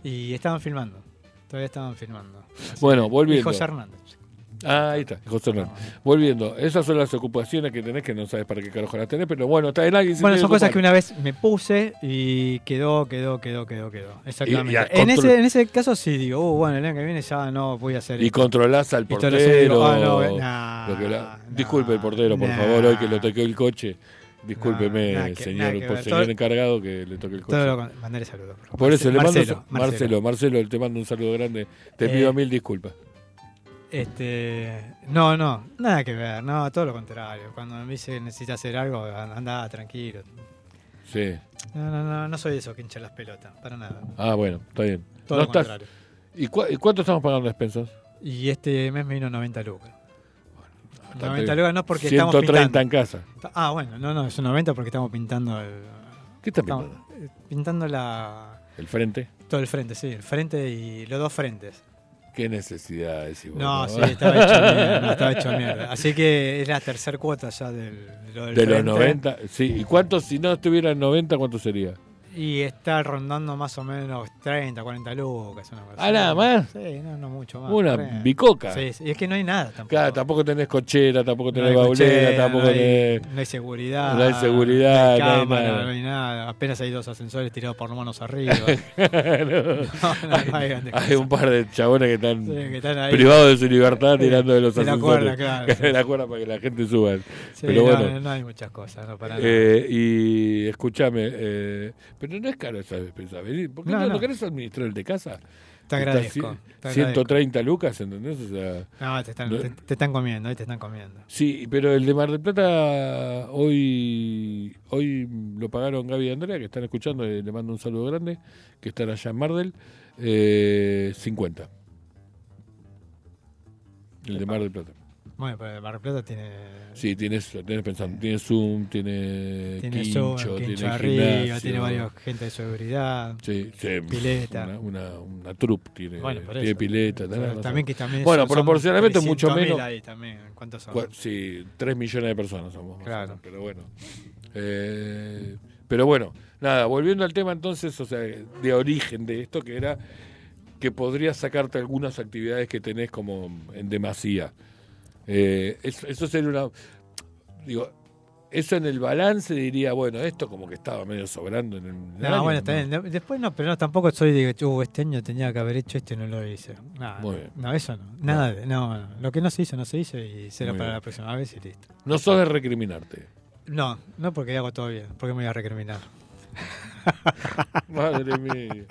[SPEAKER 2] Y estaban filmando. Todavía estaban filmando. Así
[SPEAKER 1] Bueno, volviendo.
[SPEAKER 2] José Hernández.
[SPEAKER 1] Ah, ahí está, José Hernán. Volviendo, esas son las ocupaciones que tenés que no sabes para qué carajo las tenés, pero bueno, está en alguien.
[SPEAKER 2] Bueno, son cosas que una vez me puse y quedó, quedó, quedó, quedó, quedó. Exactamente.
[SPEAKER 1] y
[SPEAKER 2] en, ese, en ese caso sí digo, uh, bueno, el año que viene ya no voy a hacer
[SPEAKER 1] Y
[SPEAKER 2] esto.
[SPEAKER 1] controlás al
[SPEAKER 2] lo digo,
[SPEAKER 1] portero.
[SPEAKER 2] ah, no, nah,
[SPEAKER 1] lo que la-
[SPEAKER 2] nah,
[SPEAKER 1] Disculpe el portero, por
[SPEAKER 2] nah.
[SPEAKER 1] favor, hoy que le toqué el coche. Discúlpeme,
[SPEAKER 2] nada
[SPEAKER 1] señor,
[SPEAKER 2] que
[SPEAKER 1] por señor
[SPEAKER 2] Todo-
[SPEAKER 1] encargado que le toque el coche.
[SPEAKER 2] Todo lo Mandale saludos. por.
[SPEAKER 1] Por eso le mando
[SPEAKER 2] Marcelo,
[SPEAKER 1] Marcelo, Marcelo, Marcelo, te mando un saludo grande. Te
[SPEAKER 2] Eh,
[SPEAKER 1] pido mil disculpas.
[SPEAKER 2] Este, no, no, nada que ver, no, todo lo contrario. Cuando me dice que necesita hacer algo, anda tranquilo.
[SPEAKER 1] Sí.
[SPEAKER 2] No, no, no, no soy de esos que hinchan las pelotas, para nada.
[SPEAKER 1] Ah, bueno, está bien.
[SPEAKER 2] Todo
[SPEAKER 1] No
[SPEAKER 2] lo
[SPEAKER 1] estás-
[SPEAKER 2] contrario.
[SPEAKER 1] ¿Y, cuánto estamos pagando de expensas?
[SPEAKER 2] Y este mes me vino 90 lucas.
[SPEAKER 1] Bastante
[SPEAKER 2] 90
[SPEAKER 1] bien.
[SPEAKER 2] lucas no porque
[SPEAKER 1] 130
[SPEAKER 2] estamos pintando.
[SPEAKER 1] en casa.
[SPEAKER 2] Ah, bueno, no, no, es un 90 porque estamos pintando el,
[SPEAKER 1] ¿Qué está
[SPEAKER 2] estamos,
[SPEAKER 1] pintando?
[SPEAKER 2] eh, pintando la
[SPEAKER 1] ¿El frente?
[SPEAKER 2] todo el frente, sí, el frente y los dos frentes.
[SPEAKER 1] ¿Qué necesidad decís vos,
[SPEAKER 2] No,
[SPEAKER 1] no?
[SPEAKER 2] sí, estaba hecho <laughs> mierda, no, estaba hecho mierda. Así que es la tercera cuota ya del, de lo del
[SPEAKER 1] De los
[SPEAKER 2] frente.
[SPEAKER 1] 90, sí. ¿Y cuánto, si no estuviera en 90, cuánto sería?
[SPEAKER 2] Y está rondando más o menos 30, 40 lucas. Una cosa
[SPEAKER 1] Ah, nada más.
[SPEAKER 2] Sí, no, no mucho más.
[SPEAKER 1] Una
[SPEAKER 2] 40.
[SPEAKER 1] bicoca.
[SPEAKER 2] Sí, sí, y es que no hay nada tampoco.
[SPEAKER 1] Claro, tampoco tenés cochera, tampoco tenés baulera,
[SPEAKER 2] cochera,
[SPEAKER 1] tampoco
[SPEAKER 2] no hay,
[SPEAKER 1] tenés...
[SPEAKER 2] no hay seguridad.
[SPEAKER 1] no hay seguridad,
[SPEAKER 2] no
[SPEAKER 1] hay nada.
[SPEAKER 2] no hay nada. Apenas hay dos ascensores tirados por manos arriba. <laughs> Hay
[SPEAKER 1] Hay un par de chabones que están
[SPEAKER 2] Sí, que están ahí.
[SPEAKER 1] privados de su libertad tirando de los
[SPEAKER 2] de la
[SPEAKER 1] ascensores.
[SPEAKER 2] cuerda, claro, <laughs>
[SPEAKER 1] de la cuerda para que la gente suba.
[SPEAKER 2] Sí,
[SPEAKER 1] Pero
[SPEAKER 2] no,
[SPEAKER 1] bueno.
[SPEAKER 2] no, hay muchas cosas, no para nada.
[SPEAKER 1] Eh, y escúchame, eh, pero no es caro esa despensa. ¿Por qué
[SPEAKER 2] No,
[SPEAKER 1] no,
[SPEAKER 2] no.
[SPEAKER 1] lo querés administrar el de casa?
[SPEAKER 2] te agradezco. te agradezco.
[SPEAKER 1] 130 lucas, ¿entendés? O sea,
[SPEAKER 2] No, te están,
[SPEAKER 1] No.
[SPEAKER 2] te, te están comiendo, ahí te están comiendo.
[SPEAKER 1] sí, pero el de Mar del Plata hoy hoy lo pagaron Gaby y Andrea, que están escuchando, eh, le mando un saludo grande, que están allá en Mardel, eh, 50. El de Mar del Plata.
[SPEAKER 2] Bueno, pero del Plata tiene.
[SPEAKER 1] Sí, tienes, tienes pensando, tiene Zoom, tiene,
[SPEAKER 2] tiene
[SPEAKER 1] quincho,
[SPEAKER 2] eso,
[SPEAKER 1] tiene
[SPEAKER 2] quincho arriba, tiene varios gente de seguridad.
[SPEAKER 1] Sí, sí,
[SPEAKER 2] Pileta.
[SPEAKER 1] Una, una, una troupe tiene,
[SPEAKER 2] Bueno, por
[SPEAKER 1] tiene
[SPEAKER 2] eso.
[SPEAKER 1] pileta. razón.
[SPEAKER 2] también que también
[SPEAKER 1] Bueno,
[SPEAKER 2] son-
[SPEAKER 1] proporcionalmente mucho
[SPEAKER 2] 300.000
[SPEAKER 1] menos.
[SPEAKER 2] ahí también. ¿Cuántos son?
[SPEAKER 1] Cua- Sí, 3 millones de personas somos.
[SPEAKER 2] Claro.
[SPEAKER 1] Pero bueno. Eh, pero bueno, nada, volviendo al tema entonces, o sea, de origen de esto, que era que podrías sacarte algunas actividades que tenés como en demasía. Eh, eso, eso sería una... Digo, eso en el balance diría, bueno, esto como que estaba medio sobrando en el...
[SPEAKER 2] No,
[SPEAKER 1] año,
[SPEAKER 2] bueno, está bien. De- Después no, pero no, tampoco soy de que uh, este año tenía que haber hecho esto y no lo hice. No,
[SPEAKER 1] Muy
[SPEAKER 2] no,
[SPEAKER 1] bien.
[SPEAKER 2] no, eso no. Nada, de- no, no. Lo que no se hizo, no se hizo y será
[SPEAKER 1] Muy
[SPEAKER 2] para
[SPEAKER 1] bien.
[SPEAKER 2] la próxima vez y listo.
[SPEAKER 1] No sos de recriminarte.
[SPEAKER 2] No, no porque hago todo bien, porque me voy a recriminar. <laughs>
[SPEAKER 1] Madre mía.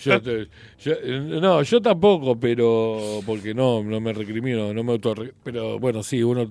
[SPEAKER 1] Yo, te- yo- no, yo tampoco, pero porque no, no me recrimino, no me auto pero bueno, sí, uno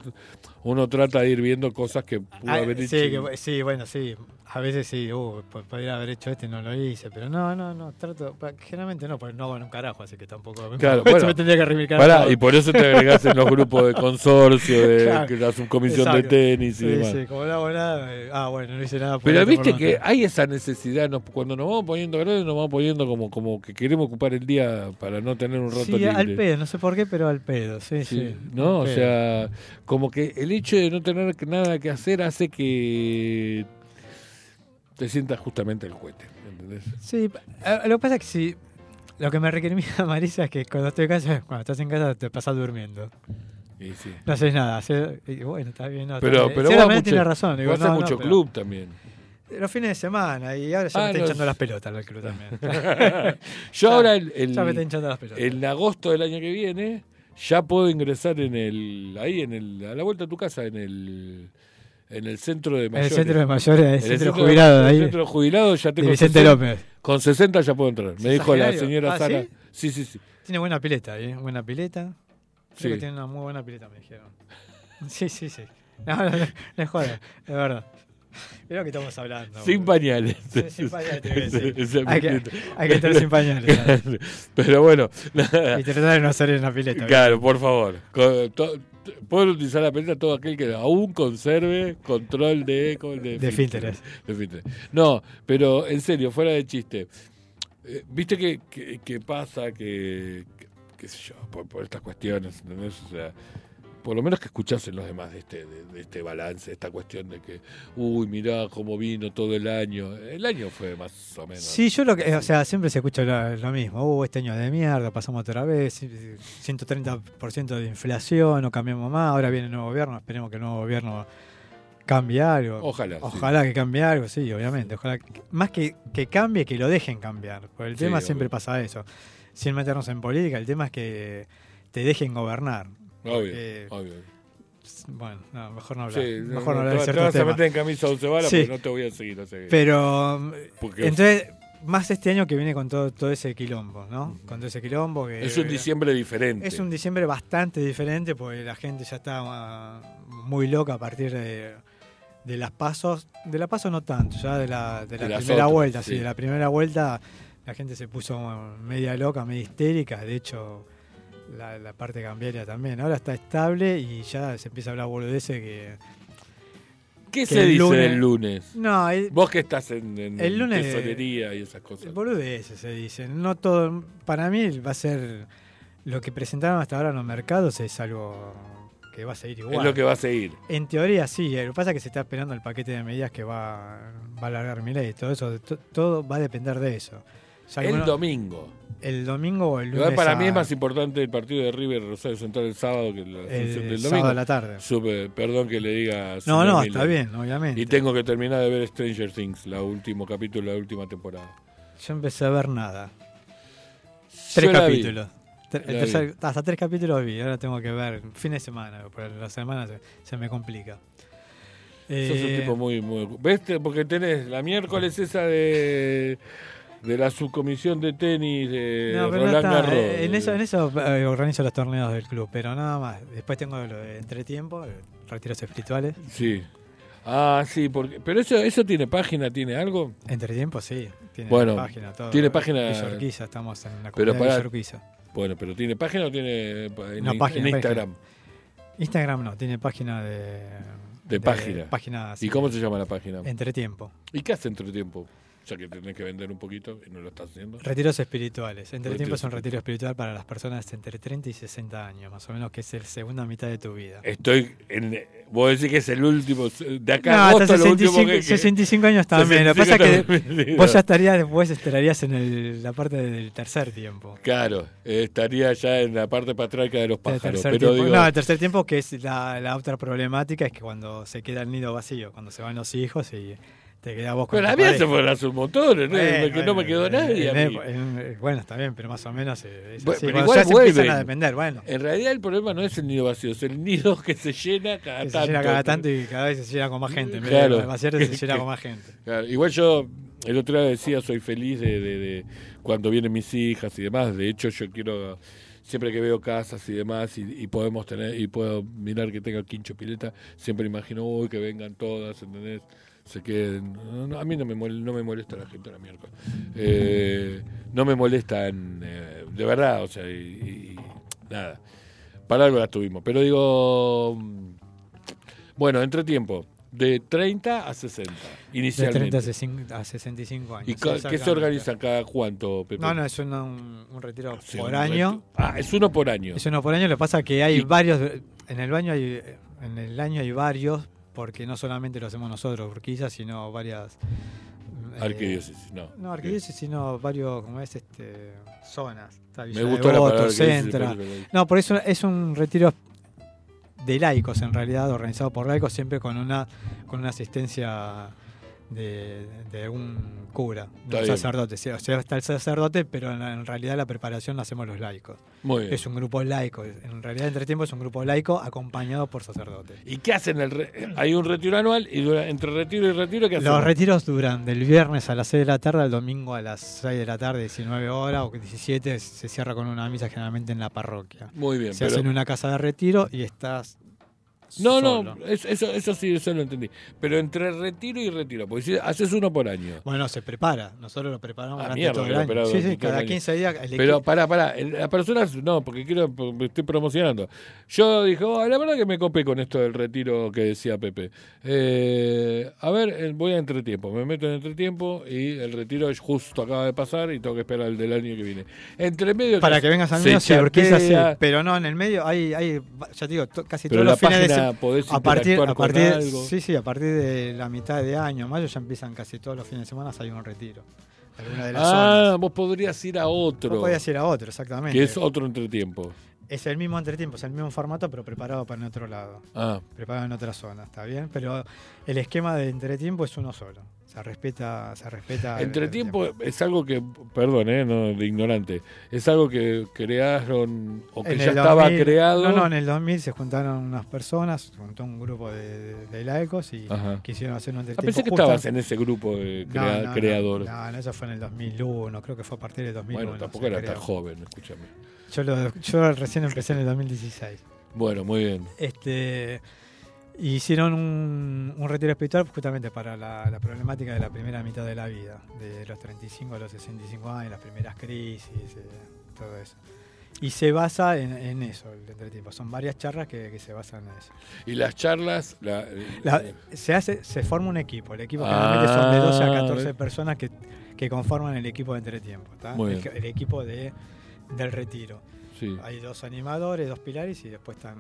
[SPEAKER 1] uno trata de ir viendo cosas que pudo
[SPEAKER 2] Ah,
[SPEAKER 1] haber
[SPEAKER 2] sí,
[SPEAKER 1] hecho.
[SPEAKER 2] que- sí, bueno, sí. A veces sí, uh, po- podría haber hecho este y no lo hice, pero no, no, no, trato, generalmente no, porque no hago en un carajo, así que tampoco me,
[SPEAKER 1] Claro, <laughs>
[SPEAKER 2] me
[SPEAKER 1] bueno.
[SPEAKER 2] tendría que reivindicar
[SPEAKER 1] Pará, y por eso te agregás en los grupos de consorcio, de
[SPEAKER 2] Claro,
[SPEAKER 1] que la subcomisión
[SPEAKER 2] exacto.
[SPEAKER 1] de tenis y
[SPEAKER 2] Sí,
[SPEAKER 1] demás.
[SPEAKER 2] sí, como no hago nada, eh, ah, bueno, no hice nada.
[SPEAKER 1] Pero viste que hay esa necesidad, nos- cuando nos vamos poniendo grandes, nos vamos poniendo como, como que queremos ocupar el día para no tener un rato
[SPEAKER 2] Sí,
[SPEAKER 1] libre.
[SPEAKER 2] al pedo, no sé por qué, pero al pedo, sí, sí.
[SPEAKER 1] Sí, ¿no? O
[SPEAKER 2] pedo.
[SPEAKER 1] sea, como que el hecho de no tener nada que hacer hace que te sientas justamente el cohete, ¿entendés?
[SPEAKER 2] Sí, lo que pasa es que si. Lo que me recrimina <laughs> Marisa es que cuando estoy en casa, cuando estás en casa te pasas durmiendo.
[SPEAKER 1] Y sí.
[SPEAKER 2] No haces nada. haces- y bueno, está bien. No,
[SPEAKER 1] Pero, pero vos
[SPEAKER 2] tiene
[SPEAKER 1] mucho,
[SPEAKER 2] razón. digo, no,
[SPEAKER 1] mucho club también.
[SPEAKER 2] Los fines de semana y ahora ya
[SPEAKER 1] Ah,
[SPEAKER 2] me está
[SPEAKER 1] los-
[SPEAKER 2] hinchando las pelotas el club también. <laughs>
[SPEAKER 1] Yo
[SPEAKER 2] Ya-
[SPEAKER 1] ahora, el, el-
[SPEAKER 2] ya me está hinchando las pelotas.
[SPEAKER 1] en agosto del año que viene, ya puedo ingresar en el ahí, en el a la vuelta de tu casa, en el en el centro de
[SPEAKER 2] En el
[SPEAKER 1] mayores.
[SPEAKER 2] centro de mayores, en el
[SPEAKER 1] En
[SPEAKER 2] centro jubilado
[SPEAKER 1] en el centro de jubilados ya tengo
[SPEAKER 2] Vicente
[SPEAKER 1] 60
[SPEAKER 2] López.
[SPEAKER 1] Con 60 ya puedo entrar. Me dijo la señora
[SPEAKER 2] Ah,
[SPEAKER 1] Sara.
[SPEAKER 2] ¿sí?
[SPEAKER 1] Sí, sí, sí.
[SPEAKER 2] Tiene buena pileta ¿eh? buena pileta. Creo
[SPEAKER 1] Sí.
[SPEAKER 2] que tiene una muy buena pileta, me dijeron. <laughs> Sí, sí, sí. No, no, no, no es joda, es verdad. Lo que estamos hablando.
[SPEAKER 1] Sin pañales.
[SPEAKER 2] Sin pañales, te <laughs> decir. Hay que, hay que estar sin pañales. <laughs>
[SPEAKER 1] Pero bueno,
[SPEAKER 2] Y tratar de no hacer en la pileta.
[SPEAKER 1] claro, por favor. Con- to- Pueden utilizar la pelota todo aquel que aún conserve control de eco, de,
[SPEAKER 2] De.
[SPEAKER 1] De. No, pero en serio, fuera de chiste. eh, ¿Viste que, que, que pasa que, que- qué sé yo, por, por estas cuestiones, ¿entendés? O sea, por lo menos que escuchasen los demás de este, de, de este balance, esta cuestión de que, uy, mirá cómo vino todo el año. El año fue más o menos.
[SPEAKER 2] Sí, yo lo que, o sea, siempre se escucha lo, lo mismo. Uh, este año de mierda, pasamos otra vez, 130% de inflación, no cambiamos más, ahora viene el nuevo gobierno, esperemos que el nuevo gobierno cambie algo.
[SPEAKER 1] Ojalá. sí.
[SPEAKER 2] Ojalá que cambie algo, sí, obviamente. Ojalá que- más que, que cambie, que lo dejen cambiar. Porque el
[SPEAKER 1] Sí,
[SPEAKER 2] tema
[SPEAKER 1] obvio.
[SPEAKER 2] siempre pasa eso. Sin meternos en política, el tema es que te dejen gobernar.
[SPEAKER 1] Obvio,
[SPEAKER 2] Porque,
[SPEAKER 1] obvio.
[SPEAKER 2] Bueno, no, mejor no hablar.
[SPEAKER 1] Sí,
[SPEAKER 2] mejor no
[SPEAKER 1] no,
[SPEAKER 2] hablar de
[SPEAKER 1] te, te vas a
[SPEAKER 2] temas.
[SPEAKER 1] meter en camisa once varas
[SPEAKER 2] Sí.
[SPEAKER 1] porque no te voy a seguir. o sea
[SPEAKER 2] Pero
[SPEAKER 1] porque
[SPEAKER 2] entonces, más este año que viene con todo, todo ese quilombo, ¿no? Con todo ese quilombo que
[SPEAKER 1] es un diciembre diferente.
[SPEAKER 2] es un diciembre bastante diferente porque la gente ya está ah, muy loca a partir de, de las pasos, de la paso no tanto, ya de la, de la
[SPEAKER 1] De
[SPEAKER 2] primera
[SPEAKER 1] otras,
[SPEAKER 2] vuelta, sí.
[SPEAKER 1] sí.
[SPEAKER 2] de la primera vuelta la gente se puso media loca, media histérica, de hecho la, la parte cambiaria también. Ahora está estable y ya se empieza a hablar boludeces que...
[SPEAKER 1] ¿Qué
[SPEAKER 2] que
[SPEAKER 1] se
[SPEAKER 2] el
[SPEAKER 1] dice
[SPEAKER 2] lunes-
[SPEAKER 1] del lunes?
[SPEAKER 2] No, el-
[SPEAKER 1] Vos que estás en, en
[SPEAKER 2] El lunes-
[SPEAKER 1] tesorería y esas cosas.
[SPEAKER 2] Boludeces se dicen. No todo. Para mí va a ser. Lo que presentaron hasta ahora en los mercados es algo que va a seguir igual.
[SPEAKER 1] Es lo que va a seguir.
[SPEAKER 2] En teoría sí. Lo que pasa es que se está esperando el paquete de medidas que va, va a alargar mi ley. Todo eso, to- todo va a depender de eso.
[SPEAKER 1] El domingo.
[SPEAKER 2] el domingo o el lunes.
[SPEAKER 1] para
[SPEAKER 2] a-
[SPEAKER 1] mí es más importante el partido de River Rosario Central el sábado que la
[SPEAKER 2] el
[SPEAKER 1] del
[SPEAKER 2] sábado
[SPEAKER 1] domingo.
[SPEAKER 2] de la tarde.
[SPEAKER 1] Perdón que le diga.
[SPEAKER 2] No, no, está bien, obviamente.
[SPEAKER 1] Y tengo que terminar de ver Stranger Things, la último capítulo de la última temporada.
[SPEAKER 2] Yo empecé a ver nada. Tres capítulos. El tercer- hasta tres capítulos vi. Ahora tengo que ver fin de semana. Porque la semana se, se me complica.
[SPEAKER 1] Sos
[SPEAKER 2] Eh,
[SPEAKER 1] un tipo muy, muy. ¿Ves? Porque tenés la miércoles esa de. De la subcomisión de tenis de
[SPEAKER 2] no,
[SPEAKER 1] Roland. Garros.
[SPEAKER 2] Eh, En eso, en eso eh, organizo los torneos del club, pero nada más. Después tengo lo de entretiempo, eh, retiros espirituales.
[SPEAKER 1] Sí. Ah, sí, porque. Pero eso, eso tiene página, tiene algo.
[SPEAKER 2] Entretiempo, sí. Tiene
[SPEAKER 1] Bueno,
[SPEAKER 2] página, todo.
[SPEAKER 1] tiene página-
[SPEAKER 2] Villa Urquiza, estamos en la
[SPEAKER 1] Pero
[SPEAKER 2] comunidad de
[SPEAKER 1] pará.
[SPEAKER 2] Villa Urquiza.
[SPEAKER 1] Bueno, pero tiene página o tiene en,
[SPEAKER 2] No, página,
[SPEAKER 1] en Instagram.
[SPEAKER 2] Instagram no, tiene página de.
[SPEAKER 1] De página.
[SPEAKER 2] Página,
[SPEAKER 1] ¿Y cómo se llama la página?
[SPEAKER 2] Entretiempo.
[SPEAKER 1] ¿Y qué hace entretiempo? Ya que tenés que vender un poquito y no lo estás haciendo.
[SPEAKER 2] Retiros espirituales. Entretiempo es un retiro espiritual para las personas entre 30 y 60 años, más o menos, que es la segunda mitad de tu vida.
[SPEAKER 1] Estoy en. Vos decís que es el último. De acá
[SPEAKER 2] No, hasta
[SPEAKER 1] agosto lo último
[SPEAKER 2] 65,
[SPEAKER 1] que. que-
[SPEAKER 2] 65 años también. Lo que pasa es
[SPEAKER 1] 65
[SPEAKER 2] que vos ya estarías después, estarías en el- la parte del tercer tiempo.
[SPEAKER 1] Claro, estaría ya en la parte patriarca de los pájaros. Pero digo,
[SPEAKER 2] No, el tercer tiempo que es la, la otra problemática es que cuando se queda el nido vacío, cuando se van los hijos y te queda vos con
[SPEAKER 1] pero
[SPEAKER 2] tu
[SPEAKER 1] a mí
[SPEAKER 2] pareja.
[SPEAKER 1] se fueron a sus motores, ¿no?
[SPEAKER 2] Bueno,
[SPEAKER 1] que no me quedó nadie.
[SPEAKER 2] en- en- bueno, está bien, pero más o menos eh, es así.
[SPEAKER 1] pero igual
[SPEAKER 2] ya se empiezan
[SPEAKER 1] vuelven.
[SPEAKER 2] a depender, bueno.
[SPEAKER 1] En realidad el problema no es el nido vacío, es el nido que se llena cada
[SPEAKER 2] Que se
[SPEAKER 1] tanto.
[SPEAKER 2] llena cada tanto y cada vez se llena con más gente.
[SPEAKER 1] Claro.
[SPEAKER 2] vaciarse, se <laughs> llena con más gente.
[SPEAKER 1] Claro, igual yo el otro día decía, soy feliz de, de- de cuando vienen mis hijas y demás. De hecho, yo quiero, siempre que veo casas y demás y, y podemos tener, y puedo mirar que tenga quincho pileta, siempre imagino, uy, que vengan todas, ¿entendés? Se queden. No, a mí no me, mol- no me molesta la gente la miércoles. Eh, no me molestan, eh, de verdad, o sea, y, y nada. Para algo las tuvimos. Pero digo, mm, bueno, entre tiempo, de 30 a 60,
[SPEAKER 2] De
[SPEAKER 1] inicialmente.
[SPEAKER 2] 30 a 65 a 65 años.
[SPEAKER 1] ¿Y qué se
[SPEAKER 2] exactamente.
[SPEAKER 1] organiza cada cuánto, Pepe?
[SPEAKER 2] No, no, es un, un retiro
[SPEAKER 1] Sí,
[SPEAKER 2] por
[SPEAKER 1] un
[SPEAKER 2] año.
[SPEAKER 1] Ah, es uno por año.
[SPEAKER 2] Es uno por año, lo que pasa es que hay
[SPEAKER 1] Y-
[SPEAKER 2] varios, en el baño hay, en el año hay varios, porque no solamente lo hacemos nosotros, Urquiza, sino varias... eh,
[SPEAKER 1] Arquidiócesis, no.
[SPEAKER 2] No, arquidiócesis, sino varios, como es, este, zonas.
[SPEAKER 1] Me gustó la palabra
[SPEAKER 2] Centra. No, por eso es un retiro de laicos, en realidad, organizado por laicos, siempre con una, con una asistencia de, de un cura, de un sacerdote. O sea, está el sacerdote, pero en, en realidad la preparación la hacemos los laicos.
[SPEAKER 1] Muy bien.
[SPEAKER 2] Es un grupo laico. En realidad, entre tiempo es un grupo laico acompañado por sacerdotes.
[SPEAKER 1] ¿Y qué hacen? El re- Hay un retiro anual y dura- entre retiro y retiro, ¿qué hacen?
[SPEAKER 2] Los retiros duran del viernes a las 6 de la tarde al domingo a las 6 de la tarde, 19 horas o 17. Se cierra con una misa generalmente en la parroquia.
[SPEAKER 1] Muy bien,
[SPEAKER 2] Se
[SPEAKER 1] pero...
[SPEAKER 2] hace en una casa de retiro y estás.
[SPEAKER 1] No,
[SPEAKER 2] solo.
[SPEAKER 1] no, eso, eso, eso sí, eso lo entendí. Pero entre retiro y retiro, porque si haces uno por año.
[SPEAKER 2] Bueno, se prepara. Nosotros lo preparamos
[SPEAKER 1] Ah, mierda,
[SPEAKER 2] todo
[SPEAKER 1] que
[SPEAKER 2] el año. Sí, sí, cada
[SPEAKER 1] año.
[SPEAKER 2] 15 días. el
[SPEAKER 1] Pero pará, pará, las personas, no, porque quiero, porque me estoy promocionando. Yo dije, oh, la verdad que me copé con esto del retiro que decía Pepe. Eh, a ver, voy a entretiempo, me meto en entretiempo y el retiro es justo acaba de pasar y tengo que esperar el del año que viene. Entre medio...
[SPEAKER 2] para que vengas al mío, sí, Urquiza sí.
[SPEAKER 1] chatea,
[SPEAKER 2] Pero no, en el medio hay, hay ya te digo, casi
[SPEAKER 1] Pero
[SPEAKER 2] todos los fines de
[SPEAKER 1] podés
[SPEAKER 2] A partir, a
[SPEAKER 1] con
[SPEAKER 2] partir,
[SPEAKER 1] algo.
[SPEAKER 2] sí, sí, a partir de la mitad de año, mayo, ya empiezan casi todos los fines de semana, hay un retiro. De las
[SPEAKER 1] Ah,
[SPEAKER 2] zonas.
[SPEAKER 1] vos podrías ir a otro.
[SPEAKER 2] Vos podías ir a otro, exactamente.
[SPEAKER 1] Que es otro entretiempo.
[SPEAKER 2] Es el mismo entretiempo, es el mismo formato, pero preparado para en otro lado.
[SPEAKER 1] Ah,
[SPEAKER 2] Preparado en otra zona, ¿está bien? Pero el esquema de entretiempo es uno solo. Se respeta, se respeta. el-
[SPEAKER 1] entretiempo
[SPEAKER 2] el tiempo.
[SPEAKER 1] es algo que, perdón, eh, no, de ignorante, es algo que crearon o que
[SPEAKER 2] En
[SPEAKER 1] ya
[SPEAKER 2] el
[SPEAKER 1] estaba
[SPEAKER 2] 2000
[SPEAKER 1] creado.
[SPEAKER 2] No, no, en el 2000 se juntaron unas personas, se juntó un grupo de, de- de laicos y
[SPEAKER 1] Ajá.
[SPEAKER 2] quisieron hacer un
[SPEAKER 1] Ah,
[SPEAKER 2] entretiempo.
[SPEAKER 1] pensé que
[SPEAKER 2] justo-
[SPEAKER 1] estabas en ese grupo de crea-
[SPEAKER 2] no, no,
[SPEAKER 1] creador.
[SPEAKER 2] No, no, eso fue en el 2001, creo que fue a partir del 2001.
[SPEAKER 1] bueno, tampoco era
[SPEAKER 2] creó.
[SPEAKER 1] tan joven, escúchame.
[SPEAKER 2] Yo, lo- yo recién empecé en el 2016.
[SPEAKER 1] Bueno, muy bien.
[SPEAKER 2] Este, hicieron un, un retiro espiritual justamente para la, la problemática de la primera mitad de la vida, de los 35 a los 65 años, las primeras crisis, eh, todo eso. Y se basa en, en eso, el entretiempo. Son varias charlas que, que se basan en eso.
[SPEAKER 1] Y las charlas, la,
[SPEAKER 2] La- se hace, se forma un equipo. El equipo generalmente son de 12 a
[SPEAKER 1] Ah,
[SPEAKER 2] 14
[SPEAKER 1] ¿ves?
[SPEAKER 2] personas que, que conforman el equipo de entretiempo. El, el equipo de, del retiro.
[SPEAKER 1] sí.
[SPEAKER 2] Hay dos animadores, dos pilares y después están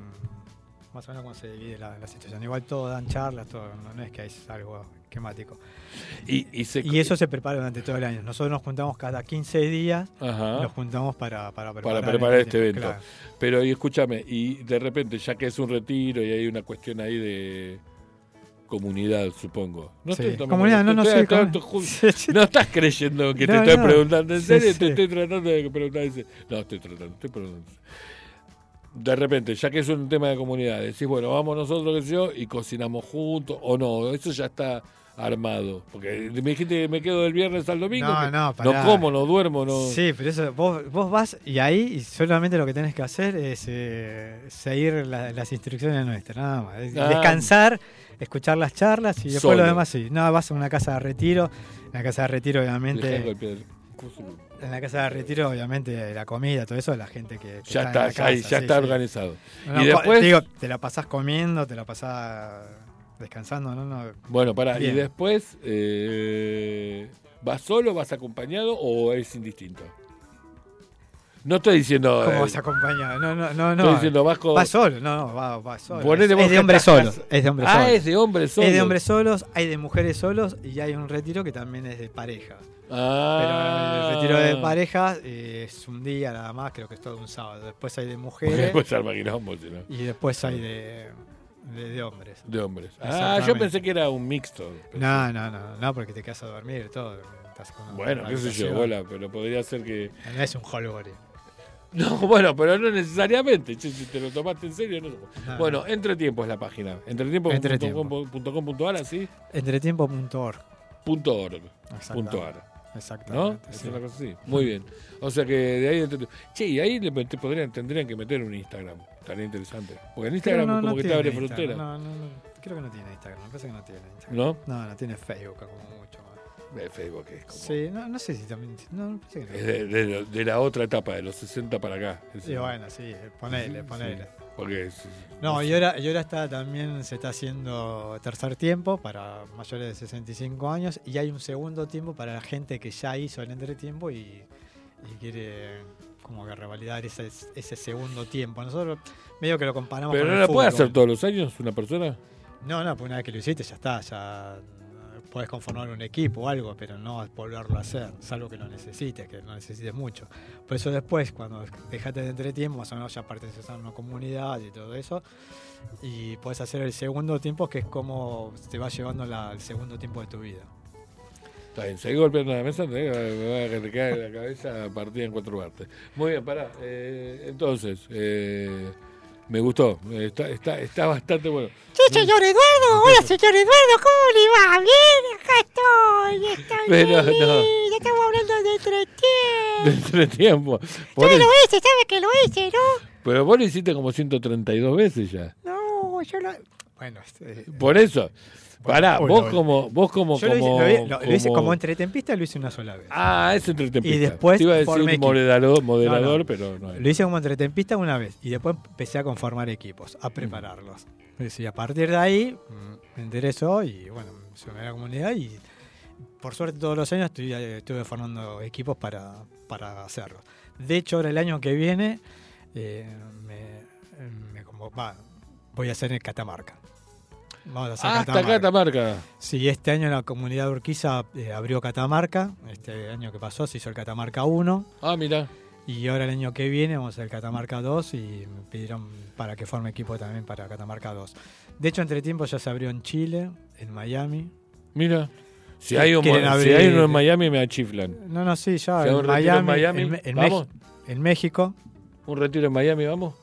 [SPEAKER 2] más o menos cómo se divide la, la situación. Igual todos dan charlas, todo, no, no es que es algo esquemático.
[SPEAKER 1] Y, y, se-
[SPEAKER 2] Y eso se prepara durante todo el año. Nosotros nos juntamos cada 15 días,
[SPEAKER 1] Ajá.
[SPEAKER 2] nos juntamos para, para preparar,
[SPEAKER 1] Para preparar este evento.
[SPEAKER 2] claro.
[SPEAKER 1] Pero y escúchame, y de repente, ya que es un retiro y hay una cuestión ahí de comunidad, supongo. No
[SPEAKER 2] Sí.
[SPEAKER 1] estoy
[SPEAKER 2] Comunidad, no, no
[SPEAKER 1] estoy- estoy- <laughs> estoy-
[SPEAKER 2] Sí.
[SPEAKER 1] No estás creyendo que te
[SPEAKER 2] No,
[SPEAKER 1] estoy
[SPEAKER 2] no.
[SPEAKER 1] preguntando en serio,
[SPEAKER 2] sí.
[SPEAKER 1] te estoy tratando de preguntar. No, estoy tratando, estoy preguntando. De repente, ya que es un tema de comunidad, decís, bueno, vamos nosotros, qué sé yo, y cocinamos juntos, o no, eso ya está armado. Porque me dijiste que me quedo del viernes al domingo.
[SPEAKER 2] No,
[SPEAKER 1] que
[SPEAKER 2] no, pará.
[SPEAKER 1] como, no duermo, no.
[SPEAKER 2] Sí, pero eso, vos, vos vas y ahí y solamente lo que tenés que hacer es eh, seguir la- las instrucciones nuestras, nada más.
[SPEAKER 1] Ah.
[SPEAKER 2] Descansar, escuchar las charlas y después
[SPEAKER 1] Solo.
[SPEAKER 2] lo demás sí. No, vas a una casa de retiro. En la casa de retiro, obviamente. En la casa de retiro, obviamente, la comida, todo eso, la gente que. que
[SPEAKER 1] Ya
[SPEAKER 2] en
[SPEAKER 1] está,
[SPEAKER 2] la
[SPEAKER 1] ya, hay-
[SPEAKER 2] casa,
[SPEAKER 1] ya
[SPEAKER 2] sí,
[SPEAKER 1] está
[SPEAKER 2] sí.
[SPEAKER 1] organizado. Y después,
[SPEAKER 2] te digo, te la pasás comiendo, te la pasás descansando, ¿no? no
[SPEAKER 1] bueno, pará, y después, eh, ¿vas solo, vas acompañado o es indistinto? No estoy diciendo.
[SPEAKER 2] ¿Cómo
[SPEAKER 1] eh,
[SPEAKER 2] vas acompañado? No, no, no. no.
[SPEAKER 1] Estoy diciendo, vas con.
[SPEAKER 2] Va solo, no, no, va, va solo. Es de hombres solos. Es de hombres
[SPEAKER 1] ah,
[SPEAKER 2] solos.
[SPEAKER 1] es de hombres solos.
[SPEAKER 2] Es de hombres solos, hay de mujeres solos y hay un retiro que también es de pareja.
[SPEAKER 1] Ah.
[SPEAKER 2] Pero el retiro de pareja eh, es un día nada más, creo que es todo un sábado. Después hay de mujeres <laughs>
[SPEAKER 1] Después se arma quilombo, si no.
[SPEAKER 2] y después hay de, de, de hombres.
[SPEAKER 1] De hombres. Ah, yo pensé que era un mixto.
[SPEAKER 2] No, no, no, no, porque te quedas a dormir todo. estás con una-
[SPEAKER 1] Bueno, qué sé yo, bola, pero podría ser que.
[SPEAKER 2] No es un holgory. <laughs>
[SPEAKER 1] No, bueno, pero no necesariamente. Si te lo tomaste en serio, no.
[SPEAKER 2] No,
[SPEAKER 1] Bueno, Entretiempo es la página. Entretiempo.com.ar,
[SPEAKER 2] Entretiempo.
[SPEAKER 1] así.
[SPEAKER 2] Entretiempo.org.
[SPEAKER 1] Org.
[SPEAKER 2] Exactamente.
[SPEAKER 1] ¿No? Es
[SPEAKER 2] sí.
[SPEAKER 1] una cosa así. Muy bien. O sea que de ahí. ent- Che, y ahí le met- podrían, tendrían que meter un Instagram. Estaría interesante. Porque en Instagram
[SPEAKER 2] no,
[SPEAKER 1] como
[SPEAKER 2] no
[SPEAKER 1] que te abre frontera.
[SPEAKER 2] No, no, no. Creo que no tiene Instagram. Me parece que no tiene Instagram.
[SPEAKER 1] ¿No?
[SPEAKER 2] No, no tiene Facebook como mucho más.
[SPEAKER 1] Facebook es como.
[SPEAKER 2] Sí, no, no sé si también. No, que no.
[SPEAKER 1] Es de, de- de la otra etapa, de los 60 para acá.
[SPEAKER 2] Sí, bueno, sí, ponele, ponele.
[SPEAKER 1] sí, porque es-
[SPEAKER 2] No, y ahora, y ahora está también se está haciendo tercer tiempo para mayores de 65 años y hay un segundo tiempo para la gente que ya hizo el entretiempo y, y quiere como que revalidar ese, ese segundo tiempo. Nosotros medio que lo comparamos
[SPEAKER 1] Pero
[SPEAKER 2] con
[SPEAKER 1] no
[SPEAKER 2] el
[SPEAKER 1] la puede hacer todos los años una persona.
[SPEAKER 2] No, no, pues una vez que lo hiciste ya está, ya puedes conformar un equipo o algo, pero no volverlo a hacer, salvo que lo necesites, que no necesites mucho. Por eso después, cuando dejaste de entretiempo, más o menos ya perteneces a una comunidad y todo eso, y puedes hacer el segundo tiempo, que es como te va llevando la- el segundo tiempo de tu vida.
[SPEAKER 1] Está bien, golpeando la mesa, me va a que cae la cabeza partida en cuatro partes. Muy bien, pará. Eh, entonces, eh, me gustó. Está, está, está bastante bueno.
[SPEAKER 5] Sí, señor Eduardo. <laughs> Hola, señor Eduardo. ¿Cómo le va? Bien, acá estoy. Estoy
[SPEAKER 1] Pero
[SPEAKER 5] feliz.
[SPEAKER 1] no.
[SPEAKER 5] Estamos hablando de
[SPEAKER 1] De
[SPEAKER 5] entretiempo.
[SPEAKER 1] entretiempo. Por
[SPEAKER 5] Usted
[SPEAKER 1] eso-
[SPEAKER 5] lo hice, sabe que lo hice, ¿no?
[SPEAKER 1] pero vos lo hiciste como 132 veces ya.
[SPEAKER 5] No, yo lo...
[SPEAKER 2] Bueno, este,
[SPEAKER 1] Por eso. Pará, vos como, vos como,
[SPEAKER 2] yo lo hice,
[SPEAKER 1] como,
[SPEAKER 2] lo vi- lo- lo hice
[SPEAKER 1] como-
[SPEAKER 2] como entretempista, lo hice una sola vez.
[SPEAKER 1] Ah, es entretempista.
[SPEAKER 2] Y después
[SPEAKER 1] Te iba a decir
[SPEAKER 2] equipo.
[SPEAKER 1] moderador, moderador
[SPEAKER 2] No, no.
[SPEAKER 1] pero no es.
[SPEAKER 2] Lo hice como entretempista una vez y después empecé a conformar equipos, a prepararlos. Y a partir de ahí mm, me interesó y bueno, me sumé a la comunidad y por suerte todos los años estuve, estuve formando equipos para, para hacerlo. De hecho, ahora el año que viene eh, me, me va, voy a hacer en Catamarca. Vamos a hacer
[SPEAKER 1] Ah, hasta
[SPEAKER 2] Catamarca.
[SPEAKER 1] Catamarca.
[SPEAKER 2] Sí, este año la comunidad de Urquiza eh, abrió Catamarca. Este año que pasó se hizo el Catamarca 1.
[SPEAKER 1] Ah, mira.
[SPEAKER 2] Y ahora el año que viene vamos a hacer Catamarca 2 y me pidieron para que forme equipo también para Catamarca 2. De hecho, entre tiempo ya se abrió en Chile, en Miami.
[SPEAKER 1] Mira. Si hay, un,
[SPEAKER 2] quieren
[SPEAKER 1] si
[SPEAKER 2] abrir-
[SPEAKER 1] hay uno en Miami me achiflan.
[SPEAKER 2] No, no, sí, ya
[SPEAKER 1] Si
[SPEAKER 2] en
[SPEAKER 1] retiro en
[SPEAKER 2] Miami,
[SPEAKER 1] Miami,
[SPEAKER 2] en, en
[SPEAKER 1] ¿vamos?
[SPEAKER 2] En México
[SPEAKER 1] ¿Un retiro en Miami, vamos?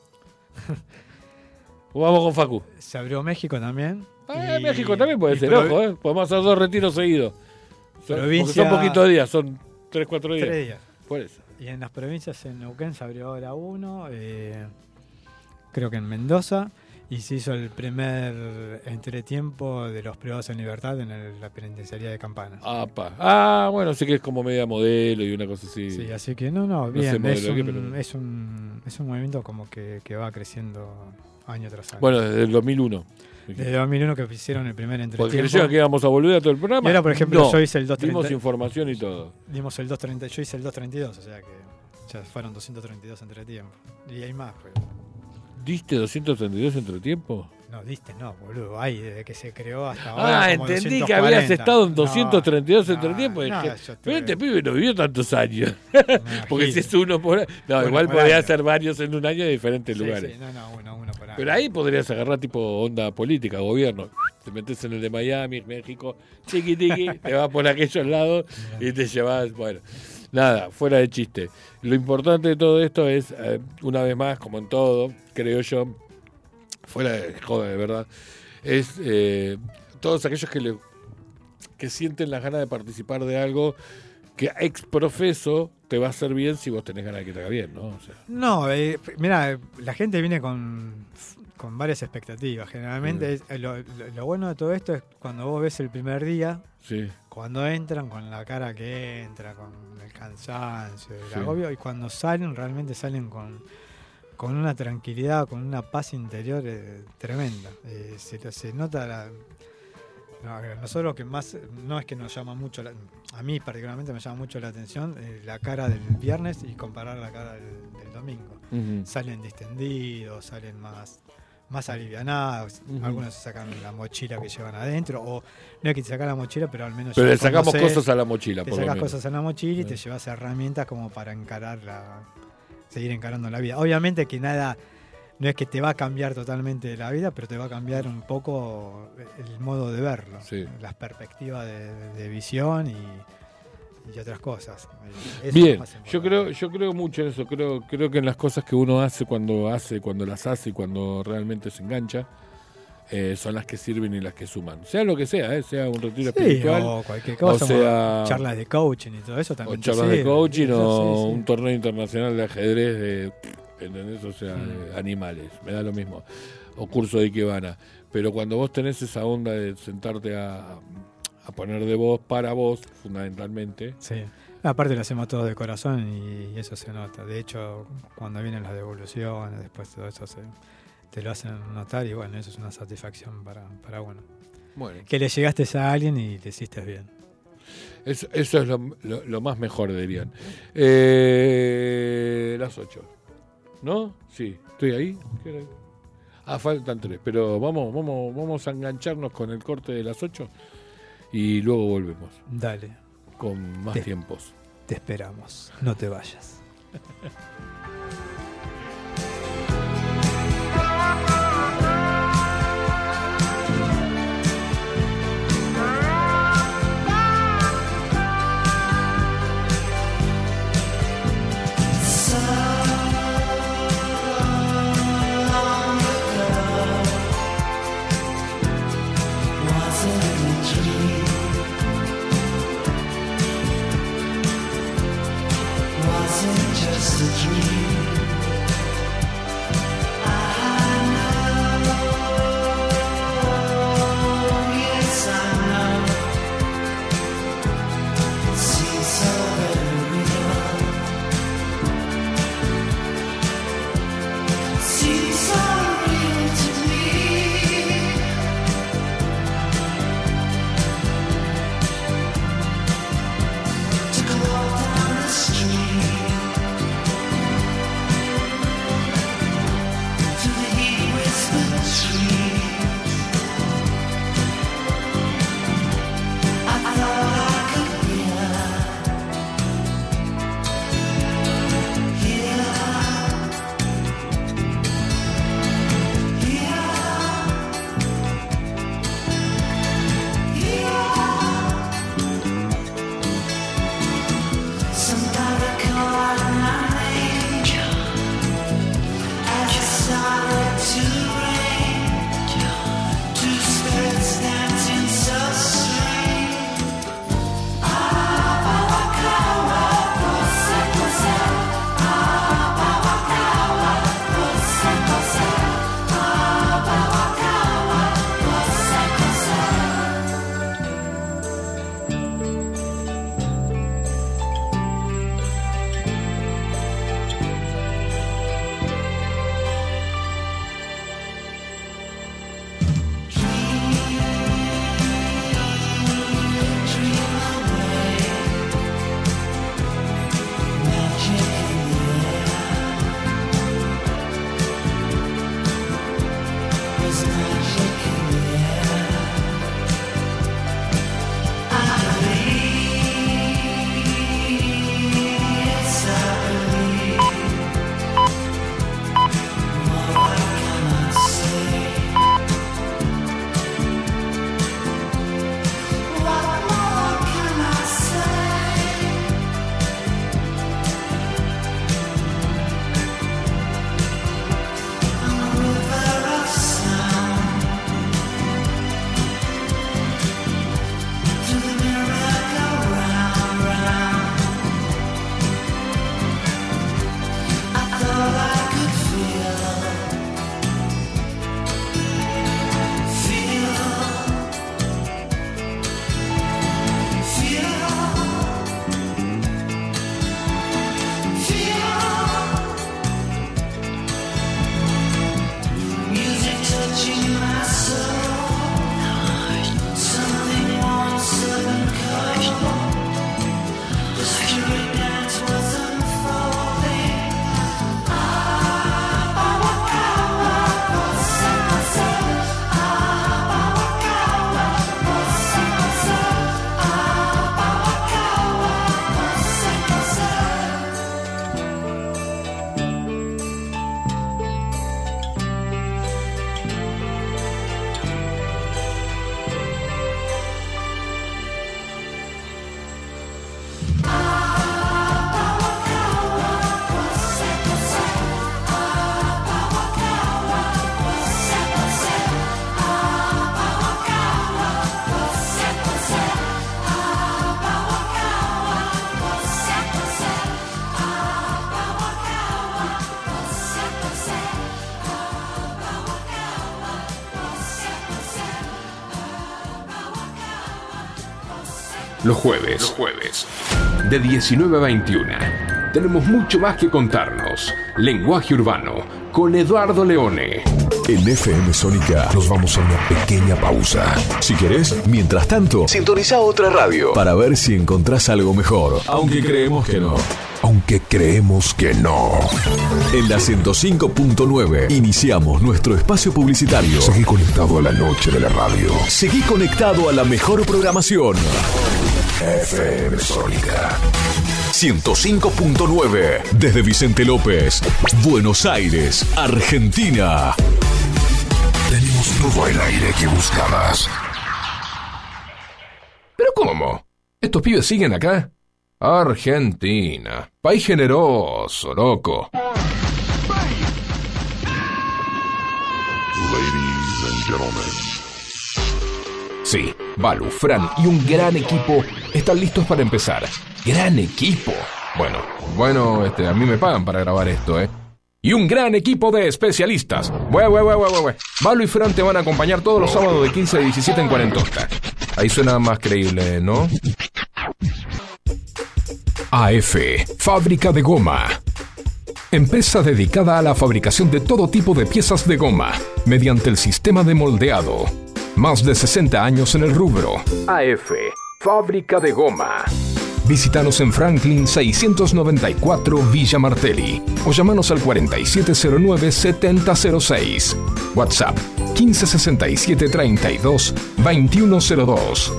[SPEAKER 1] ¿O <laughs> vamos con Facu?
[SPEAKER 2] se abrió México también.
[SPEAKER 1] Ah,
[SPEAKER 2] Y-
[SPEAKER 1] México también puede ser, ojo, ¿eh? Podemos hacer dos retiros seguidos. Son,
[SPEAKER 2] Provincia-
[SPEAKER 1] son poquitos días, son tres, cuatro días.
[SPEAKER 2] Tres días.
[SPEAKER 1] Por eso.
[SPEAKER 2] Y en las provincias, en Neuquén se abrió ahora uno, eh, creo que en Mendoza, y se hizo el primer entretiempo de los privados en libertad en el- la penitenciaría de Campana.
[SPEAKER 1] Apa. Ah, bueno, sí que es como media modelo y una cosa así.
[SPEAKER 2] Sí, así que no, no, bien, es, un,
[SPEAKER 1] pero-
[SPEAKER 2] es, un, es un movimiento como que, que va creciendo año tras año.
[SPEAKER 1] Bueno, desde el 2001.
[SPEAKER 2] Desde 2001 que hicieron el primer
[SPEAKER 1] Porque
[SPEAKER 2] entretiempo.
[SPEAKER 1] creyeron que íbamos a volver a todo el programa.
[SPEAKER 2] Y ahora, por ejemplo,
[SPEAKER 1] No,
[SPEAKER 2] yo hice el
[SPEAKER 1] Dimos
[SPEAKER 2] 230,
[SPEAKER 1] información y todo.
[SPEAKER 2] dimos el 230, yo hice el 232, o sea que ya fueron 232 entretiempos. Y hay más, pues.
[SPEAKER 1] ¿Diste 232 entre tiempo?
[SPEAKER 2] No, diste, no, boludo. Hay desde que se creó hasta ahora.
[SPEAKER 1] Ah,
[SPEAKER 2] como
[SPEAKER 1] entendí que
[SPEAKER 2] 240.
[SPEAKER 1] habías estado en
[SPEAKER 2] No,
[SPEAKER 1] 232
[SPEAKER 2] no,
[SPEAKER 1] entretiempos.
[SPEAKER 2] no,
[SPEAKER 1] Dije,
[SPEAKER 2] yo estuve-
[SPEAKER 1] pero este pibe no vivió tantos años. <laughs> Porque si es uno por No,
[SPEAKER 2] Bueno,
[SPEAKER 1] igual
[SPEAKER 2] por
[SPEAKER 1] podría ser varios en un año de diferentes
[SPEAKER 2] Sí,
[SPEAKER 1] lugares.
[SPEAKER 2] sí, no, no, uno, uno por año.
[SPEAKER 1] Pero ahí podrías agarrar tipo onda política, gobierno. Te metes en el de Miami, México, chiqui tiqui, <laughs> te vas por aquellos lados y te llevas, bueno, nada, fuera de chiste. Lo importante de todo esto es, eh, una vez más, como en todo, creo yo, fuera de joder, de verdad, es eh, todos aquellos que le que sienten las ganas de participar de algo que ex profeso te va a hacer bien si vos tenés ganas de que te haga bien, ¿no? O sea,
[SPEAKER 2] No, eh, mira, la gente viene con, con varias expectativas. Generalmente, es- eh, lo, lo- lo bueno de todo esto es cuando vos ves el primer día,
[SPEAKER 1] sí.
[SPEAKER 2] cuando entran con la cara que entra, con el cansancio, el
[SPEAKER 1] Sí.
[SPEAKER 2] agobio, y cuando salen, realmente salen con, con una tranquilidad, con una paz interior eh, tremenda. Eh, se, se nota la. no, nosotros lo que más, no es que nos llama mucho, la- a mí particularmente me llama mucho la atención eh, la cara del viernes y comparar la cara del, del domingo. Salen distendidos, salen más, más alivianados, algunos se sacan la mochila que llevan adentro, o no hay que sacar la mochila, pero al menos
[SPEAKER 1] Pero le sacamos
[SPEAKER 2] conoces-
[SPEAKER 1] cosas a la mochila,
[SPEAKER 2] te
[SPEAKER 1] por lo
[SPEAKER 2] sacas
[SPEAKER 1] menos.
[SPEAKER 2] cosas en la mochila y te llevas herramientas como para encarar la, seguir encarando la vida. Obviamente que nada, no es que te va a cambiar totalmente la vida, pero te va a cambiar un poco el modo de verlo,
[SPEAKER 1] Sí.
[SPEAKER 2] las perspectivas de, de visión y, y otras cosas. Eso es
[SPEAKER 1] Bien, yo creo, yo creo mucho en eso, creo, creo que en las cosas que uno hace cuando hace, cuando las hace y cuando realmente se engancha, eh, son las que sirven y las que suman. Sea lo que sea, eh, sea un retiro
[SPEAKER 2] Sí,
[SPEAKER 1] espiritual,
[SPEAKER 2] o cualquier cosa,
[SPEAKER 1] o sea-
[SPEAKER 2] charlas de coaching y todo eso
[SPEAKER 1] o
[SPEAKER 2] también. te
[SPEAKER 1] charlas de coaching, o
[SPEAKER 2] sí, sí.
[SPEAKER 1] un torneo internacional de ajedrez de, ¿entendés? O sea,
[SPEAKER 2] Mm.
[SPEAKER 1] de animales, me da lo mismo. O curso de Ikebana. Pero cuando vos tenés esa onda de sentarte a, a poner de voz para vos, fundamentalmente,
[SPEAKER 2] Sí. Aparte lo hacemos todo de corazón y eso se nota. De hecho, cuando vienen las devoluciones, después todo eso se, te lo hacen notar y bueno, eso es una satisfacción para, para uno.
[SPEAKER 1] bueno,
[SPEAKER 2] Que le llegaste a alguien y le hiciste bien.
[SPEAKER 1] eso, eso es lo, lo- lo más mejor, dirían. Eh, las 8. ¿No? Sí, estoy ahí. Ah, faltan tres, pero vamos, vamos, vamos a engancharnos con el corte de las 8 y luego volvemos
[SPEAKER 2] Dale,
[SPEAKER 1] con más tiempos.
[SPEAKER 2] te esperamos. No te vayas. <laughs>
[SPEAKER 4] los jueves. Los jueves. De 19 a 21. Tenemos mucho más que contarnos. Lenguaje urbano con Eduardo Leone.
[SPEAKER 6] En FM Sónica nos vamos a una pequeña pausa. Si querés, mientras tanto, sintoniza otra radio para ver si encontrás algo mejor. Aunque creemos que no. Aunque creemos que no. En la 105.9 iniciamos nuestro espacio publicitario. Seguí conectado a la noche de la radio. Seguí conectado a la mejor programación. FM Sónica. 105.9 desde Vicente López, Buenos Aires, Argentina. Tenemos todo el aire que buscabas.
[SPEAKER 4] ¿Pero cómo? ¿Estos pibes siguen acá? Argentina. País generoso, loco.
[SPEAKER 6] Ladies and gentlemen.
[SPEAKER 4] Sí, Balu, Fran y un gran equipo están listos para empezar. ¡Gran equipo! Bueno, bueno, este, a mí me pagan para grabar esto, ¿eh? Y un gran equipo de especialistas. Bue, bue, bue, y Fran te van a acompañar todos los sábados de 15 a 17 en Cuarentosta. Ahí suena más creíble, ¿no? AF, fábrica de goma. Empresa dedicada a la fabricación de todo tipo de piezas de goma, mediante el sistema de moldeado. Más de 60 años en el rubro. AF, fábrica de goma. Visítanos en Franklin 694 Villa Martelli o llamanos al 4709-7006. WhatsApp 1567 32 2102.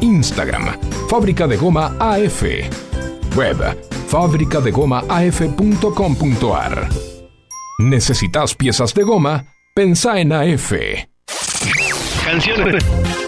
[SPEAKER 4] Instagram Fábrica de Goma AF. Web fabricadegomaaf.com.ar. ¿Necesitas piezas de goma? Pensá en AF.
[SPEAKER 7] Canciones.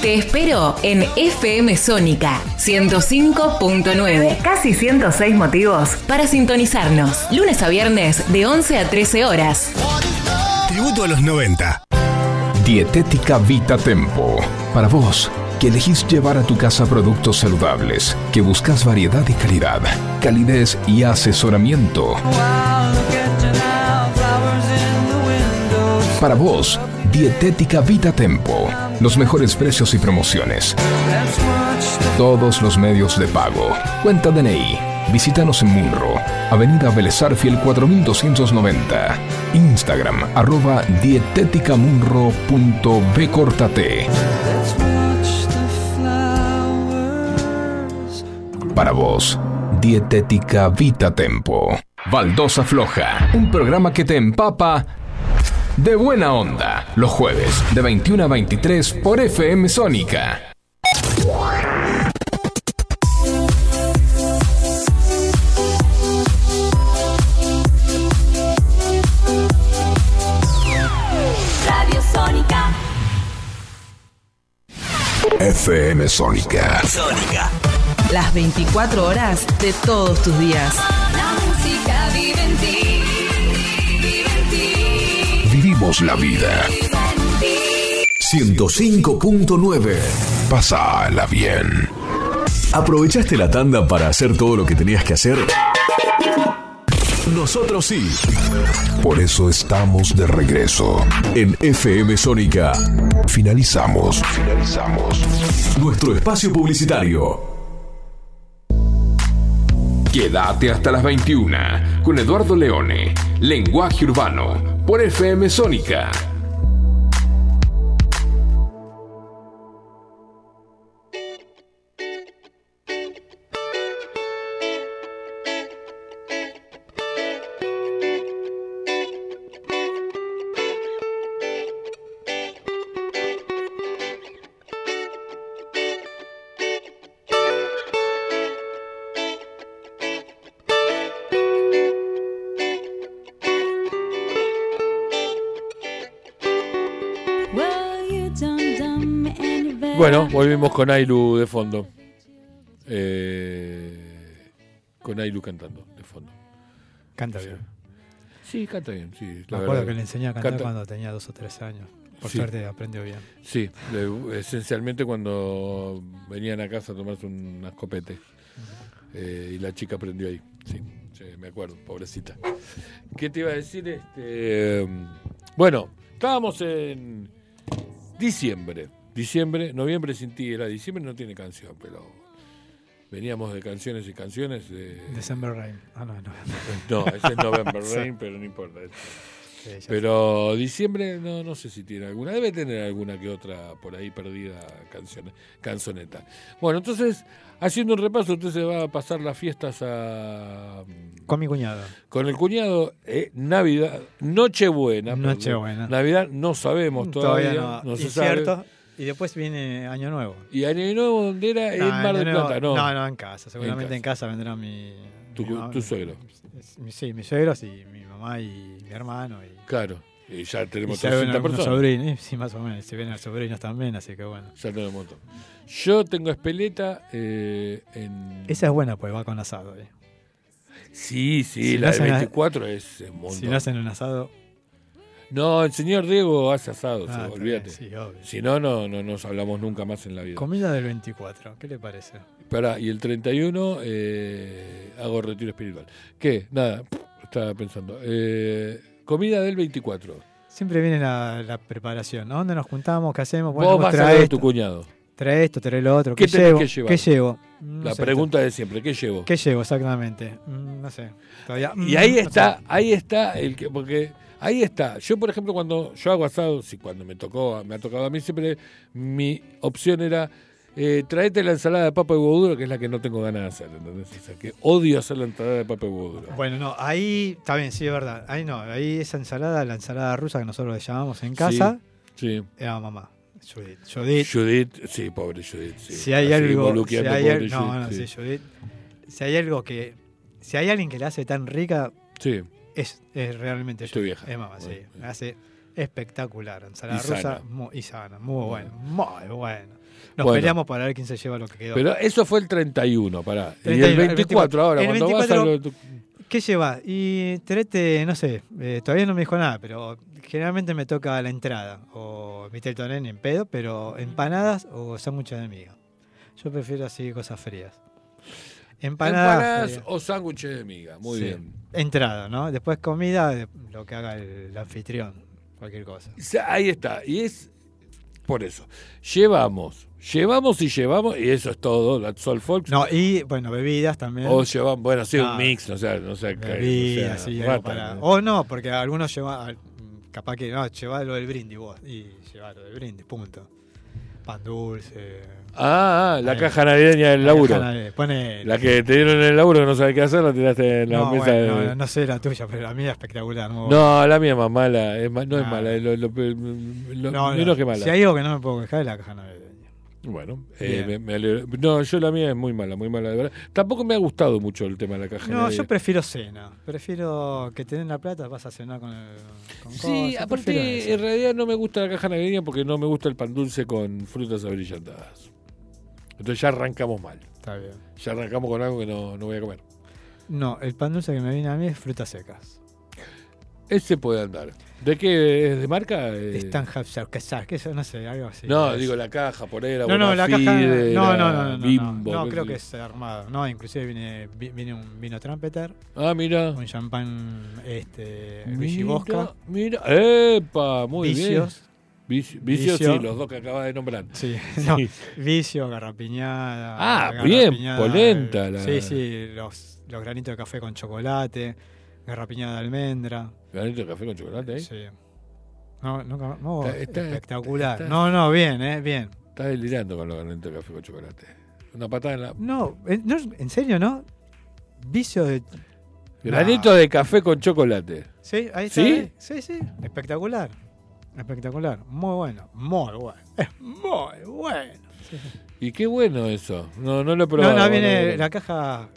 [SPEAKER 8] Te espero en FM Sónica 105.9. Casi 106 motivos para sintonizarnos. Lunes a viernes de 11 a 13 horas.
[SPEAKER 7] Tributo a los 90.
[SPEAKER 4] Dietética Vita Tempo. Para vos, que elegís llevar a tu casa productos saludables, que buscas variedad y calidad, calidez y asesoramiento. Para vos, Dietética Vita Tempo. Los mejores precios y promociones. Todos los medios de pago. Cuenta DNI. Visítanos en Munro, Avenida Belezarfiel 4290. Instagram, arroba dieteticamunro.bcortate. Para vos, Dietética Vita Tempo. Baldosa Floja, un programa que te empapa de buena onda. Los jueves, de 21 a 23 por FM Sónica.
[SPEAKER 8] Radio Sónica.
[SPEAKER 6] FM Sónica.
[SPEAKER 9] Las 24 horas de todos tus días.
[SPEAKER 8] La música vive en ti.
[SPEAKER 6] La vida.
[SPEAKER 8] Vive en ti.
[SPEAKER 6] 105.9. Pasala bien. ¿Aprovechaste la tanda para hacer todo lo que tenías que hacer? Nosotros sí. Por eso estamos de regreso. En FM Sónica. Finalizamos. Finalizamos. Nuestro espacio publicitario.
[SPEAKER 4] Quédate hasta las 21 con Eduardo Leone, Lenguaje Urbano, por FM Sónica.
[SPEAKER 1] Bueno, volvimos con Ailu de fondo. Eh, con Ailu cantando de fondo.
[SPEAKER 2] Canta bien.
[SPEAKER 1] Sí, canta bien, sí.
[SPEAKER 2] Me acuerdo
[SPEAKER 1] verdad.
[SPEAKER 2] que le enseñé a cantar
[SPEAKER 1] Canta-
[SPEAKER 2] cuando tenía dos o tres años. Por
[SPEAKER 1] Sí.
[SPEAKER 2] suerte aprendió bien.
[SPEAKER 1] Sí, esencialmente cuando venían a casa a tomarse un escopete. Eh, y la chica aprendió ahí. Sí, sí, me acuerdo, pobrecita. ¿Qué te iba a decir? Este, bueno, estábamos en diciembre. Diciembre, noviembre sin ti era diciembre, no tiene canción, pero veníamos de canciones y canciones. De,
[SPEAKER 2] December Rain. Ah, no, no. <laughs>
[SPEAKER 1] no, ese es November
[SPEAKER 2] Sí.
[SPEAKER 1] Rain, pero no importa.
[SPEAKER 2] Sí,
[SPEAKER 1] Pero diciembre no, no sé si tiene alguna, debe tener alguna que otra por ahí perdida canción, canzoneta. Bueno, entonces, haciendo un repaso, usted se va a pasar las fiestas a,
[SPEAKER 2] Con mi cuñado.
[SPEAKER 1] con el cuñado, eh, Navidad, Nochebuena.
[SPEAKER 2] Nochebuena.
[SPEAKER 1] Navidad no sabemos todavía,
[SPEAKER 2] no.
[SPEAKER 1] no, se sabe.
[SPEAKER 2] Y después viene Año Nuevo.
[SPEAKER 1] Y Año Nuevo, ¿dónde era? en Mar del
[SPEAKER 2] Nuevo-
[SPEAKER 1] Plata, no.
[SPEAKER 2] No, no, en casa. Seguramente
[SPEAKER 1] En
[SPEAKER 2] en casa, vendrá mi.
[SPEAKER 1] Tu,
[SPEAKER 2] mi mamá-
[SPEAKER 1] tu suegro.
[SPEAKER 2] mi- Sí, mis suegros y mi mamá y mi hermano. Y,
[SPEAKER 1] Claro, y ya
[SPEAKER 2] y
[SPEAKER 1] tenemos
[SPEAKER 2] ven
[SPEAKER 1] 300
[SPEAKER 2] algunos
[SPEAKER 1] personas.
[SPEAKER 2] sobrinos. Sí, más o menos. Se vienen los sobrinos también, así que bueno.
[SPEAKER 1] Ya tenemos un montón. Yo tengo espeleta eh, en...
[SPEAKER 2] Esa es buena, pues va con asado. eh.
[SPEAKER 1] Sí, sí,
[SPEAKER 2] Si
[SPEAKER 1] la
[SPEAKER 2] no
[SPEAKER 1] de
[SPEAKER 2] hacen a-
[SPEAKER 1] 24 es un montón.
[SPEAKER 2] Si no hacen un asado.
[SPEAKER 1] No, el señor Diego hace asado,
[SPEAKER 2] Ah,
[SPEAKER 1] sí, olvídate.
[SPEAKER 2] sí, obvio.
[SPEAKER 1] Si no, no, no nos hablamos nunca más en la vida.
[SPEAKER 2] Comida del 24, ¿qué le parece?
[SPEAKER 1] Esperá, y el 31 eh, hago retiro espiritual. ¿Qué? Nada, estaba pensando. Eh, comida del 24.
[SPEAKER 2] Siempre viene la, la preparación. ¿A dónde nos juntamos? ¿Qué hacemos? Bueno,
[SPEAKER 1] Vos vas a ver tu cuñado.
[SPEAKER 2] Trae esto, trae lo otro.
[SPEAKER 1] ¿Qué
[SPEAKER 2] ¿Qué, llevo?
[SPEAKER 1] que llevar?
[SPEAKER 2] ¿Qué llevo?
[SPEAKER 1] La pregunta de siempre, ¿qué llevo?
[SPEAKER 2] ¿Qué llevo exactamente? Mm, no sé. Todavía.
[SPEAKER 1] Y
[SPEAKER 2] mm,
[SPEAKER 1] ahí
[SPEAKER 2] no
[SPEAKER 1] está,
[SPEAKER 2] sé.
[SPEAKER 1] ahí está el que, porque ahí está. Yo, por ejemplo, cuando yo hago asado, sí, cuando me tocó, me ha tocado a mí siempre, mi opción era eh, traete la ensalada de papa y huevo duro, que es la que no tengo ganas de hacer, ¿entendés? O sea, que odio hacer la ensalada de papa y huevo duro.
[SPEAKER 2] Bueno, no, ahí está bien, sí, es verdad. Ahí no, ahí esa ensalada, la ensalada rusa que nosotros le llamamos en casa,
[SPEAKER 1] Sí.
[SPEAKER 2] era mamá. Judith. Judith.
[SPEAKER 1] Judith, sí, pobre Judith. sí.
[SPEAKER 2] Si hay
[SPEAKER 1] Así
[SPEAKER 2] algo. Si hay,
[SPEAKER 1] pobre
[SPEAKER 2] no,
[SPEAKER 1] Judith,
[SPEAKER 2] no,
[SPEAKER 1] sí.
[SPEAKER 2] sí, Judith. Si hay algo que. Si hay alguien que la hace tan rica,
[SPEAKER 1] Sí.
[SPEAKER 2] es, es realmente
[SPEAKER 1] Es tu
[SPEAKER 2] Judith.
[SPEAKER 1] vieja.
[SPEAKER 2] Es mamá, sí.
[SPEAKER 1] Bueno,
[SPEAKER 2] La hace espectacular. Ensalada
[SPEAKER 1] Y
[SPEAKER 2] rusa
[SPEAKER 1] sana.
[SPEAKER 2] y sana. Muy bueno. Muy bueno. Nos
[SPEAKER 1] Bueno.
[SPEAKER 2] peleamos para ver quién se lleva lo que quedó.
[SPEAKER 1] Pero eso fue el 31, pará. y
[SPEAKER 2] 31,
[SPEAKER 1] el
[SPEAKER 2] el
[SPEAKER 1] 24 ahora,
[SPEAKER 2] el
[SPEAKER 1] cuando
[SPEAKER 2] 24
[SPEAKER 1] vas a lo de tu-
[SPEAKER 2] ¿Qué lleva? Y Terete, no sé, eh, todavía no me dijo nada, pero generalmente me toca la entrada. O Mitel Tonen en pedo, pero empanadas o sándwiches de miga. Yo prefiero así cosas frías. Empanadas.
[SPEAKER 1] empanadas
[SPEAKER 2] frías.
[SPEAKER 1] o sándwiches de miga. Muy
[SPEAKER 2] Sí.
[SPEAKER 1] bien.
[SPEAKER 2] Entrada, ¿no? Después comida, lo que haga el, el anfitrión, cualquier cosa.
[SPEAKER 1] Ahí está. Y es por eso. Llevamos, llevamos y llevamos, y eso es todo. That's all, folks.
[SPEAKER 2] No, y bueno, bebidas también.
[SPEAKER 1] O llevamos, bueno, sí, un mix, no sé, no sé. qué-
[SPEAKER 2] bebidas,
[SPEAKER 1] o sea,
[SPEAKER 2] sí,
[SPEAKER 1] rata,
[SPEAKER 2] para-
[SPEAKER 1] ¿no?
[SPEAKER 2] O no, porque algunos llevan, capaz que no, lleva lo del brindis vos, y lleva lo del brindis, punto. Pan dulce.
[SPEAKER 1] Ah, ah, la caja navideña del
[SPEAKER 2] La
[SPEAKER 1] laburo.
[SPEAKER 2] caja navideña, pone-
[SPEAKER 1] La que te dieron en el laburo que no sabes qué hacer, la tiraste en la
[SPEAKER 2] no,
[SPEAKER 1] mesa
[SPEAKER 2] bueno,
[SPEAKER 1] de...
[SPEAKER 2] no, no sé la tuya, pero la mía es espectacular. muy
[SPEAKER 1] No, la mía es más mala, es no es
[SPEAKER 2] Ah.
[SPEAKER 1] mala, lo, lo- lo-
[SPEAKER 2] buena. No,
[SPEAKER 1] menos
[SPEAKER 2] no,
[SPEAKER 1] que mala.
[SPEAKER 2] Si hay algo que no me puedo quejar es la caja navideña.
[SPEAKER 1] Bueno, eh, me, me alegro. No, yo la mía es muy mala, muy mala, de verdad. Tampoco me ha gustado mucho el tema de la caja
[SPEAKER 2] No,
[SPEAKER 1] navideña.
[SPEAKER 2] yo prefiero cena. Prefiero que te den la plata, vas a cenar con, el, con
[SPEAKER 1] Sí,
[SPEAKER 2] cosas,
[SPEAKER 1] aparte, en realidad no me gusta la caja navideña porque no me gusta el pan dulce con frutas abrillantadas. Entonces ya arrancamos mal.
[SPEAKER 2] Está bien.
[SPEAKER 1] Ya arrancamos con algo que no, no voy a comer.
[SPEAKER 2] No, el pan dulce que me viene a mí es frutas secas.
[SPEAKER 1] Ese puede andar. ¿De qué? ¿Es de marca? Eh,
[SPEAKER 2] Están que que eso no sé, algo así.
[SPEAKER 1] no, digo la caja, por ahí, la
[SPEAKER 2] No, no, la caja. No, no, no, no. no,
[SPEAKER 1] Bimbo,
[SPEAKER 2] no,
[SPEAKER 1] qué
[SPEAKER 2] creo que es armado. No, inclusive viene, vi- viene un vino trumpeter,
[SPEAKER 1] Ah, mira.
[SPEAKER 2] un champán este,
[SPEAKER 1] Mira,
[SPEAKER 2] Vigibosca,
[SPEAKER 1] Mira, epa, muy bien.
[SPEAKER 2] Vicio.
[SPEAKER 1] sí, los dos que acabas de nombrar.
[SPEAKER 2] Sí, <laughs>
[SPEAKER 1] Sí.
[SPEAKER 2] no, vicio, garrapiñada.
[SPEAKER 1] Ah, bien, polenta la-
[SPEAKER 2] Sí, sí, los, los granitos de café con chocolate, garrapiñada de almendra.
[SPEAKER 1] ¿Granito de café con chocolate ahí?
[SPEAKER 2] Sí. No, no, no,
[SPEAKER 1] Está- está-
[SPEAKER 2] espectacular.
[SPEAKER 1] está-
[SPEAKER 2] no, no, bien, eh, bien.
[SPEAKER 1] Estás delirando con los granitos de café con chocolate. Una patada en la.
[SPEAKER 2] No, en, no, en serio, ¿no? Vicio de.
[SPEAKER 1] Granito de café con chocolate.
[SPEAKER 2] Sí, ahí está.
[SPEAKER 1] ¿Sí?
[SPEAKER 2] eh. Sí, sí, espectacular. Espectacular. Muy bueno, muy bueno. Es muy bueno.
[SPEAKER 1] Y qué bueno eso. No, no lo he
[SPEAKER 2] No,
[SPEAKER 1] probado.
[SPEAKER 2] no, viene
[SPEAKER 1] bueno.
[SPEAKER 2] la caja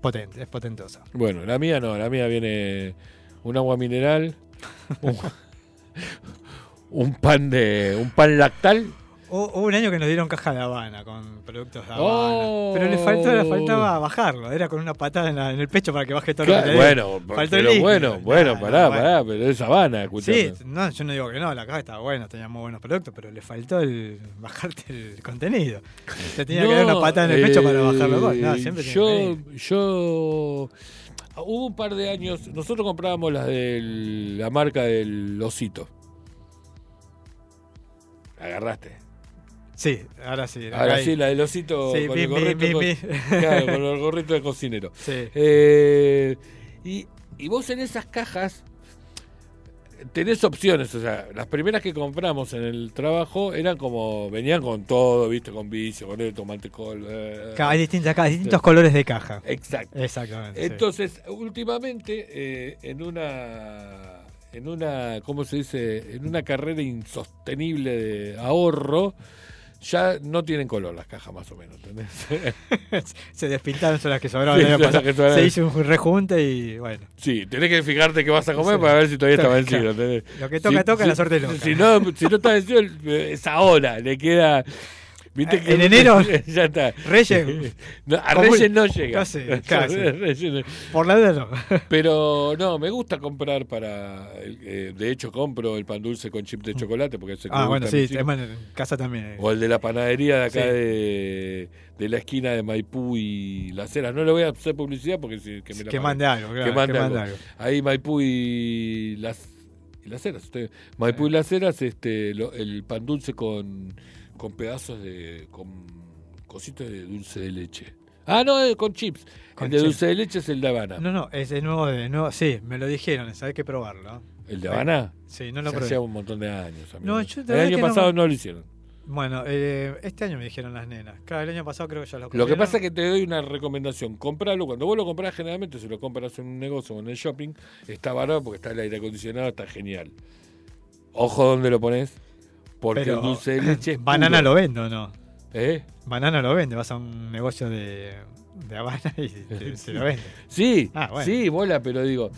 [SPEAKER 2] potente, es potentosa.
[SPEAKER 1] Bueno, la mía no, la mía viene un agua mineral, un, <laughs> un pan de un pan lactal
[SPEAKER 2] Hubo un año que nos dieron caja de Habana con productos de Habana.
[SPEAKER 1] Oh.
[SPEAKER 2] Pero le faltó, le faltaba bajarlo. Era con una patada en, la- en el pecho para que baje todo
[SPEAKER 1] Claro,
[SPEAKER 2] lo que
[SPEAKER 1] bueno,
[SPEAKER 2] Faltó el
[SPEAKER 1] pero
[SPEAKER 2] líquido.
[SPEAKER 1] bueno, bueno,
[SPEAKER 2] No,
[SPEAKER 1] pará,
[SPEAKER 2] bueno.
[SPEAKER 1] pará, pero es Habana, escuchame.
[SPEAKER 2] Sí, no, yo no digo que no, la caja estaba buena, tenía muy buenos productos, pero le faltó el bajarte el contenido. Te tenía que dar una patada en el pecho para bajarlo. No,
[SPEAKER 1] eh,
[SPEAKER 2] siempre
[SPEAKER 1] yo, yo, hubo un par de años, nosotros comprábamos las de la marca del Osito. Agarraste.
[SPEAKER 2] Sí, ahora sí.
[SPEAKER 1] Ahora
[SPEAKER 2] ahí.
[SPEAKER 1] sí, la del osito
[SPEAKER 2] Sí,
[SPEAKER 1] con
[SPEAKER 2] mi,
[SPEAKER 1] el gorrito.
[SPEAKER 2] mi,
[SPEAKER 1] con-. <laughs> Claro, con el gorrito de cocinero.
[SPEAKER 2] Sí.
[SPEAKER 1] Eh, y, y vos en esas cajas tenés opciones, o sea, las primeras que compramos en el trabajo eran como, venían con todo, viste, con vicio, con esto, mantecol. eh,
[SPEAKER 2] Ca- Hay distintas, distintos colores de caja.
[SPEAKER 1] Exacto.
[SPEAKER 2] Exactamente. sí.
[SPEAKER 1] Entonces, últimamente, eh, en una en una, ¿cómo se dice? En una carrera insostenible de ahorro, ya no tienen color las cajas más o menos, ¿entendés? <laughs>
[SPEAKER 2] se despintaron son las que sobraron
[SPEAKER 1] Sí, las que.
[SPEAKER 2] Se hizo un rejunte y bueno.
[SPEAKER 1] Sí, tenés que fijarte qué vas a comer
[SPEAKER 2] Sí.
[SPEAKER 1] para ver si todavía está <laughs> vencido.
[SPEAKER 2] Lo que toca, toca, la suerte loca.
[SPEAKER 1] Si no, si no está vencido, es ahora, le queda... ¿Viste
[SPEAKER 2] En enero, <laughs>
[SPEAKER 1] ya está.
[SPEAKER 2] Reyes. <laughs>
[SPEAKER 1] No, a <laughs> Reyes no llega.
[SPEAKER 2] Casi, casi.
[SPEAKER 1] Reyes no-
[SPEAKER 2] Por la duda no.
[SPEAKER 1] Pero no, me gusta comprar para. eh, de hecho, compro el pan dulce con chip de chocolate porque que
[SPEAKER 2] Ah, bueno, sí, en casa también.
[SPEAKER 1] O el de la panadería de acá
[SPEAKER 2] Sí.
[SPEAKER 1] de, de la esquina de Maipú y Las Heras. No le voy a hacer publicidad porque si, que me la
[SPEAKER 2] Que mande algo, claro,
[SPEAKER 1] que mande
[SPEAKER 2] que
[SPEAKER 1] algo. Ahí Maipú y Las, y las Heras. usted- Maipú y Las Heras, este, lo- el pan dulce con, con pedazos de. con cositas de dulce de leche. Ah, no, eh, con chips.
[SPEAKER 2] Con
[SPEAKER 1] el de
[SPEAKER 2] chips.
[SPEAKER 1] dulce de leche es el de Habana.
[SPEAKER 2] No, no, es de nuevo, de nuevo. Sí, me lo dijeron, hay que probarlo.
[SPEAKER 1] ¿El de Habana?
[SPEAKER 2] Sí, no lo
[SPEAKER 1] Ya
[SPEAKER 2] probé.
[SPEAKER 1] hacía un montón de años. amigo.
[SPEAKER 2] No, yo
[SPEAKER 1] el año
[SPEAKER 2] no-
[SPEAKER 1] pasado no lo hicieron.
[SPEAKER 2] Bueno, eh, este año me dijeron las nenas. Claro, el año pasado creo que ya lo
[SPEAKER 1] Lo que pasa es que te doy una recomendación. Compralo. Cuando vos lo compras, generalmente si lo compras en un negocio o en el shopping, está barato porque está el aire acondicionado, está genial. Ojo donde lo pones, porque
[SPEAKER 2] Pero,
[SPEAKER 1] el dulce de leche es
[SPEAKER 2] ¿Banana
[SPEAKER 1] puro.
[SPEAKER 2] lo vende o no?
[SPEAKER 1] ¿Eh?
[SPEAKER 2] Banana lo vende, vas a un negocio de, de Habana y te, te <laughs> lo vende.
[SPEAKER 1] Sí,
[SPEAKER 2] Ah, bueno.
[SPEAKER 1] sí, bola, pero digo,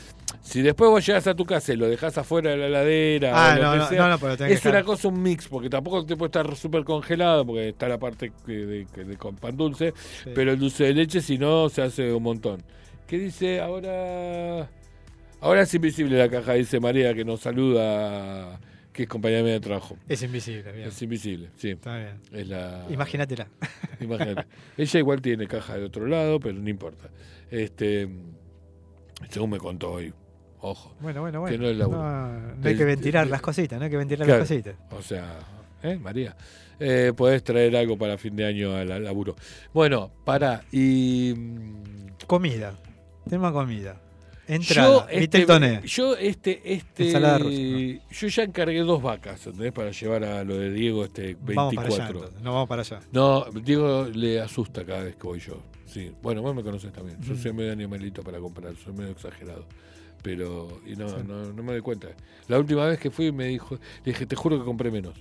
[SPEAKER 1] si después vos llegas a tu casa y lo dejas afuera de la heladera,
[SPEAKER 2] Ah,
[SPEAKER 1] o
[SPEAKER 2] no, no,
[SPEAKER 1] sea,
[SPEAKER 2] no, no, pero tenés
[SPEAKER 1] es
[SPEAKER 2] que
[SPEAKER 1] una cosa, un mix, porque tampoco te puede estar súper congelado, porque está la parte de, que de- con pan dulce,
[SPEAKER 2] Sí.
[SPEAKER 1] pero el dulce de leche, si no, se hace un montón. ¿Qué dice ahora? Ahora es invisible la caja, dice María, que nos saluda, que es compañera mía de trabajo.
[SPEAKER 2] Es invisible, bien.
[SPEAKER 1] Es invisible, sí.
[SPEAKER 2] Está bien.
[SPEAKER 1] Es la...
[SPEAKER 2] Imagínatela. <laughs>
[SPEAKER 1] Imagínate. Ella igual tiene caja de otro lado, pero no importa. Este, según me contó hoy. Ojo.
[SPEAKER 2] Bueno, bueno, bueno.
[SPEAKER 1] Que no es laburo.
[SPEAKER 2] No, no hay que ventilar las cositas, no hay que ventilar
[SPEAKER 1] Claro.
[SPEAKER 2] las cositas.
[SPEAKER 1] O sea, ¿eh, María? Eh, podés traer algo para fin de año al, al laburo. Bueno, para y mm,
[SPEAKER 2] Comida. Tema comida. Entrada.
[SPEAKER 1] yo este,
[SPEAKER 2] Toné.
[SPEAKER 1] yo este este
[SPEAKER 2] Ensalada rusa,
[SPEAKER 1] yo ya encargué dos vacas, ¿entendés? Para llevar a lo de Diego este 24.
[SPEAKER 2] Vamos para allá. entonces, No vamos para allá.
[SPEAKER 1] No, Diego le asusta cada vez que voy yo. Sí. Bueno, vos me conoces también. Yo soy medio animalito para comprar, soy medio exagerado. Pero, y no,
[SPEAKER 2] Sí.
[SPEAKER 1] no, no me doy cuenta. La última vez que fui me dijo, le dije, te juro que compré menos.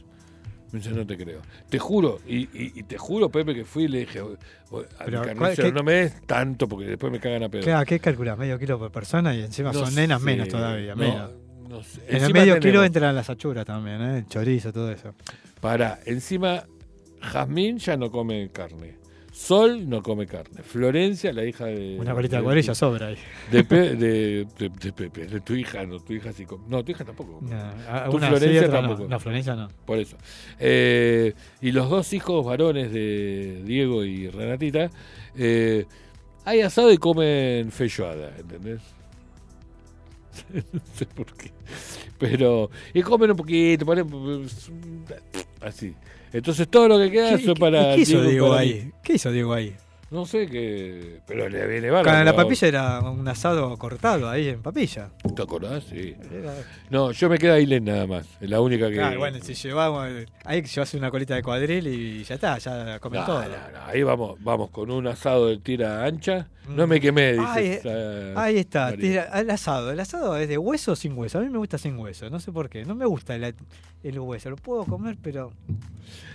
[SPEAKER 1] Me dice, no te creo. Te juro, y, y, y te juro, Pepe, que fui y le dije, "O- o- a
[SPEAKER 2] Pero,
[SPEAKER 1] mi
[SPEAKER 2] ¿cuál-
[SPEAKER 1] carnicero,
[SPEAKER 2] qué-
[SPEAKER 1] no me des tanto porque después me cagan a pedo.
[SPEAKER 2] Claro, ¿qué calculás? ¿Medio kilo por persona? Y encima
[SPEAKER 1] No
[SPEAKER 2] son nenas menos todavía.
[SPEAKER 1] no,
[SPEAKER 2] menos.
[SPEAKER 1] no sé.
[SPEAKER 2] En el medio
[SPEAKER 1] tenemos-
[SPEAKER 2] kilo entran las achuras también, ¿eh? El chorizo, todo eso.
[SPEAKER 1] Para, encima, Jazmín ya no come carne. Sol no come carne. Florencia, la hija de.
[SPEAKER 2] Una colita de cuadrilla sobra ahí.
[SPEAKER 1] De, Pe- <laughs> de, de, de Pepe, de tu hija, no, tu hija sí come. No, tu hija tampoco. come.
[SPEAKER 2] No,
[SPEAKER 1] tu Florencia
[SPEAKER 2] sí, otra no.
[SPEAKER 1] tampoco.
[SPEAKER 2] No, Florencia no.
[SPEAKER 1] Por eso. Eh, y los dos hijos varones de Diego y Renatita, eh, hay asado y comen feijoada, ¿entendés? <laughs> no sé por qué. Pero, y comen un poquito, pare- así. Entonces todo lo que queda
[SPEAKER 2] ¿Qué,
[SPEAKER 1] eso para
[SPEAKER 2] qué hizo
[SPEAKER 1] Diego
[SPEAKER 2] Diego ahí? ¿Qué hizo Diego ahí?
[SPEAKER 1] No sé qué, pero le viene bárbaro.
[SPEAKER 2] Con la papilla era un asado cortado ahí en papilla.
[SPEAKER 1] ¿Te acordás? Sí.
[SPEAKER 2] Era-
[SPEAKER 1] No, yo me queda Ailén nada más. Es la única que.
[SPEAKER 2] Claro, bueno, si llevamos, ahí llevas una colita de cuadril y ya está, ya comen
[SPEAKER 1] No,
[SPEAKER 2] todo.
[SPEAKER 1] no, no, Ahí vamos, vamos con un asado de tira ancha. No me quemé, dices.
[SPEAKER 2] Ahí está, tira- el asado. ¿El asado es de hueso o sin hueso? A mí me gusta sin hueso, no sé por qué. No me gusta el, el hueso, lo puedo comer, pero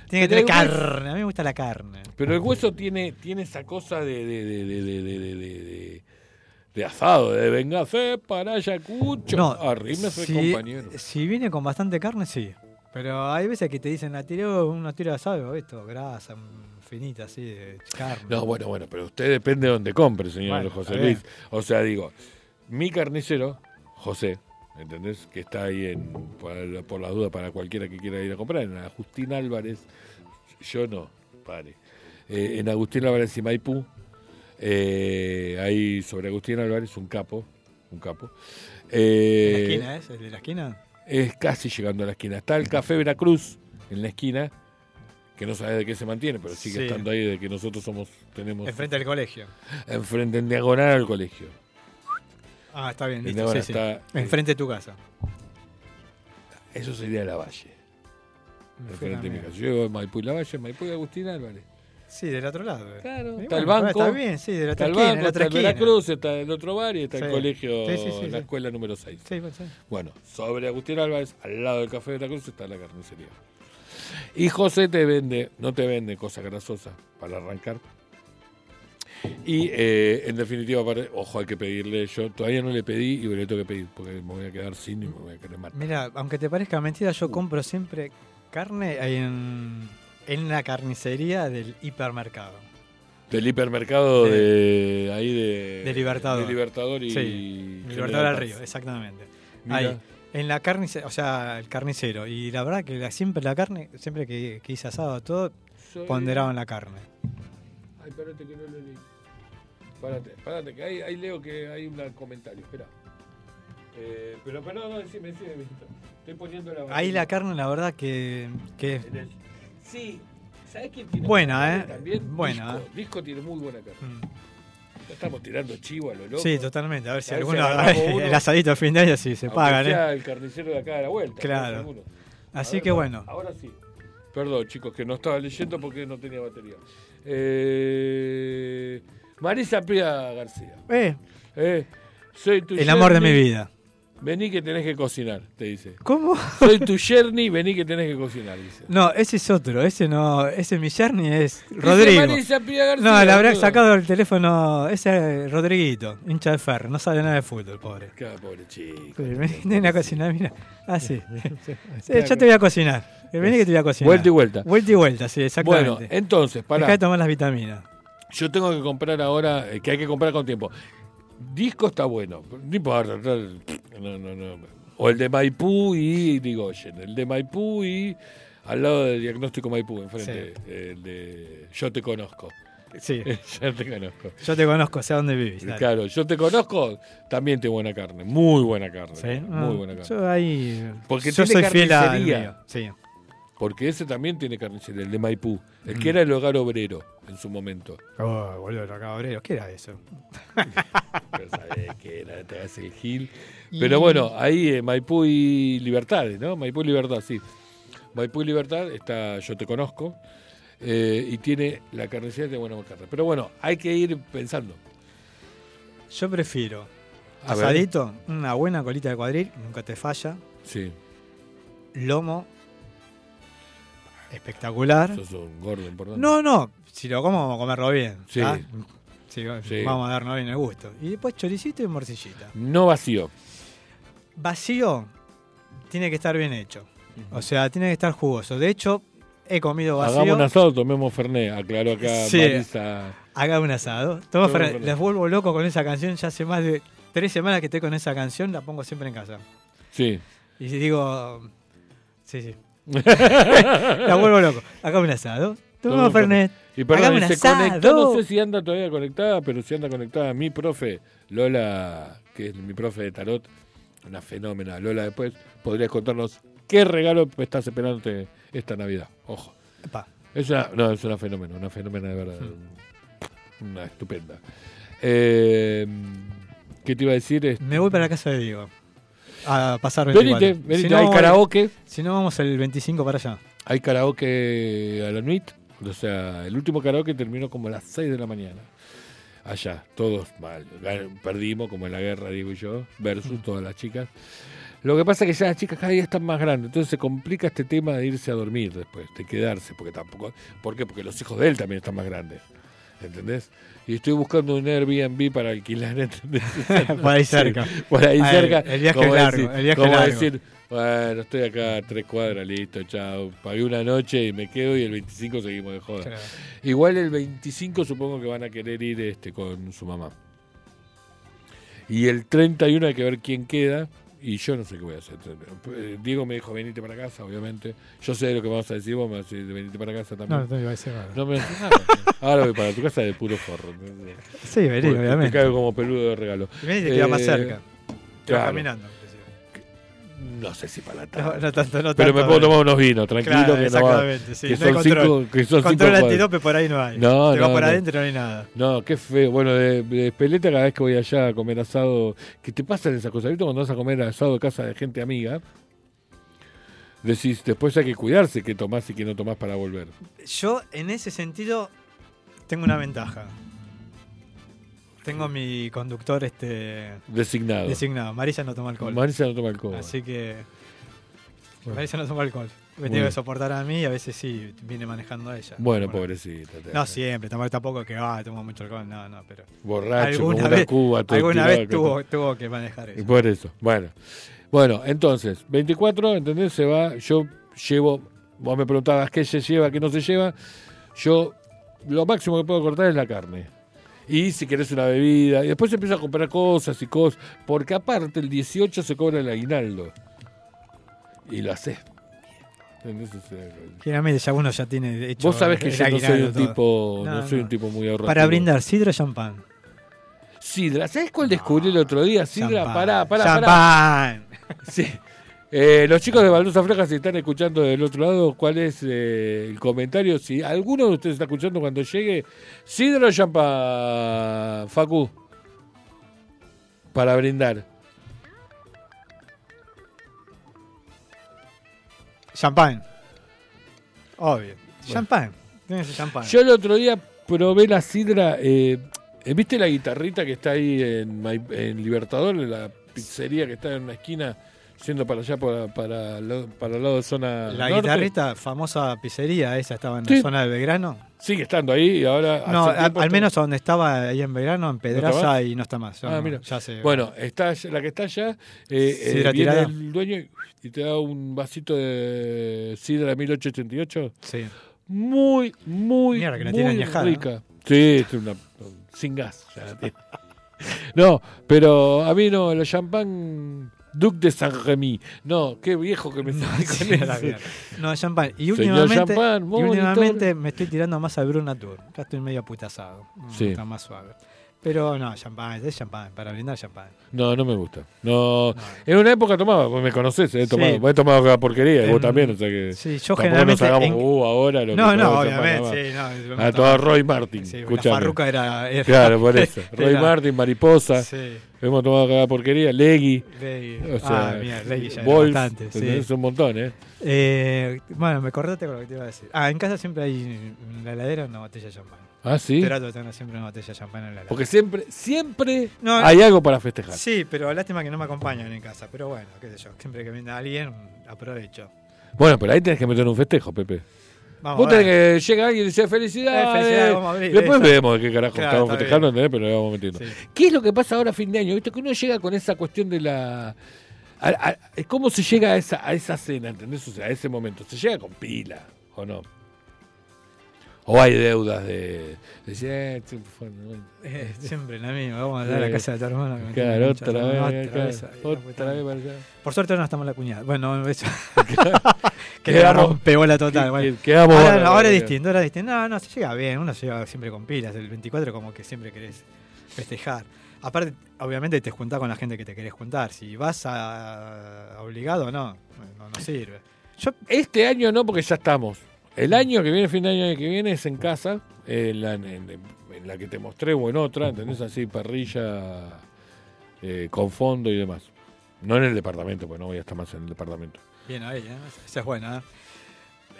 [SPEAKER 2] tiene que tener carne. A mí me gusta la carne.
[SPEAKER 1] Pero el hueso tiene, tiene esa cosa de, de, de, de, de, de, de- de- de asado, de venga, fe, para Ayacucho.
[SPEAKER 2] No,
[SPEAKER 1] Arrímese,
[SPEAKER 2] si,
[SPEAKER 1] compañero.
[SPEAKER 2] si viene con bastante carne, sí. Pero hay veces que te dicen, la tiró una tira de asado, esto, grasa, mm, finita, así, de carne.
[SPEAKER 1] No, bueno, bueno, pero usted depende de donde compre, señor
[SPEAKER 2] Bueno,
[SPEAKER 1] José Luis. O sea, digo, mi carnicero, José, ¿entendés? Que está ahí en, por, por la duda para cualquiera que quiera ir a comprar, en Agustín Álvarez, yo no, pare. Eh, en Agustín Álvarez y Maipú, eh, ahí sobre Agustín Álvarez, un capo, un capo.
[SPEAKER 2] ¿En
[SPEAKER 1] Eh,
[SPEAKER 2] la esquina es? ¿El de la esquina?
[SPEAKER 1] es casi llegando a la esquina. Está el Café Veracruz en la esquina, que no sabe de qué se mantiene, pero sigue
[SPEAKER 2] Sí.
[SPEAKER 1] estando ahí de que nosotros somos tenemos
[SPEAKER 2] Enfrente del colegio.
[SPEAKER 1] enfrente en diagonal al colegio.
[SPEAKER 2] Ah, está bien,
[SPEAKER 1] En
[SPEAKER 2] listo. sí.
[SPEAKER 1] está-
[SPEAKER 2] Enfrente de tu casa.
[SPEAKER 1] Eso sería la Valle.
[SPEAKER 2] Me
[SPEAKER 1] Enfrente de mi
[SPEAKER 2] la
[SPEAKER 1] casa. Yo llego a Maipú y la Valle, Maipú y Agustín Álvarez.
[SPEAKER 2] Sí, del otro lado. eh.
[SPEAKER 1] Claro, está el banco.
[SPEAKER 2] Está bien, sí, de la
[SPEAKER 1] Está
[SPEAKER 2] otra
[SPEAKER 1] el banco,
[SPEAKER 2] de la
[SPEAKER 1] está el. Veracruz, está el otro bar y está el colegio,
[SPEAKER 2] Sí,
[SPEAKER 1] la escuela número 6.
[SPEAKER 2] Sí, pues, sí.
[SPEAKER 1] Bueno, sobre Agustín Álvarez, al lado del Café Veracruz, está la carnicería. Y José te vende, no te vende cosa grasosa para arrancar. Y eh, en definitiva, ojo, hay que pedirle. Yo todavía no le pedí y le tengo que pedir porque me voy a quedar sin y me voy a querer matar.
[SPEAKER 2] Mira, aunque te parezca mentira, yo compro siempre carne en, en la carnicería del hipermercado.
[SPEAKER 1] Del hipermercado
[SPEAKER 2] De-
[SPEAKER 1] de, ahí de,
[SPEAKER 2] de Libertador.
[SPEAKER 1] de Libertador y.
[SPEAKER 2] Sí, Libertador al. Río, exactamente.
[SPEAKER 1] Mira.
[SPEAKER 2] Ahí, en la carnicería, o sea, el carnicero. Y la verdad que la- siempre la carne, siempre que, que hice asado, todo,
[SPEAKER 1] Soy-
[SPEAKER 2] ponderaban la carne.
[SPEAKER 1] Ay, espérate que no lo leí. Párate, párate, que ahí, ahí leo que hay un comentario, espera. Eh, pero, pero no, no, decime, decime, mijito. Estoy poniendo la
[SPEAKER 2] Ahí la carne, la verdad que, que
[SPEAKER 1] el- Sí, ¿sabes quién tiene
[SPEAKER 2] Buena, ¿eh?
[SPEAKER 1] También
[SPEAKER 2] Buena,
[SPEAKER 1] Disco, Disco tiene muy buena carne.
[SPEAKER 2] Mm.
[SPEAKER 1] Ya estamos tirando chivo a lo loco.
[SPEAKER 2] Sí, totalmente. A ver si
[SPEAKER 1] A
[SPEAKER 2] alguno. <laughs>
[SPEAKER 1] uno.
[SPEAKER 2] el asadito de fin de año sí se pagan, ¿eh?
[SPEAKER 1] el carnicero de acá de la vuelta.
[SPEAKER 2] Claro. Así
[SPEAKER 1] ver,
[SPEAKER 2] que
[SPEAKER 1] no,
[SPEAKER 2] bueno.
[SPEAKER 1] Ahora sí. Perdón, chicos, que no estaba leyendo porque no tenía batería. Eh, Marisa Pía García.
[SPEAKER 2] Eh,
[SPEAKER 1] Eh, soy tu
[SPEAKER 2] el amor de mi vida.
[SPEAKER 1] Vení que tenés que cocinar, te dice.
[SPEAKER 2] ¿Cómo?
[SPEAKER 1] Soy tu yerni, vení que tenés que cocinar, dice.
[SPEAKER 2] No, ese es otro. Ese no. Ese mi yerni es Rodrigo.
[SPEAKER 1] Marisa Pía García,
[SPEAKER 2] No, le habrá
[SPEAKER 1] boludo.
[SPEAKER 2] sacado el teléfono. Ese es Rodriguito, hincha de ferro. No sabe nada de fútbol, pobre.
[SPEAKER 1] Qué pobre chico.
[SPEAKER 2] Vení a cocinar, mira. Ah, sí. <laughs> Sí, yo te voy a cocinar. Vení que te voy a cocinar.
[SPEAKER 1] Vuelta y vuelta.
[SPEAKER 2] Vuelta y vuelta, sí, exactamente.
[SPEAKER 1] Bueno, entonces,
[SPEAKER 2] Deja de
[SPEAKER 1] para.
[SPEAKER 2] tomar las vitaminas.
[SPEAKER 1] Yo tengo que comprar ahora, eh, que hay que comprar con tiempo. Disco está bueno, no importa. No, no, no. O el de Maipú y Digoyen. El de Maipú y al lado del diagnóstico Maipú, enfrente. El de Yo te conozco.
[SPEAKER 2] Sí. <laughs>
[SPEAKER 1] Yo te conozco.
[SPEAKER 2] Yo te conozco, sé dónde vivís. dale.
[SPEAKER 1] Claro, yo te conozco, también tiene buena carne, muy buena carne.
[SPEAKER 2] Sí,
[SPEAKER 1] Muy
[SPEAKER 2] ah,
[SPEAKER 1] buena carne.
[SPEAKER 2] Yo ahí.
[SPEAKER 1] Porque
[SPEAKER 2] yo
[SPEAKER 1] tiene
[SPEAKER 2] soy fiel mío. Sí.
[SPEAKER 1] Porque ese también tiene carnicería, el de Maipú. El
[SPEAKER 2] Mm.
[SPEAKER 1] que era el hogar obrero en su momento.
[SPEAKER 2] Oh, boludo, lo cabrero. ¿Qué era eso? <laughs>
[SPEAKER 1] Pero sabés que era, te hace el gil.
[SPEAKER 2] Y-
[SPEAKER 1] Pero bueno, ahí eh, Maipú y Libertades, ¿no? Maipú y Libertad, sí. Maipú y Libertad está Yo Te Conozco eh, y tiene la carnicería de buena carne. Pero bueno, hay que ir pensando.
[SPEAKER 2] Yo prefiero
[SPEAKER 1] A ver.
[SPEAKER 2] asadito, una buena colita de cuadril, nunca te falla.
[SPEAKER 1] Sí,
[SPEAKER 2] Lomo, espectacular.
[SPEAKER 1] sos un gordo importante.
[SPEAKER 2] No, no, si lo como, vamos a comerlo bien.
[SPEAKER 1] Sí.
[SPEAKER 2] Vamos a darnos bien el gusto. Y después choricito y morcillita.
[SPEAKER 1] No vacío.
[SPEAKER 2] Vacío tiene que estar bien hecho. O sea, tiene que estar jugoso. De hecho, he comido vacío.
[SPEAKER 1] Hagamos un asado, tomemos Fernet, aclaró acá
[SPEAKER 2] Sí.
[SPEAKER 1] Marisa.
[SPEAKER 2] Haga un asado. Fernet.
[SPEAKER 1] Fernet.
[SPEAKER 2] Les vuelvo loco con esa canción. Ya hace más de tres semanas que estoy con esa canción. La pongo siempre en casa.
[SPEAKER 1] Sí.
[SPEAKER 2] Y digo. Sí, sí. <laughs> la vuelvo loco. Haga un asado. Tomamos Fernet.
[SPEAKER 1] Y perdón,
[SPEAKER 2] Hagamos
[SPEAKER 1] y
[SPEAKER 2] un
[SPEAKER 1] se conectó,
[SPEAKER 2] asado.
[SPEAKER 1] no sé si anda todavía conectada, pero si anda conectada mi profe, Lola, que es mi profe de tarot, una fenómena. Lola, después podrías contarnos qué regalo estás esperando esta Navidad. Ojo.
[SPEAKER 2] Epa.
[SPEAKER 1] Es una, no, es una fenómena, una fenómena de verdad. Una estupenda. Eh, ¿Qué te iba a decir?
[SPEAKER 2] Me voy para la casa de Diego. A pasar
[SPEAKER 1] Venite,
[SPEAKER 2] 24.
[SPEAKER 1] venite,
[SPEAKER 2] Si no,
[SPEAKER 1] hay karaoke.
[SPEAKER 2] Si no, vamos el 25 para allá.
[SPEAKER 1] Hay karaoke a la nuit. O sea, el último karaoke terminó como a las 6 de la mañana. Allá, todos mal. Perdimos, como en la guerra, digo yo, versus todas las chicas. Lo que pasa es que ya las chicas cada día están más grandes, entonces se complica este tema de irse a dormir después, de quedarse, porque tampoco. ¿Por qué? Porque los hijos de él también están más grandes. ¿entendés? Y estoy buscando un Airbnb para alquilar, <laughs> ¿entendés? <laughs>
[SPEAKER 2] Por ahí cerca.
[SPEAKER 1] Por ahí
[SPEAKER 2] Ah,
[SPEAKER 1] cerca.
[SPEAKER 2] el viaje
[SPEAKER 1] como
[SPEAKER 2] largo,
[SPEAKER 1] decir-
[SPEAKER 2] el viaje
[SPEAKER 1] como
[SPEAKER 2] largo.
[SPEAKER 1] decir, bueno, estoy acá tres cuadras, listo, chao. Pagué una noche y me quedo y el 25 seguimos de joda.
[SPEAKER 2] Claro.
[SPEAKER 1] Igual el 25 supongo que van a querer ir este con su mamá. Y el 31 hay que ver quién queda. Y yo no sé qué voy a hacer. Eh, Diego me dijo, venite para casa, obviamente. Yo sé lo que vamos a decir, vos me vas a decir, venite para casa también.
[SPEAKER 2] No, no te iba a decir nada.
[SPEAKER 1] No me decís nada. <laughs> Ahora voy para tu casa de puro forro.
[SPEAKER 2] Sí, vení, obviamente.
[SPEAKER 1] Te caigo como peludo de regalo.
[SPEAKER 2] Y vení, te queda más
[SPEAKER 1] Eh,
[SPEAKER 2] cerca. Te vas
[SPEAKER 1] claro.
[SPEAKER 2] caminando.
[SPEAKER 1] No sé si para la
[SPEAKER 2] No, no tanto, no
[SPEAKER 1] Pero me
[SPEAKER 2] tanto,
[SPEAKER 1] puedo
[SPEAKER 2] eh.
[SPEAKER 1] tomar unos vinos, tranquilo,
[SPEAKER 2] Claro,
[SPEAKER 1] que no va.
[SPEAKER 2] exactamente, sí,
[SPEAKER 1] que
[SPEAKER 2] no hay
[SPEAKER 1] son
[SPEAKER 2] control.
[SPEAKER 1] cinco, que son
[SPEAKER 2] Control
[SPEAKER 1] cinco
[SPEAKER 2] antidope por ahí no hay.
[SPEAKER 1] No,
[SPEAKER 2] Te vas
[SPEAKER 1] no,
[SPEAKER 2] por
[SPEAKER 1] no.
[SPEAKER 2] adentro no hay nada.
[SPEAKER 1] No, qué feo. Bueno, de, de Espeleta cada vez que voy allá a comer asado, que te pasan esas cosas. ¿Viste cuando vas a comer asado de casa de gente amiga? Decís, después hay que cuidarse qué tomás y qué no tomás para volver.
[SPEAKER 2] Yo, en ese sentido, tengo una ventaja. Tengo mi conductor este
[SPEAKER 1] Designado.
[SPEAKER 2] designado. Marisa no toma alcohol.
[SPEAKER 1] Marisa no toma alcohol.
[SPEAKER 2] Así que.
[SPEAKER 1] Bueno.
[SPEAKER 2] Marisa no toma alcohol. Me tiene que soportar a mí y a veces sí viene manejando a ella.
[SPEAKER 1] Bueno, pobrecita.
[SPEAKER 2] No siempre, tampoco, que ah, tomo mucho alcohol, no, no, pero.
[SPEAKER 1] Borracho, como
[SPEAKER 2] alguna
[SPEAKER 1] una
[SPEAKER 2] vez,
[SPEAKER 1] cuba, todo
[SPEAKER 2] alguna vez tuvo, tuvo que manejar eso.
[SPEAKER 1] Por eso. Bueno. Bueno, entonces, 24, ¿entendés? Se va. Yo llevo. Vos me preguntabas qué se lleva, qué no se lleva. Yo lo máximo que puedo cortar es la carne. Y si querés una bebida. Y después empiezo a comprar cosas y cosas. Porque aparte, el 18 se cobra el aguinaldo. Y lo haces.
[SPEAKER 2] Generalmente ya uno ya tiene hecho.
[SPEAKER 1] Vos sabés que yo no soy un
[SPEAKER 2] todo.
[SPEAKER 1] tipo. No,
[SPEAKER 2] No,
[SPEAKER 1] soy
[SPEAKER 2] no.
[SPEAKER 1] un tipo muy ahorrativo.
[SPEAKER 2] Para brindar, sidra champán.
[SPEAKER 1] Sidra. ¿Sabés cuál descubrí el otro día? Sidra,
[SPEAKER 2] Champán.
[SPEAKER 1] pará, pará, pará.
[SPEAKER 2] Champán.
[SPEAKER 1] Sí. Eh, los chicos de Baldosa Flaca, si están escuchando del otro lado, ¿cuál es eh, el comentario? Si alguno de ustedes está escuchando cuando llegue, sidra o champán, Facu, para brindar.
[SPEAKER 2] Champán. Obvio. Champán. Tiene que ser champán.
[SPEAKER 1] Yo el otro día probé la sidra, eh, ¿viste la guitarrita que está ahí en, Libertador, en la pizzería que está en una esquina, yendo para allá, para, para, para el lado de zona
[SPEAKER 2] La
[SPEAKER 1] norte?
[SPEAKER 2] guitarrita, famosa pizzería, esa estaba en
[SPEAKER 1] Sí.
[SPEAKER 2] la zona de Belgrano.
[SPEAKER 1] Sigue estando ahí y ahora...
[SPEAKER 2] No, a- al
[SPEAKER 1] está-
[SPEAKER 2] menos donde estaba ahí en Belgrano, en Pedraza, y no está más.
[SPEAKER 1] Ah,
[SPEAKER 2] no,
[SPEAKER 1] mira.
[SPEAKER 2] Ya se,
[SPEAKER 1] Bueno, está la que está allá, eh, eh,
[SPEAKER 2] Sidra
[SPEAKER 1] viene
[SPEAKER 2] tirada.
[SPEAKER 1] el dueño y- te da un vasito de sidra 1888.
[SPEAKER 2] Sí.
[SPEAKER 1] Muy, muy,
[SPEAKER 2] Mierda, que la
[SPEAKER 1] muy
[SPEAKER 2] añejada,
[SPEAKER 1] rica. Sí, es una, sin gas. ya la <laughs> no, pero a mí no, el champán Duc de Saint-Remy. No, qué viejo que me <laughs> con
[SPEAKER 2] Sí. No, champán. Y últimamente,
[SPEAKER 1] champán,
[SPEAKER 2] y
[SPEAKER 1] monitor.
[SPEAKER 2] últimamente me estoy tirando más al Bruna Tour. Acá estoy medio putazado.
[SPEAKER 1] Sí.
[SPEAKER 2] Está más suave. Pero no, champán, es champán, para brindar champán.
[SPEAKER 1] No, no me gusta. No, en una época tomaba, me conocés, he tomado,
[SPEAKER 2] Sí.
[SPEAKER 1] he tomado cada porquería, y vos
[SPEAKER 2] En-
[SPEAKER 1] también, o sea que
[SPEAKER 2] Sí, yo generalmente
[SPEAKER 1] nos hagamos
[SPEAKER 2] en-
[SPEAKER 1] uh, ahora lo
[SPEAKER 2] No,
[SPEAKER 1] que
[SPEAKER 2] no, obviamente,
[SPEAKER 1] champán,
[SPEAKER 2] sí, no, me
[SPEAKER 1] A todo Roy Martin,
[SPEAKER 2] Sí, la farruca era, era-
[SPEAKER 1] Claro, por <laughs> eso. Roy
[SPEAKER 2] era-
[SPEAKER 1] Martin, Mariposa.
[SPEAKER 2] Sí.
[SPEAKER 1] Hemos tomado cada porquería. Leggy.
[SPEAKER 2] Leggy.
[SPEAKER 1] O sea,
[SPEAKER 2] Ah, mira, Leggy ya era
[SPEAKER 1] Wolf,
[SPEAKER 2] bastante, sí.
[SPEAKER 1] ¿entendés? Un montón, ¿eh?
[SPEAKER 2] Eh, bueno, me acordaste con lo que te iba a decir. Ah, en casa siempre hay en la heladera una botella de champán.
[SPEAKER 1] Ah, ¿sí?
[SPEAKER 2] Trato de tener siempre una botella de champán en la heladera.
[SPEAKER 1] Porque siempre, siempre
[SPEAKER 2] No,
[SPEAKER 1] hay algo para festejar.
[SPEAKER 2] Sí, pero lástima que no me acompañan en casa. Pero bueno, qué sé yo. Siempre que viene alguien, aprovecho.
[SPEAKER 1] Bueno, pero ahí tenés que meter un festejo, Pepe.
[SPEAKER 2] Vamos
[SPEAKER 1] Vos
[SPEAKER 2] a ver.
[SPEAKER 1] tenés que llega alguien y dice felicidades.
[SPEAKER 2] Eh, felicidades, vamos a abrir,
[SPEAKER 1] Después vemos de qué carajo
[SPEAKER 2] Claro,
[SPEAKER 1] estamos festejando. ¿entendés? Pero lo vamos metiendo.
[SPEAKER 2] Sí.
[SPEAKER 1] ¿Qué es lo que pasa ahora a fin de año? ¿Viste? Que uno llega con esa cuestión de la. a- a- ¿Cómo se llega a esa, a esa cena? ¿Entendés? O sea, a ese momento. ¿Se llega con pila o no? ¿O hay deudas de. de eh,
[SPEAKER 2] Eh, siempre la misma. Vamos a dar a la
[SPEAKER 1] Eh,
[SPEAKER 2] casa de tu hermano. que
[SPEAKER 1] Claro, otra vez,
[SPEAKER 2] otra
[SPEAKER 1] claro,
[SPEAKER 2] vez ahí, la
[SPEAKER 1] otra
[SPEAKER 2] puta
[SPEAKER 1] vez
[SPEAKER 2] madre.
[SPEAKER 1] para allá.
[SPEAKER 2] Por suerte no estamos la cuñada. Bueno, eso. <laughs> <laughs> que le
[SPEAKER 1] Quedamos-
[SPEAKER 2] rompe bola total. bueno.
[SPEAKER 1] quedamos
[SPEAKER 2] ahora, es distinto, ahora es distinto. No, no, se llega bien. Uno se llega siempre con pilas. El 24 como que siempre querés festejar. Aparte, obviamente te juntás con la gente que te querés juntar. Si vas a, a obligado, no, no, no sirve. Yo,
[SPEAKER 1] Este año no, porque ya estamos. El año que viene, fin de año que viene, es en casa, en la, en- la que te mostré o en otra, ¿entendés? Así, parrilla eh, con fondo y demás. No en el departamento, porque no voy a estar más en el departamento.
[SPEAKER 2] bien ahí, ¿eh? esa es buena. ¿eh?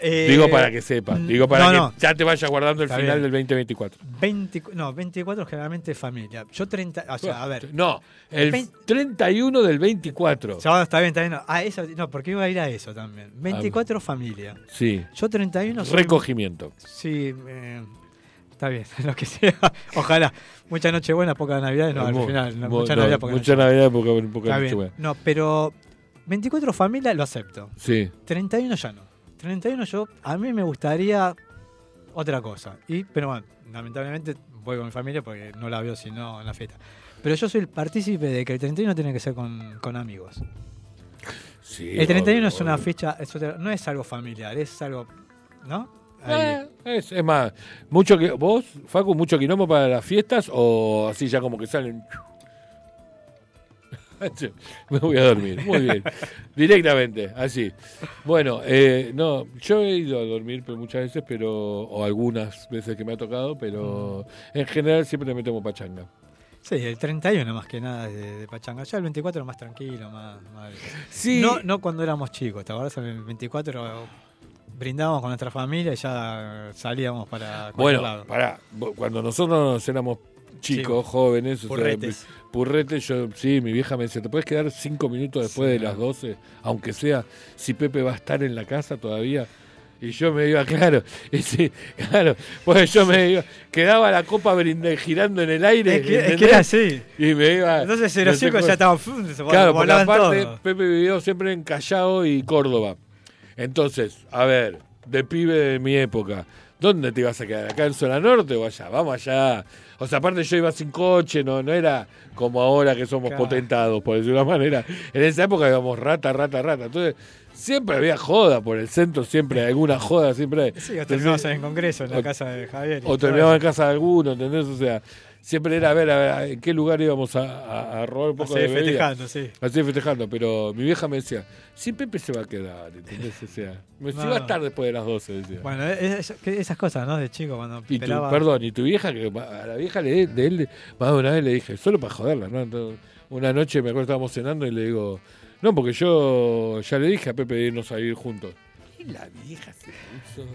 [SPEAKER 2] Eh,
[SPEAKER 1] Digo para que sepas, digo para
[SPEAKER 2] no,
[SPEAKER 1] que
[SPEAKER 2] no.
[SPEAKER 1] ya te vayas guardando el
[SPEAKER 2] Está
[SPEAKER 1] final
[SPEAKER 2] bien.
[SPEAKER 1] del 2024.
[SPEAKER 2] 20, no, 24 generalmente familia. Yo 30, o sea, a ver.
[SPEAKER 1] No, el
[SPEAKER 2] Vein-
[SPEAKER 1] 31 del 24.
[SPEAKER 2] Ya, está bien, está bien. No, ah, eso, no, porque iba a ir a eso también. 24 familia.
[SPEAKER 1] Sí,
[SPEAKER 2] Yo 31 soy-
[SPEAKER 1] recogimiento.
[SPEAKER 2] Sí, eh, está bien, <laughs> lo que sea. Ojalá. Mucha noche buena, poca Navidad, no, al final. no,
[SPEAKER 1] mu-
[SPEAKER 2] mucha
[SPEAKER 1] no,
[SPEAKER 2] Navidad, poca
[SPEAKER 1] mucha Navidad, poca, poca
[SPEAKER 2] Está bien.
[SPEAKER 1] Nochebuena.
[SPEAKER 2] No, pero 24 familias lo acepto.
[SPEAKER 1] Sí.
[SPEAKER 2] 31 ya no. 31 yo, a mí me gustaría otra cosa. Y, pero bueno, lamentablemente voy con mi familia porque no la veo sino en la fiesta. Pero yo soy el partícipe de que el 31 tiene que ser con, con amigos.
[SPEAKER 1] Sí,
[SPEAKER 2] el 31
[SPEAKER 1] obvio,
[SPEAKER 2] es una
[SPEAKER 1] obvio.
[SPEAKER 2] fecha, es otra- no es algo familiar, es algo, ¿no?
[SPEAKER 1] Eh, es, es más, mucho que vos, Facu, mucho quilombo para las fiestas o así ya como que salen. <laughs> Me voy a dormir, muy bien. Directamente, así. Bueno, eh, no, yo he ido a dormir pero muchas veces, pero o algunas veces que me ha tocado, pero en general siempre me tomo pachanga.
[SPEAKER 2] Sí, el 31 más que nada de, de pachanga. Ya el 24 más tranquilo, más... más-
[SPEAKER 1] Sí.
[SPEAKER 2] No, no cuando éramos chicos, ¿te acuerdas? El 24 brindábamos con nuestra familia y ya salíamos para
[SPEAKER 1] Bueno,
[SPEAKER 2] lado.
[SPEAKER 1] vo- cuando nosotros éramos chicos, jóvenes, o sea,
[SPEAKER 2] Purretes.
[SPEAKER 1] purretes, yo, sí, mi vieja me decía, ¿te puedes quedar cinco minutos después de las 12? Aunque sea, si Pepe va a estar en la casa todavía. Y yo me iba, <laughs> claro, y sí, claro, pues yo me iba, quedaba la copa brinde- girando en el aire.
[SPEAKER 2] Es que- es que
[SPEAKER 1] ¿entendés?
[SPEAKER 2] era así.
[SPEAKER 1] Y me iba.
[SPEAKER 2] Entonces
[SPEAKER 1] no
[SPEAKER 2] 05
[SPEAKER 1] sé
[SPEAKER 2] ya estaba...
[SPEAKER 1] Claro,
[SPEAKER 2] volaban
[SPEAKER 1] aparte
[SPEAKER 2] todo.
[SPEAKER 1] Pepe vivió siempre en Callao y Córdoba. Entonces, a ver, de pibe de mi época, ¿dónde te ibas a quedar? ¿Acá en zona norte o allá? Vamos allá. O sea, aparte yo iba sin coche, no, no era como ahora que somos
[SPEAKER 2] Claro.
[SPEAKER 1] potentados, por decirlo de una manera. En esa época íbamos rata, rata, rata. Entonces, siempre había joda por el centro, siempre alguna joda, siempre hay.
[SPEAKER 2] Sí, o terminamos en el congreso, en la
[SPEAKER 1] o-
[SPEAKER 2] casa de Javier.
[SPEAKER 1] o
[SPEAKER 2] todo
[SPEAKER 1] terminaba en casa de alguno, ¿entendés? O sea, siempre era a ver, a ver en qué lugar íbamos a, a- a robar un poco
[SPEAKER 2] Así,
[SPEAKER 1] de bebida.
[SPEAKER 2] festejando, sí.
[SPEAKER 1] Así festejando, pero mi vieja me decía, si Pepe se va a quedar, ¿entendés? O sea, me, si
[SPEAKER 2] No,
[SPEAKER 1] va a estar después de las 12, decía.
[SPEAKER 2] Bueno, es- es- que esas cosas, ¿no? De chico, cuando
[SPEAKER 1] y tu, perdón, y tu vieja, que a la vieja le, de él, más de una vez le dije, solo para joderla, ¿no? Entonces, una noche me acuerdo estábamos cenando y le digo, no, porque yo ya le dije a Pepe de irnos a ir juntos. Y la vieja se puso.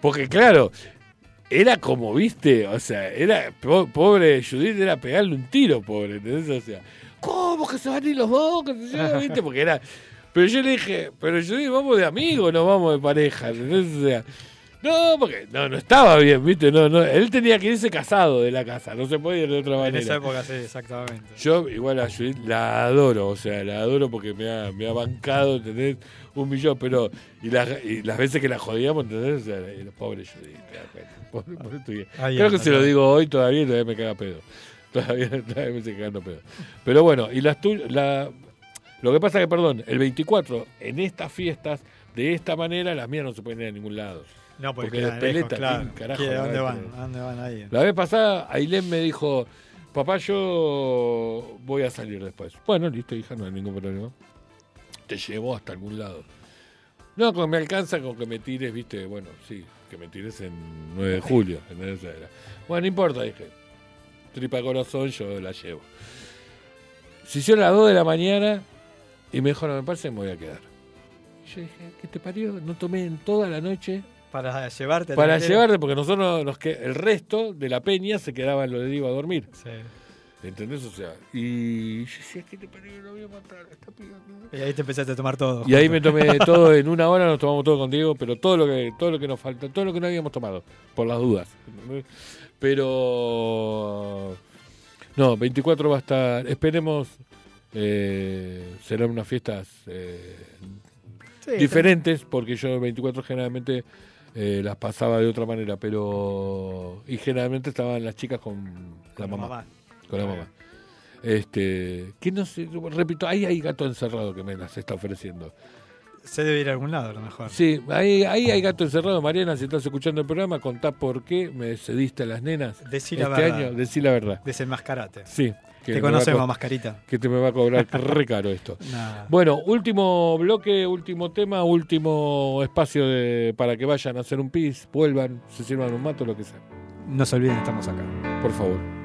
[SPEAKER 1] Porque claro, era como, viste, o sea, era po- pobre Judith, era pegarle un tiro, pobre, ¿entendés? O sea, ¿cómo que se van a ir los dos? <laughs> ¿Viste? Porque era. Pero yo le dije, pero Judith, vamos de amigos, no vamos de pareja, ¿entendés? O sea. No, porque no, no estaba bien, ¿viste? No, no, él tenía que irse casado de la casa, no se podía ir de otra
[SPEAKER 2] En
[SPEAKER 1] manera.
[SPEAKER 2] esa época, sí, exactamente.
[SPEAKER 1] Yo igual a Judith la adoro, o sea, la adoro porque me ha, me ha bancado, ¿entendés? Un millón, pero. Y las, y las veces que la jodíamos, ¿entendés? O sea, el pobre Judith, te das cuenta. Creo que se lo digo hoy todavía y todavía me caga pedo. Todavía, <laughs> todavía me sigue cagando pedo. Pero bueno, y las tuyas. La, lo que pasa que, perdón, el 24, en estas fiestas, de esta manera, las mías no se pueden ir a ningún lado.
[SPEAKER 2] No, porque,
[SPEAKER 1] Porque las peletas,
[SPEAKER 2] claro.
[SPEAKER 1] ¿quién carajo
[SPEAKER 2] ¿Qué-
[SPEAKER 1] la
[SPEAKER 2] ¿A dónde van? dónde van ahí?
[SPEAKER 1] La vez pasada, Ailén me dijo, papá, yo voy a salir después. Bueno, listo, hija, no hay ningún problema. Te llevo hasta algún lado. No, con me alcanza con que me tires, viste, bueno, sí, que me tires en 9 de julio. en era. Bueno, no importa, dije. Tripa corazón, yo la llevo. Se hicieron las 2 de la mañana y me dijo, no, me parece me voy a quedar. Y yo dije, ¿qué te parió? No tomé en toda la noche
[SPEAKER 2] Para llevarte.
[SPEAKER 1] para llevarte, porque nosotros nos que el resto de la peña se quedaba en lo de Diego a dormir.
[SPEAKER 2] Sí.
[SPEAKER 1] ¿Entendés? O sea, y yo decía, ¿qué te parió? Lo voy a matar piba.
[SPEAKER 2] Y ahí te empezaste a tomar todo.
[SPEAKER 1] Y ahí me tomé todo, en una hora nos tomamos todo con Diego, pero todo lo que, todo lo que nos falta, todo lo que no habíamos tomado, por las dudas. Pero no, 24 va a estar, esperemos, eh, serán unas fiestas eh,
[SPEAKER 2] Sí,
[SPEAKER 1] diferentes, porque yo 24 generalmente eh, las pasaba de otra manera, pero y generalmente estaban las chicas con la
[SPEAKER 2] Con la
[SPEAKER 1] mamá,
[SPEAKER 2] mamá.
[SPEAKER 1] Con la mamá. Este, que no sé, repito, ahí hay gato encerrado que me las está ofreciendo.
[SPEAKER 2] Se debe ir a algún lado, a lo mejor.
[SPEAKER 1] Sí, ahí, ahí hay gato encerrado. Mariana, si estás escuchando el programa, contá por qué me cediste a las nenas
[SPEAKER 2] Decí la
[SPEAKER 1] este
[SPEAKER 2] verdad.
[SPEAKER 1] año. Decí la verdad.
[SPEAKER 2] Desenmascarate.
[SPEAKER 1] Sí. que
[SPEAKER 2] Te conocemos,
[SPEAKER 1] co-
[SPEAKER 2] mascarita.
[SPEAKER 1] Que te me va a cobrar <laughs> re caro esto.
[SPEAKER 2] Nah.
[SPEAKER 1] Bueno, último bloque, último tema, último espacio de, para que vayan a hacer un pis, vuelvan, se sirvan un mato, lo que sea.
[SPEAKER 2] No se olviden, estamos acá.
[SPEAKER 1] Por favor.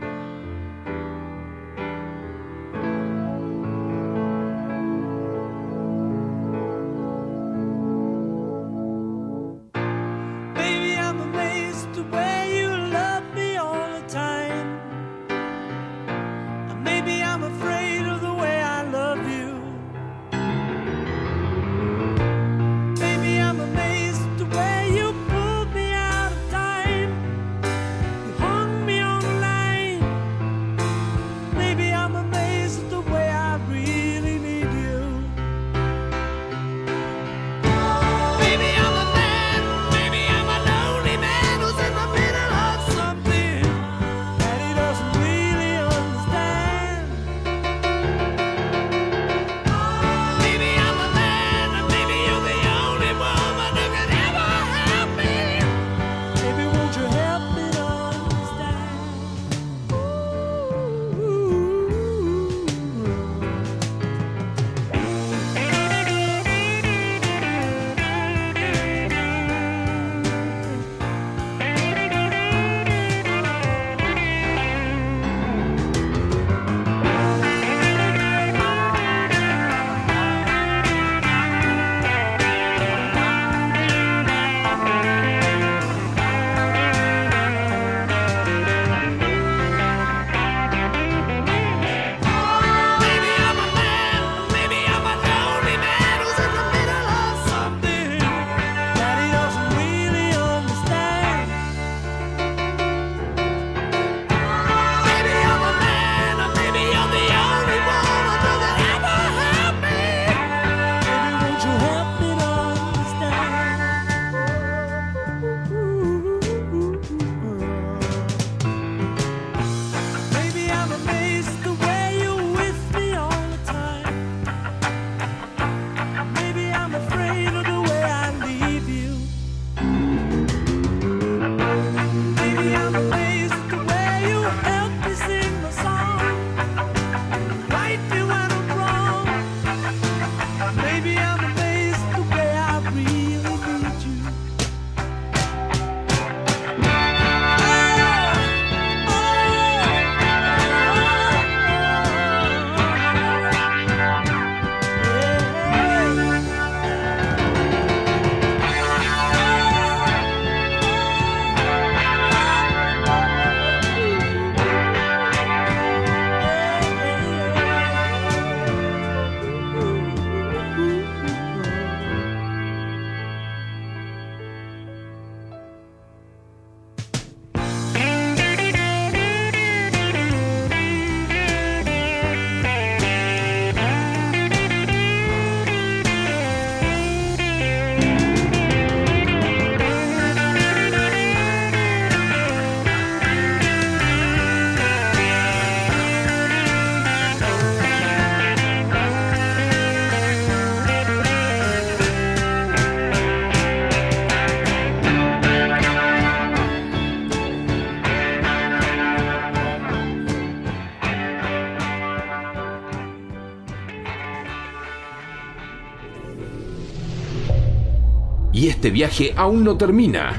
[SPEAKER 4] Este viaje aún no termina.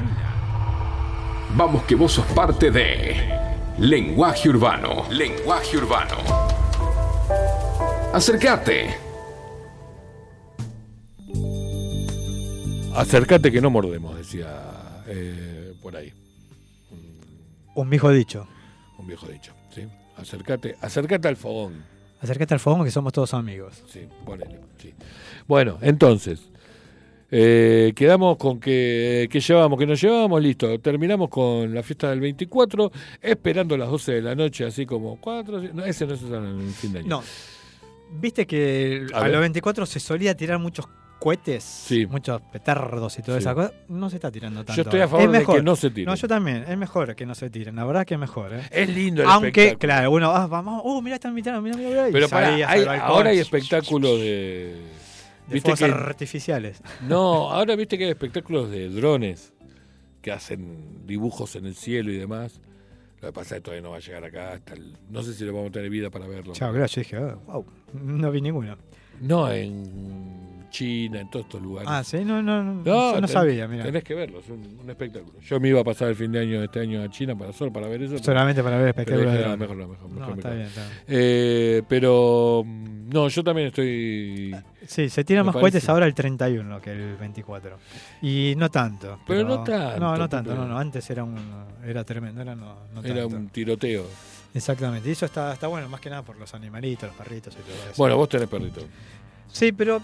[SPEAKER 4] Vamos que vos sos parte de Lenguaje Urbano. Lenguaje Urbano. Acércate.
[SPEAKER 1] Acércate que no mordemos, decía eh, por ahí.
[SPEAKER 2] Un viejo dicho.
[SPEAKER 1] Un viejo dicho, ¿sí? Acércate, acércate al fogón.
[SPEAKER 2] Acércate al fogón que somos todos amigos.
[SPEAKER 1] Sí, ponele, sí. Bueno, entonces, eh, quedamos con que, que llevamos, que nos llevábamos, listo. Terminamos con la fiesta del 24, esperando las 12 de la noche, así como 4. No, ese no en el fin de año.
[SPEAKER 2] No. Viste que
[SPEAKER 1] A
[SPEAKER 2] los 24 se solía tirar muchos cohetes,
[SPEAKER 1] Sí.
[SPEAKER 2] muchos petardos y toda
[SPEAKER 1] Sí.
[SPEAKER 2] esa cosa. No se está tirando tanto.
[SPEAKER 1] Yo estoy a
[SPEAKER 2] ahora.
[SPEAKER 1] favor
[SPEAKER 2] Es
[SPEAKER 1] de que no se tiren.
[SPEAKER 2] No, yo también. Es mejor que no se tiren. La verdad que es mejor. ¿eh?
[SPEAKER 1] Es lindo el
[SPEAKER 2] Aunque,
[SPEAKER 1] espectáculo.
[SPEAKER 2] claro, uno, ah, vamos, uh, mirá, están mirando, mirá, mirá, mirá.
[SPEAKER 1] Pero
[SPEAKER 2] salías
[SPEAKER 1] hay- ahora hay espectáculos de.
[SPEAKER 2] De fuegos artificiales. <laughs>
[SPEAKER 1] No, ahora viste que hay espectáculos de drones que hacen dibujos en el cielo y demás. Lo que pasa es que todavía no va a llegar acá hasta el- No sé si le vamos a tener vida para verlo.
[SPEAKER 2] Chao, yo dije, ah, wow, no vi ninguno.
[SPEAKER 1] No, en China, en todos estos lugares.
[SPEAKER 2] Ah, sí, no, no, no, yo no
[SPEAKER 1] ten-
[SPEAKER 2] sabía, mira.
[SPEAKER 1] Tenés que verlo, es un, un espectáculo. Yo me iba a pasar el fin de año este año a China para solo para ver eso. pero-
[SPEAKER 2] Solamente para ver el
[SPEAKER 1] pero
[SPEAKER 2] de
[SPEAKER 1] "Ah,
[SPEAKER 2] drones".
[SPEAKER 1] mejor no, mejor,
[SPEAKER 2] No,
[SPEAKER 1] mejor,
[SPEAKER 2] está
[SPEAKER 1] mejor".
[SPEAKER 2] bien, está bien.
[SPEAKER 1] Eh, pero no, yo también estoy.
[SPEAKER 2] Sí, se tiran más
[SPEAKER 1] parece-
[SPEAKER 2] cohetes ahora el 31 que el 24. Y no tanto.
[SPEAKER 1] Pero no tanto,
[SPEAKER 2] No, no tanto, no, no. Antes era un era tremendo, era no, no
[SPEAKER 1] Era
[SPEAKER 2] tanto.
[SPEAKER 1] un tiroteo.
[SPEAKER 2] Exactamente. Y eso está, está bueno, más que nada por los animalitos, los perritos y todo eso.
[SPEAKER 1] Bueno, vos tenés perrito.
[SPEAKER 2] Sí, pero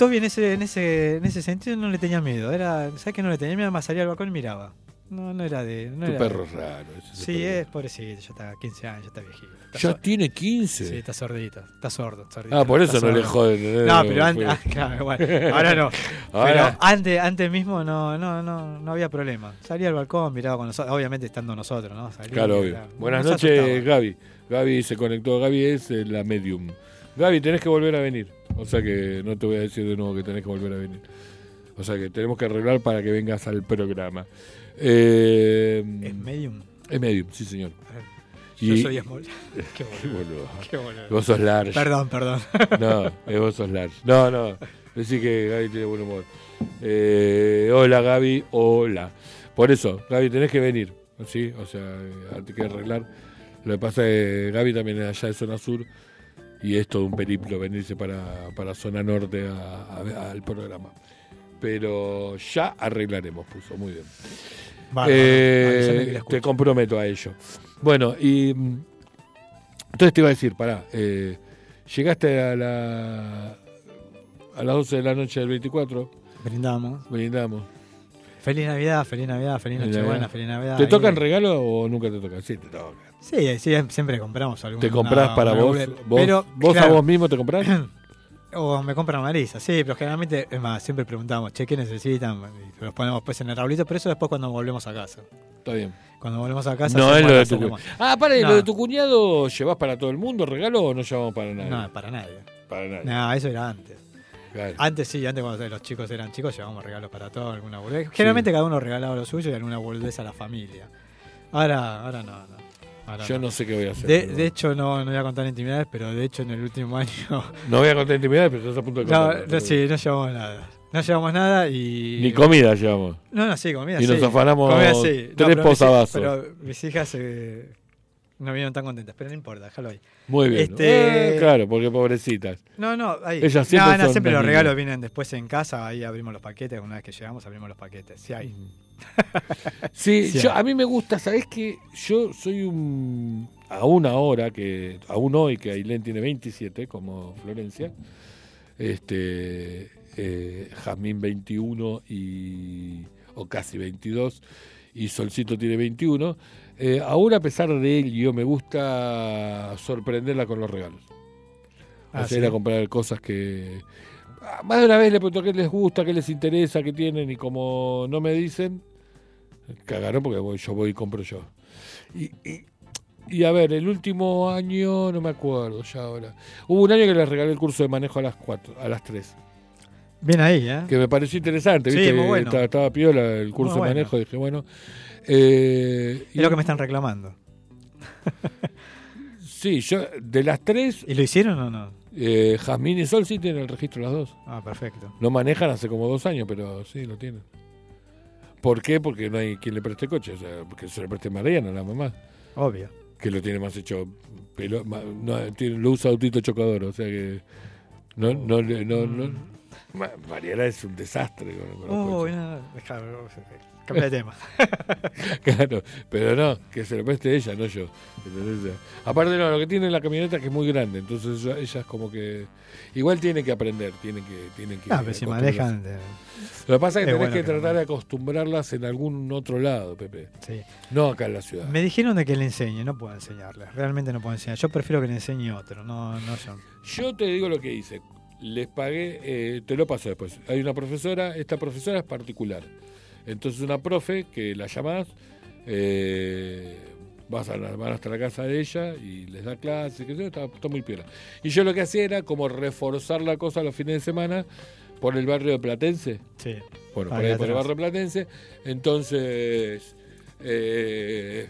[SPEAKER 2] Toby en ese, en ese, en ese sentido no le tenía miedo. Era, ¿sabes que no le tenía miedo? Más salía al balcón y miraba. No, no era de. No
[SPEAKER 1] Tu
[SPEAKER 2] era
[SPEAKER 1] perro
[SPEAKER 2] de-
[SPEAKER 1] raro.
[SPEAKER 2] Sí,
[SPEAKER 1] perro.
[SPEAKER 2] es pobrecito, ya está 15 años, ya está viejito. Está
[SPEAKER 1] Ya tiene 15.
[SPEAKER 2] Sí, está sordito, está sordo. sordito,
[SPEAKER 1] Ah, por eso no le joden.
[SPEAKER 2] No,
[SPEAKER 1] eh,
[SPEAKER 2] pero antes, ah, <laughs> claro, igual. ahora no. <laughs>
[SPEAKER 1] Ahora-
[SPEAKER 2] Pero antes, antes mismo no, no, no, no había problema. Salía al balcón, miraba con nosotros, obviamente estando nosotros, ¿no? Salía,
[SPEAKER 1] Claro, obvio.
[SPEAKER 2] miraba.
[SPEAKER 1] Buenas
[SPEAKER 2] No
[SPEAKER 1] noches,
[SPEAKER 2] asustaba.
[SPEAKER 1] Gaby. Gaby se conectó. Gaby es eh, la medium. Gaby, tenés que volver a venir. O sea que no te voy a decir de nuevo que tenés que volver a venir. O sea que tenemos que arreglar para que vengas al programa. Eh,
[SPEAKER 2] ¿Es medium?
[SPEAKER 1] Es medium, sí, señor.
[SPEAKER 2] Yo
[SPEAKER 1] Y-
[SPEAKER 2] soy small. <laughs> Qué boludo. Qué boludo.
[SPEAKER 1] Vos sos large.
[SPEAKER 2] Perdón, perdón.
[SPEAKER 1] No, eh, vos sos large. No, no. Decí que Gaby tiene buen humor. Eh, hola, Gaby. Hola. Por eso, Gaby, tenés que venir. ¿Sí? O sea, hay que arreglar. Lo que pasa es que Gaby también es allá de zona sur y es todo un periplo venirse para, para zona norte a- a- al programa. Pero ya arreglaremos, puso. Muy bien. Eh,
[SPEAKER 2] escucho.
[SPEAKER 1] te comprometo a ello. Bueno, y mm, entonces te iba a decir, pará, eh, llegaste a la a las 12 de la noche del 24,
[SPEAKER 2] Brindamos.
[SPEAKER 1] brindamos.
[SPEAKER 2] Feliz Navidad, feliz Navidad, feliz Nochebuena, feliz Navidad.
[SPEAKER 1] ¿Te tocan regalo o nunca te tocan? Sí, te tocan.
[SPEAKER 2] Sí, sí, siempre compramos algo.
[SPEAKER 1] ¿Te compras para vos? ¿Vos,
[SPEAKER 2] Pero,
[SPEAKER 1] vos a vos mismo te comprás? <clears throat>
[SPEAKER 2] O me compran Marisa, sí, pero generalmente, es más, siempre preguntamos, che, ¿qué necesitan? Y los ponemos pues en el arbolito, pero eso después cuando volvemos a casa.
[SPEAKER 1] Está bien.
[SPEAKER 2] Cuando volvemos a casa.
[SPEAKER 1] No es lo de tu cuñado. Ah, para, ¿y
[SPEAKER 2] No.
[SPEAKER 1] lo de tu cuñado llevas para todo el mundo regalo o no llevamos para nadie?
[SPEAKER 2] No, para nadie.
[SPEAKER 1] Para nadie.
[SPEAKER 2] No, eso era antes.
[SPEAKER 1] Claro.
[SPEAKER 2] Antes sí, antes cuando los chicos eran chicos llevábamos regalos para todos, alguna boludez. Generalmente cada uno regalaba lo suyo y alguna boludez a la familia. Ahora, ahora no, no. Ahora
[SPEAKER 1] Yo no sé qué voy a hacer.
[SPEAKER 2] De,
[SPEAKER 1] pero-
[SPEAKER 2] de hecho, no, no voy a contar intimidades, pero de hecho en el último <laughs> año...
[SPEAKER 1] No voy a contar intimidades, pero estás a punto de
[SPEAKER 2] No,
[SPEAKER 1] contar.
[SPEAKER 2] no, sí, no llevamos nada. No llevamos nada y...
[SPEAKER 1] Ni comida llevamos.
[SPEAKER 2] No, no, sí, comida
[SPEAKER 1] Y
[SPEAKER 2] sí.
[SPEAKER 1] nos afanamos
[SPEAKER 2] Comida sí. No,
[SPEAKER 1] tres
[SPEAKER 2] hij-
[SPEAKER 1] posavasos.
[SPEAKER 2] Pero mis hijas eh, no vinieron tan contentas, pero no importa, déjalo ahí.
[SPEAKER 1] Muy bien.
[SPEAKER 2] Este-
[SPEAKER 1] Eh, claro, porque pobrecitas.
[SPEAKER 2] No, no, ahí.
[SPEAKER 1] Ellas siempre
[SPEAKER 2] no, no, siempre los regalos vienen después en casa, ahí abrimos los paquetes, una vez que llegamos abrimos los paquetes, sí hay.
[SPEAKER 1] Sí, <laughs>
[SPEAKER 2] Sí,
[SPEAKER 1] yo, a mí me gusta, ¿sabés qué? Yo soy un. Aún ahora, que aún hoy que Ailén tiene 27, como Florencia, este eh, Jazmín 21 y. o casi 22, y Solcito tiene 21. eh, aún a pesar de ello, me gusta sorprenderla con los regalos.
[SPEAKER 2] Ah,
[SPEAKER 1] Hacer
[SPEAKER 2] ¿sí?
[SPEAKER 1] a comprar cosas que. ah, Más de una vez le pregunto qué les gusta, qué les interesa, qué tienen, y como no me dicen, cagaron porque voy, yo voy y compro yo. Y, y, y a ver, el último año, no me acuerdo ya ahora. Hubo un año que les regalé el curso de manejo a las 4, a las 3.
[SPEAKER 2] Bien ahí, ¿eh?
[SPEAKER 1] Que me pareció interesante,
[SPEAKER 2] Sí,
[SPEAKER 1] ¿viste?
[SPEAKER 2] muy bueno.
[SPEAKER 1] Estaba, estaba piola el curso
[SPEAKER 2] Muy
[SPEAKER 1] de
[SPEAKER 2] bueno.
[SPEAKER 1] manejo, dije, bueno. eh,
[SPEAKER 2] Es lo que me están reclamando. <laughs>
[SPEAKER 1] Sí, yo, de las 3,
[SPEAKER 2] ¿Y lo hicieron o no?
[SPEAKER 1] eh, Jazmín y Sol sí tienen el registro las dos.
[SPEAKER 2] Ah, perfecto.
[SPEAKER 1] No manejan hace como dos años, pero sí, lo tienen. ¿Por qué? Porque no hay quien le preste coche. O sea, porque se le preste Mariana, la mamá,
[SPEAKER 2] Obvio.
[SPEAKER 1] que lo tiene más hecho. Pelo, no, tiene, lo usa autito chocador, o sea que. No, no, no, no- Ma- Mariana es un desastre con, con los
[SPEAKER 2] Uy,
[SPEAKER 1] coches.
[SPEAKER 2] no, cambia de tema. <laughs>
[SPEAKER 1] Claro, pero no, que se lo preste ella, no yo. sea, aparte, no, lo que tiene la camioneta es que es muy grande, entonces ella, es como que. Igual tiene que aprender, tiene que. Tiene que
[SPEAKER 2] Ah, pero si manejan. de-
[SPEAKER 1] Lo que pasa es que
[SPEAKER 2] Es
[SPEAKER 1] tenés
[SPEAKER 2] bueno
[SPEAKER 1] que
[SPEAKER 2] que
[SPEAKER 1] tratar de acostumbrarlas en algún otro lado, Pepe.
[SPEAKER 2] Sí.
[SPEAKER 1] No acá en la ciudad.
[SPEAKER 2] Me dijeron de que le enseñe, no puedo enseñarles. Realmente no puedo enseñar. Yo prefiero que le enseñe otro, no, no yo.
[SPEAKER 1] Yo te digo lo que hice. Les pagué, eh, te lo paso después. Hay una profesora, esta profesora es particular. Entonces una profe que la llamás, eh, vas a la- van hasta la casa de ella y les da clases, que está, está muy piola. Y yo lo que hacía era como reforzar la cosa los fines de semana por el barrio de Platense.
[SPEAKER 2] Sí.
[SPEAKER 1] Bueno, por ahí por el barrio Platense. Entonces, eh,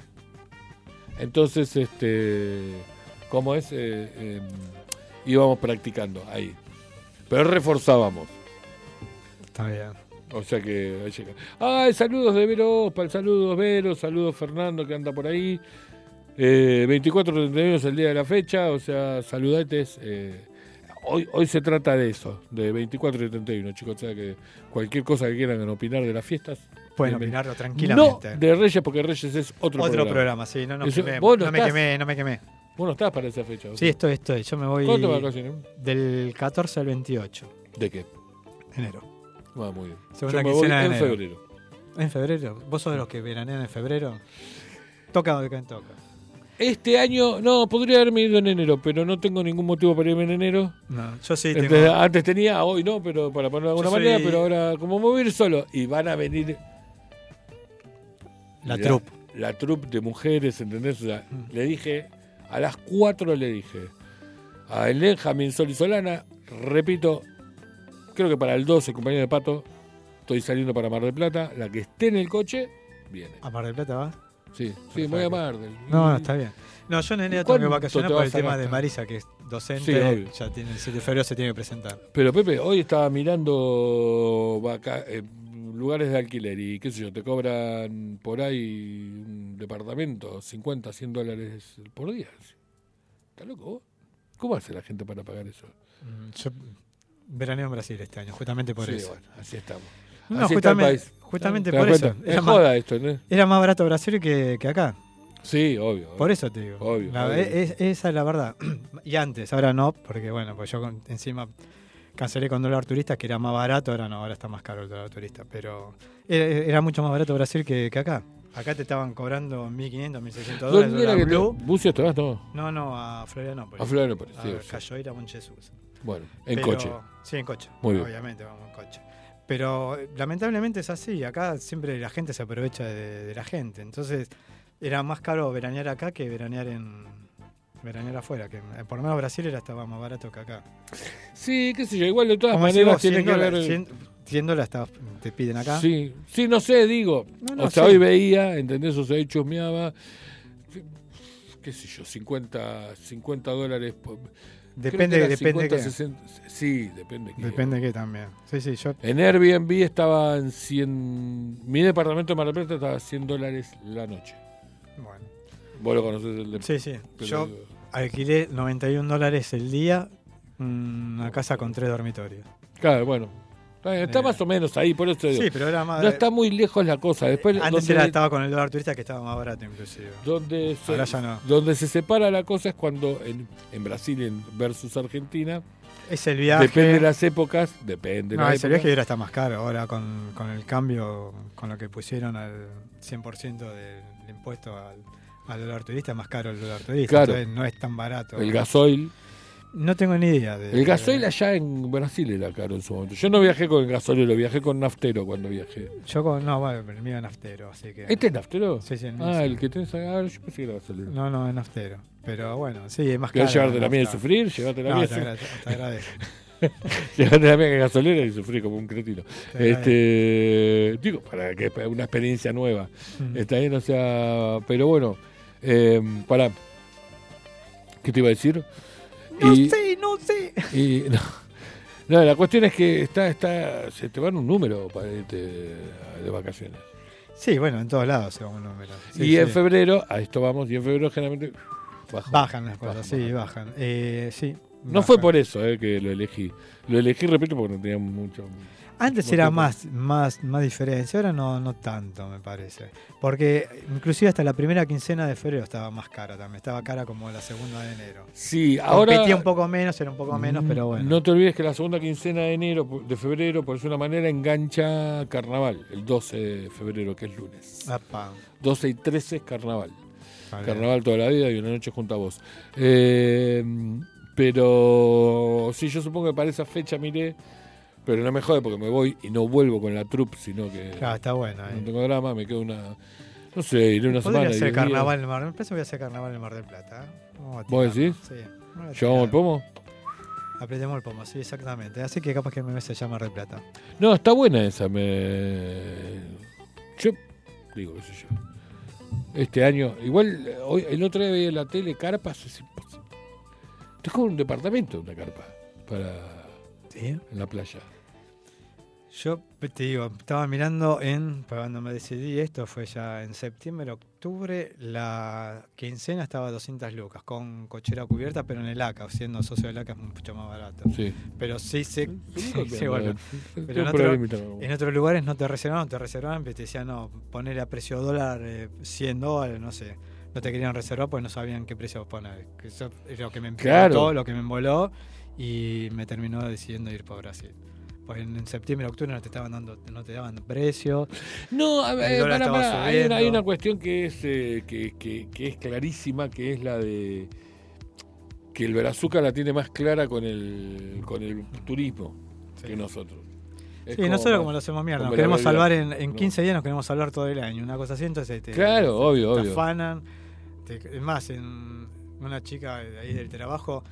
[SPEAKER 1] entonces, este, ¿cómo es? Eh, eh, íbamos practicando ahí. Pero reforzábamos.
[SPEAKER 2] Está bien.
[SPEAKER 1] O sea que ahí llega. Ay, saludos de Vero Opal, saludos Vero, saludos Fernando que anda por ahí. Eh, 24 31 es el día de la fecha, o sea, saludetes. eh, hoy, hoy se trata de eso, de 24 y 31, chicos. O sea que cualquier cosa que quieran opinar de las fiestas.
[SPEAKER 2] Pueden opinarlo tranquilamente.
[SPEAKER 1] No de Reyes, porque Reyes es otro,
[SPEAKER 2] Otro
[SPEAKER 1] programa.
[SPEAKER 2] programa, sí, no, no,
[SPEAKER 1] Eso- vos no
[SPEAKER 2] no me quemé, no me quemé.
[SPEAKER 1] Vos no estás para esa fecha. ¿o
[SPEAKER 2] Sí, estoy, estoy. Yo me voy
[SPEAKER 1] ¿Cuándo te vas de vacaciones?
[SPEAKER 2] del 14 al 28
[SPEAKER 1] ¿De qué?
[SPEAKER 2] enero.
[SPEAKER 1] Ah, muy bien.
[SPEAKER 2] Segunda
[SPEAKER 1] Yo me voy en febrero.
[SPEAKER 2] ¿En febrero? ¿Vos sos de los que veranean en febrero? Toca donde caen toca.
[SPEAKER 1] Este año, no, podría haberme ido en enero, pero no tengo ningún motivo para irme en enero.
[SPEAKER 2] No, yo sí
[SPEAKER 1] Entonces,
[SPEAKER 2] tengo...
[SPEAKER 1] Antes tenía, hoy no, pero para ponerlo de alguna
[SPEAKER 2] soy-
[SPEAKER 1] manera, pero ahora como me voy a ir solo y van a venir
[SPEAKER 2] La troupe.
[SPEAKER 1] La troupe de mujeres, ¿entendés? O sea,
[SPEAKER 2] Mm.
[SPEAKER 1] le dije, a las 4 le dije, a Elén, Jamín Sol y Solana, repito, creo que para el 12, compañero de Pato, estoy saliendo para Mar del Plata, la que esté en el coche, viene.
[SPEAKER 2] ¿A Mar del Plata vas?
[SPEAKER 1] Sí, sí, voy a Mar del
[SPEAKER 2] No, no, está bien. No, yo en enero tengo que
[SPEAKER 1] ¿Cuánto
[SPEAKER 2] vacacionar
[SPEAKER 1] te
[SPEAKER 2] por el tema de? Marisa, que es docente.
[SPEAKER 1] Sí,
[SPEAKER 2] ya tiene el 7 de febrero se tiene que presentar.
[SPEAKER 1] Pero Pepe, hoy estaba mirando vaca- eh, lugares de alquiler y qué sé yo, te cobran por ahí un departamento 50, 100 dólares por día. ¿Estás loco vos? ¿Cómo hace la gente para pagar eso?
[SPEAKER 2] Mm, Yo veraneo en Brasil este año, justamente por
[SPEAKER 1] Sí,
[SPEAKER 2] eso.
[SPEAKER 1] bueno, así estamos.
[SPEAKER 2] No,
[SPEAKER 1] Así está el
[SPEAKER 2] justamente,
[SPEAKER 1] país.
[SPEAKER 2] justamente
[SPEAKER 1] ¿Te
[SPEAKER 2] por eso. Era
[SPEAKER 1] Es
[SPEAKER 2] más-
[SPEAKER 1] joda esto, ¿no?
[SPEAKER 2] Era más barato Brasil que, que acá.
[SPEAKER 1] Sí, obvio.
[SPEAKER 2] Por eso te digo.
[SPEAKER 1] Obvio,
[SPEAKER 2] La-
[SPEAKER 1] obvio.
[SPEAKER 2] es- esa es la verdad. <clears throat> y antes, ahora no, porque bueno, pues yo con- encima cancelé con dólar turista, que era más barato, ahora no, ahora está más caro el dólar turista. Pero era, era mucho más barato Brasil que, que acá. Acá te estaban cobrando 1.500, 1.600 dólares.
[SPEAKER 1] ¿Dónde era que te...
[SPEAKER 2] blue.
[SPEAKER 1] ¿Bucios te vas? No.
[SPEAKER 2] No, no, a Florianópolis.
[SPEAKER 1] A Florianópolis, sí,
[SPEAKER 2] A
[SPEAKER 1] sí.
[SPEAKER 2] Cayoeira, Monchesús.
[SPEAKER 1] Bueno, en
[SPEAKER 2] Pero-
[SPEAKER 1] coche.
[SPEAKER 2] Sí, en coche.
[SPEAKER 1] Muy bien.
[SPEAKER 2] Obviamente vamos en coche. Pero eh, lamentablemente es así. Acá siempre la gente se aprovecha de, de la gente. Entonces era más caro veranear acá que veranear en veranear afuera. Que por lo menos Brasil era estaba más barato que acá.
[SPEAKER 1] Sí, qué sé yo, igual de todas
[SPEAKER 2] Como
[SPEAKER 1] maneras tiene
[SPEAKER 2] 100
[SPEAKER 1] que
[SPEAKER 2] dólares,
[SPEAKER 1] ver...
[SPEAKER 2] 100 100 dólares está- te piden acá.
[SPEAKER 1] Sí, sí, no sé, digo.
[SPEAKER 2] No, no,
[SPEAKER 1] o sea,
[SPEAKER 2] sí.
[SPEAKER 1] hoy veía, ¿entendés? O sea, hoy chusmeaba. qué sé yo, 50, 50 dólares. por- creo
[SPEAKER 2] Depende-
[SPEAKER 1] que era
[SPEAKER 2] depende qué.
[SPEAKER 1] 60, sí, depende. qué.
[SPEAKER 2] Depende de qué también. Sí, sí, yo.
[SPEAKER 1] En Airbnb estaba en 100. Mi departamento de Mar del Plata estaba a 100 dólares la noche.
[SPEAKER 2] Bueno.
[SPEAKER 1] Vos lo conocés el de.
[SPEAKER 2] Sí, sí.
[SPEAKER 1] pero-
[SPEAKER 2] Yo alquilé 91 dólares el día una casa con tres dormitorios.
[SPEAKER 1] Claro, bueno. Está,
[SPEAKER 2] Eh,
[SPEAKER 1] más o menos ahí, por eso digo.
[SPEAKER 2] Sí, pero era más.
[SPEAKER 1] No está muy lejos la cosa. Después,
[SPEAKER 2] Antes
[SPEAKER 1] donde,
[SPEAKER 2] era, estaba con el dólar turista que estaba más barato, inclusive.
[SPEAKER 1] donde, se,
[SPEAKER 2] Ahora ya no.
[SPEAKER 1] donde se separa la cosa es cuando en, en Brasil en versus Argentina.
[SPEAKER 2] Es el viaje.
[SPEAKER 1] Depende de las épocas, depende de
[SPEAKER 2] No, ese
[SPEAKER 1] época.
[SPEAKER 2] viaje ahora está más caro. Ahora con, con el cambio, con lo que pusieron al 100% del impuesto al, al dólar turista, es más caro el dólar turista.
[SPEAKER 1] Claro.
[SPEAKER 2] Entonces no es tan barato.
[SPEAKER 1] El gasoil.
[SPEAKER 2] No tengo ni idea. De,
[SPEAKER 1] El gasoil allá en Brasil era caro en su momento. Yo no viajé con el gasoil, lo viajé con naftero cuando viajé.
[SPEAKER 2] Yo con, no, bueno, pero el mío es naftero, así que...
[SPEAKER 1] ¿Este es naftero?
[SPEAKER 2] Sí, sí, el mío
[SPEAKER 1] Ah,
[SPEAKER 2] sí.
[SPEAKER 1] el que tenés acá. Yo pensé que era gasolero.
[SPEAKER 2] No, no, es naftero. Pero bueno, sí, es más
[SPEAKER 1] ¿Querés
[SPEAKER 2] caro.
[SPEAKER 1] llevarte la mía y sufrir? Llévate la
[SPEAKER 2] No,
[SPEAKER 1] mía
[SPEAKER 2] te, agra- te agradezco. <laughs>
[SPEAKER 1] Llevate la gasolera y sufrí como un cretino.
[SPEAKER 2] Te
[SPEAKER 1] Este, digo, para que una experiencia nueva.
[SPEAKER 2] Mm.
[SPEAKER 1] Está bien, o sea, pero bueno, eh, para. ¿Qué te iba a decir?
[SPEAKER 2] No
[SPEAKER 1] Y-
[SPEAKER 2] sé, no sé.
[SPEAKER 1] Y, no, no, la cuestión es que está, está, se te van un número para irte de vacaciones.
[SPEAKER 2] Sí, bueno, en todos lados se va un número. Sí,
[SPEAKER 1] y en febrero, a esto vamos, y en febrero generalmente bajan.
[SPEAKER 2] Bajan las cosas,
[SPEAKER 1] Bajan,
[SPEAKER 2] sí, bajan. Eh, sí.
[SPEAKER 1] No fue por eso eh, que lo elegí. Lo elegí, repito, porque no tenía mucho.
[SPEAKER 2] Antes era más, más, más diferencia, ahora no, no tanto, me parece. Porque inclusive hasta la primera quincena de febrero estaba más cara también. Estaba cara como la segunda de enero.
[SPEAKER 1] Sí, ahora.
[SPEAKER 2] Competía un poco menos, era un poco menos, pero bueno.
[SPEAKER 1] No te olvides que la segunda quincena de enero, de febrero, por decir una manera, engancha carnaval, el 12 de febrero, que es lunes.
[SPEAKER 2] Apa.
[SPEAKER 1] 12 y 13 es carnaval.
[SPEAKER 2] Vale.
[SPEAKER 1] Carnaval toda la vida y una noche junto a vos. Eh, pero sí, yo supongo que para esa fecha miré, pero no me jode porque me voy y no vuelvo con la troupe, sino que
[SPEAKER 2] Claro, está bueno.
[SPEAKER 1] no
[SPEAKER 2] eh.
[SPEAKER 1] tengo drama, me quedo una. No sé, iré una semana.
[SPEAKER 2] ser
[SPEAKER 1] diez días.
[SPEAKER 2] carnaval en el Mar del Plata. voy a hacer carnaval en el Mar del Plata. ¿eh? A
[SPEAKER 1] ¿Vos decís?
[SPEAKER 2] Sí.
[SPEAKER 1] ¿Llevamos el pomo?
[SPEAKER 2] Apretemos el pomo, sí, exactamente. Así que capaz que me se llama Mar del Plata.
[SPEAKER 1] No, está buena esa. Me... Yo digo, qué sé yo. Este año, igual hoy, el otro día veía en la tele carpas. Es imposible. Es como un departamento, una carpa, para
[SPEAKER 2] ¿Sí?
[SPEAKER 1] en la playa.
[SPEAKER 2] Yo te digo, estaba mirando en, cuando me decidí esto, fue ya en septiembre, octubre, la quincena estaba a 200 lucas, con cochera cubierta, pero en el ACA, siendo socio del ACA es mucho más barato.
[SPEAKER 1] Sí.
[SPEAKER 2] Pero sí, <laughs> sí, sí, bueno. Pero en, otro- otros lugares no te reservaban, te reservaban, pero te decían, no, poner a precio dólar eh, 100 dólares, no sé. No te querían reservar porque no sabían qué precio poner. Eso es lo que me
[SPEAKER 1] Claro.
[SPEAKER 2] todo lo que me emboló y me terminó decidiendo ir por Brasil. Porque en, septiembre, octubre no te estaban dando, no te daban precio.
[SPEAKER 1] No, a ver, hay, una, hay
[SPEAKER 2] subiendo.
[SPEAKER 1] una cuestión que es, eh, que, que- que es clarísima, que es la de que el Brazuca la tiene más clara con el, con el turismo que nosotros. Es
[SPEAKER 2] Sí, nosotros como lo hacemos mierda,
[SPEAKER 1] como
[SPEAKER 2] nos queremos salvar en, en
[SPEAKER 1] No.
[SPEAKER 2] 15 días, nos queremos salvar todo el año, una cosa así, entonces te,
[SPEAKER 1] Claro,
[SPEAKER 2] te-
[SPEAKER 1] obvio,
[SPEAKER 2] te
[SPEAKER 1] obvio.
[SPEAKER 2] afanan. Te- es más, en una chica de ahí del trabajo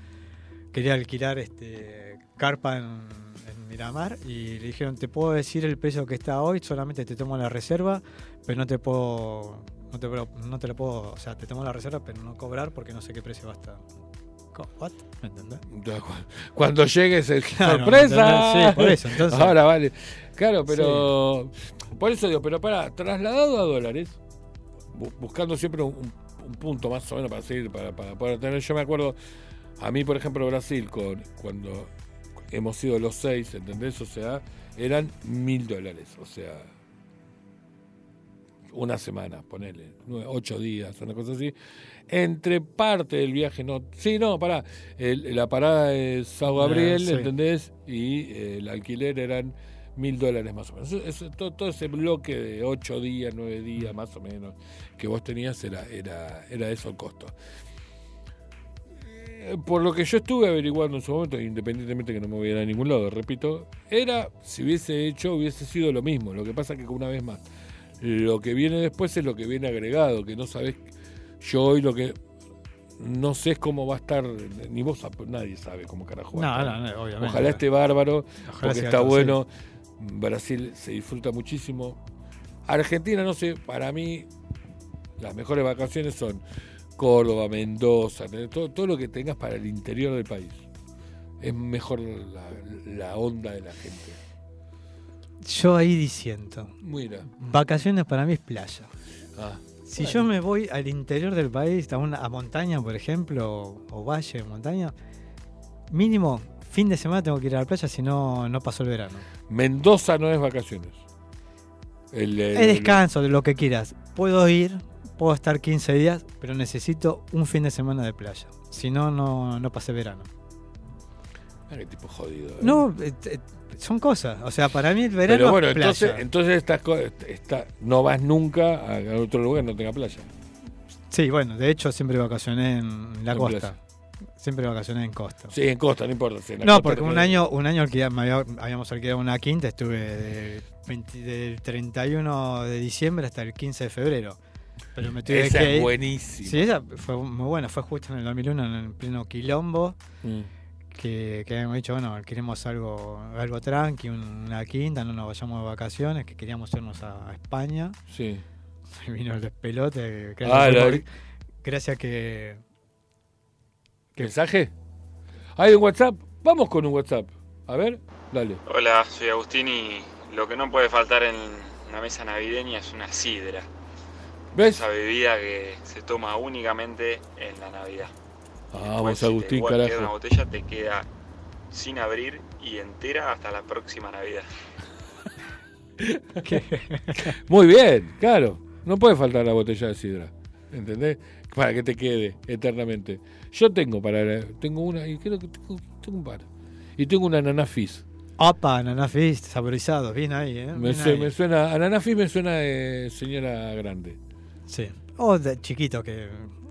[SPEAKER 2] quería alquilar este carpa en, en Miramar y le dijeron, te puedo decir el precio que está hoy, solamente te tomo la reserva, pero no te puedo, no te, no te lo puedo, o sea, te tomo la reserva, pero no cobrar porque no sé qué precio va a estar. ¿What? ¿Me entendés?
[SPEAKER 1] Cuando llegues el <laughs>
[SPEAKER 2] Claro,
[SPEAKER 1] sorpresa.
[SPEAKER 2] Sí, por eso, entonces-
[SPEAKER 1] Ahora vale. Claro, pero por eso digo, pero para trasladado a dólares, bu- buscando siempre un, un punto más o menos para seguir, para, para poder tener. Yo me acuerdo, a mí, por ejemplo, Brasil, con, cuando hemos sido los seis, ¿entendés? O sea, eran mil dólares, o sea, una semana, ponele, ocho días, una cosa así. Entre parte del viaje, no. Sí, no, pará. el- la parada de Sao Gabriel,
[SPEAKER 2] sí.
[SPEAKER 1] ¿entendés? Y eh, el alquiler eran mil dólares más o menos. Eso- eso- todo, todo ese bloque de ocho días, nueve días más o menos que vos tenías era, era, era eso el costo. Por lo que yo estuve averiguando en su momento, independientemente que no me voy a ir a ningún lado, repito, era, si hubiese hecho, hubiese sido lo mismo. Lo que pasa que una vez más, lo que viene después es lo que viene agregado, que no sabés, yo hoy lo que no sé es cómo va a estar, ni vos, nadie sabe cómo carajo va a
[SPEAKER 2] No,
[SPEAKER 1] estar.
[SPEAKER 2] no, no, obviamente.
[SPEAKER 1] Ojalá esté bárbaro,
[SPEAKER 2] Ojalá
[SPEAKER 1] porque está bueno. Brasil se disfruta muchísimo. Argentina, no sé, para mí las mejores vacaciones son Córdoba, Mendoza, todo, todo lo que tengas para el interior del país. Es mejor la, la onda de la gente.
[SPEAKER 2] Yo ahí diciendo,
[SPEAKER 1] Mira.
[SPEAKER 2] vacaciones para mí es playa.
[SPEAKER 1] Ah,
[SPEAKER 2] Si yo me voy al interior del país, a, una, a montaña, por ejemplo, o, o valle, montaña, mínimo fin de semana tengo que ir a la playa, si no, no pasó el verano.
[SPEAKER 1] Mendoza no es vacaciones. El, el-
[SPEAKER 2] Es descanso, de lo que quieras. Puedo ir, puedo estar 15 días, pero necesito un fin de semana de playa. Si no, no, no pasé verano.
[SPEAKER 1] Qué tipo jodido. ¿eh?
[SPEAKER 2] No, eh, eh, son cosas. O sea, para mí el verano
[SPEAKER 1] Pero bueno,
[SPEAKER 2] es playa.
[SPEAKER 1] entonces, entonces estas co- está, no vas nunca a, a otro lugar que no tenga playa.
[SPEAKER 2] Sí, bueno, de hecho siempre vacacioné en la
[SPEAKER 1] En
[SPEAKER 2] costa.
[SPEAKER 1] playa.
[SPEAKER 2] Siempre vacacioné en costa.
[SPEAKER 1] Sí, en costa, no importa. si en la
[SPEAKER 2] No,
[SPEAKER 1] costa
[SPEAKER 2] porque un año, un año alquila- me había- habíamos alquilado una quinta, estuve del, 20 del 31 de diciembre hasta el 15 de febrero. Pero me tuve
[SPEAKER 1] Esa
[SPEAKER 2] que
[SPEAKER 1] es buenísima.
[SPEAKER 2] Sí, esa fue muy buena, fue justo en el 2001, en el pleno quilombo,
[SPEAKER 1] Mm.
[SPEAKER 2] que, que habíamos dicho, bueno, queremos algo, algo tranqui, un- una quinta, no nos vayamos de vacaciones, que queríamos irnos a, a España.
[SPEAKER 1] Sí. <laughs>
[SPEAKER 2] Y vino el despelote, gracias,
[SPEAKER 1] Ah,
[SPEAKER 2] que-
[SPEAKER 1] la-
[SPEAKER 2] por- gracias que...
[SPEAKER 1] ¿Mensaje? ¿Hay un WhatsApp? Vamos con un WhatsApp. A ver, dale.
[SPEAKER 10] Hola, soy Agustín y lo que no puede faltar en una mesa navideña es una sidra.
[SPEAKER 1] ¿Ves?
[SPEAKER 10] Esa bebida que se toma únicamente en la Navidad.
[SPEAKER 1] Vamos,
[SPEAKER 10] Después, si
[SPEAKER 1] Agustín,
[SPEAKER 10] te queda una
[SPEAKER 1] carajo.
[SPEAKER 10] botella te queda sin abrir y entera hasta la próxima Navidad. <laughs>
[SPEAKER 1] Muy bien, claro. No puede faltar la botella de sidra. ¿Entendés? Para que te quede eternamente. Yo tengo para tengo una y creo que tengo, tengo un par. Y tengo una ananá fizz.
[SPEAKER 2] Opa, ananá fizz, saborizado, bien ahí, ¿eh?
[SPEAKER 1] Me,
[SPEAKER 2] Bien ahí.
[SPEAKER 1] me suena ananá fizz me suena de señora grande.
[SPEAKER 2] Sí. O de chiquito, que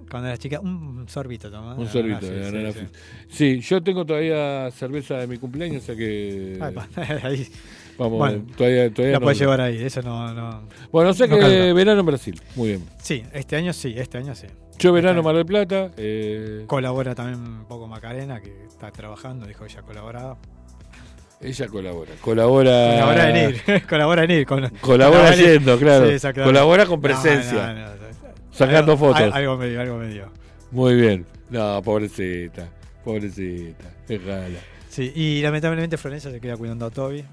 [SPEAKER 2] cuando era chica, un sorbito tomaba.
[SPEAKER 1] Un sorbito de
[SPEAKER 2] sí, sí.
[SPEAKER 1] Sí, yo tengo todavía cerveza de mi cumpleaños, o sea que
[SPEAKER 2] Ay, <laughs> ahí.
[SPEAKER 1] vamos,
[SPEAKER 2] Bueno,
[SPEAKER 1] todavía todavía
[SPEAKER 2] la
[SPEAKER 1] no-
[SPEAKER 2] puedes llevar ahí, eso no. no
[SPEAKER 1] Bueno, o sea
[SPEAKER 2] no
[SPEAKER 1] que verano en Brasil. Muy bien.
[SPEAKER 2] Sí, este año sí, este año sí.
[SPEAKER 1] Yo verano Mar del Plata. eh,
[SPEAKER 2] Colabora también un poco Macarena, que está trabajando, dijo que ya colaboraba.
[SPEAKER 1] Ella colabora. Colabora.
[SPEAKER 2] Colabora en ir, <laughs> colabora en ir. con-
[SPEAKER 1] Colabora yendo, claro.
[SPEAKER 2] Sí.
[SPEAKER 1] Colabora con presencia.
[SPEAKER 2] no, no, no.
[SPEAKER 1] Sacando
[SPEAKER 2] Algo-
[SPEAKER 1] fotos.
[SPEAKER 2] al- Algo medio, algo medio.
[SPEAKER 1] Muy bien. No, pobrecita. Pobrecita. Es rara.
[SPEAKER 2] Sí, y lamentablemente Florencia se queda cuidando a Toby.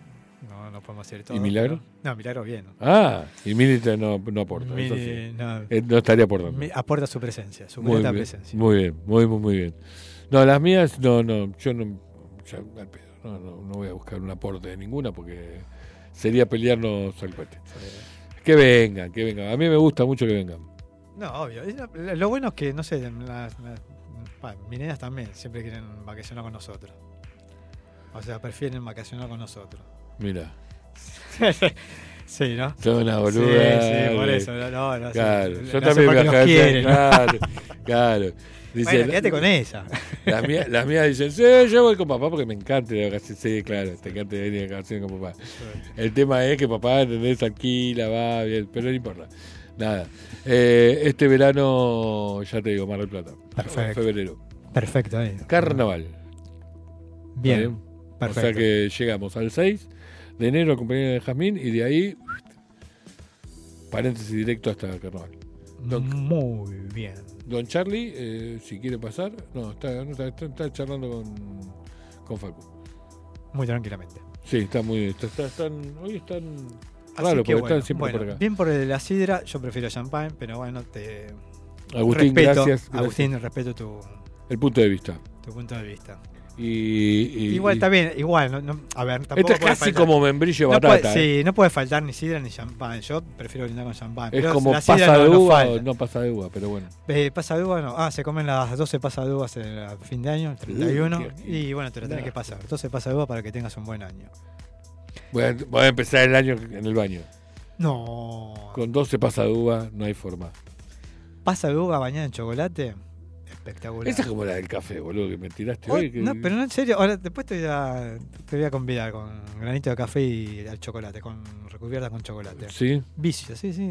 [SPEAKER 2] No, no podemos hacer todo.
[SPEAKER 1] ¿Y Milagro?
[SPEAKER 2] No, Milagro bien.
[SPEAKER 1] Ah, y Milita no, no aporta. Sí.
[SPEAKER 2] no.
[SPEAKER 1] Eh, no estaría aportando.
[SPEAKER 2] Aporta su presencia, su
[SPEAKER 1] Muy bien,
[SPEAKER 2] presencia.
[SPEAKER 1] muy bien, muy, muy, muy bien. No, las mías, no, no, yo no, ya, al pedo, no, no, no voy a buscar un aporte de ninguna porque sería pelearnos al cohete. Que vengan, que vengan. A mí me gusta mucho que vengan.
[SPEAKER 2] No, obvio. Lo- bueno es que, no sé, las, nenas también siempre quieren vacacionar con nosotros. O sea, prefieren vacacionar con nosotros.
[SPEAKER 1] Mira, <laughs>
[SPEAKER 2] sí, ¿no?
[SPEAKER 1] son una
[SPEAKER 2] Sí,
[SPEAKER 1] boluda.
[SPEAKER 2] sí, por
[SPEAKER 1] eh.
[SPEAKER 2] eso. No, no, sí.
[SPEAKER 1] Claro, yo también
[SPEAKER 2] ¿no?
[SPEAKER 1] Claro, claro. Dice,
[SPEAKER 2] Bueno, quédate con ella.
[SPEAKER 1] Las <laughs> mías, las mías dicen, sí, yo voy con papá porque me encanta vacaciones. Sí, claro, te encanta venir de vacaciones con papá. El tema es que papá, ¿entendés? Alquila, va, bien, pero no importa. Nada. Eh, este verano, ya te digo, Mar del Plata.
[SPEAKER 2] Perfecto.
[SPEAKER 1] Febrero.
[SPEAKER 2] Perfecto, ahí.
[SPEAKER 1] Carnaval.
[SPEAKER 2] Bien.
[SPEAKER 1] ¿Está O
[SPEAKER 2] Perfecto.
[SPEAKER 1] sea que llegamos al 6 de enero a compañía de Jazmín y de ahí, paréntesis directo hasta Carnaval. Don,
[SPEAKER 2] Muy bien.
[SPEAKER 1] Don Charlie, eh, si quiere pasar, no, está, no, está, charlando con, con Facu.
[SPEAKER 2] Muy tranquilamente.
[SPEAKER 1] Sí, está muy. Está, está- están, hoy están. Claro,
[SPEAKER 2] que
[SPEAKER 1] porque
[SPEAKER 2] bueno,
[SPEAKER 1] están siempre
[SPEAKER 2] bueno,
[SPEAKER 1] por acá.
[SPEAKER 2] Bien por el de la sidra, yo prefiero champán, pero bueno, te.
[SPEAKER 1] Agustín,
[SPEAKER 2] respeto,
[SPEAKER 1] gracias, gracias.
[SPEAKER 2] Agustín, respeto tu,
[SPEAKER 1] El punto de vista.
[SPEAKER 2] tu punto de vista.
[SPEAKER 1] Y, y-
[SPEAKER 2] igual
[SPEAKER 1] y-
[SPEAKER 2] está bien, igual, no, no- a ver, tampoco
[SPEAKER 1] Esto es
[SPEAKER 2] puede
[SPEAKER 1] casi
[SPEAKER 2] faltar-
[SPEAKER 1] como membrillo
[SPEAKER 2] no puede-
[SPEAKER 1] batata. ¿eh?
[SPEAKER 2] Sí, no puede faltar ni sidra ni champán. Yo prefiero brindar con champán.
[SPEAKER 1] Es
[SPEAKER 2] pero
[SPEAKER 1] como pasa de uva o no pasa de uva, pero bueno.
[SPEAKER 2] Eh, pasa de uva, no. Ah, se comen las 12 pasas de uvas el- a fin de año, el 31.
[SPEAKER 1] Uh, qué-
[SPEAKER 2] y bueno, te lo tenés que pasar. 12 pasas de uva para que tengas un buen año.
[SPEAKER 1] Voy a, voy a empezar el año en el baño.
[SPEAKER 2] No.
[SPEAKER 1] Con 12 pasa de uva no hay forma.
[SPEAKER 2] Pasa de uva bañada en chocolate. Espectacular.
[SPEAKER 1] Esa es como la del café, boludo, que me tiraste
[SPEAKER 2] Hoy-
[SPEAKER 1] hoy. que-
[SPEAKER 2] no, pero no en serio. Ahora, después te voy, a, te voy a convidar con granito de café y al chocolate, con recubierta con chocolate.
[SPEAKER 1] Sí.
[SPEAKER 2] Vicio, sí, sí.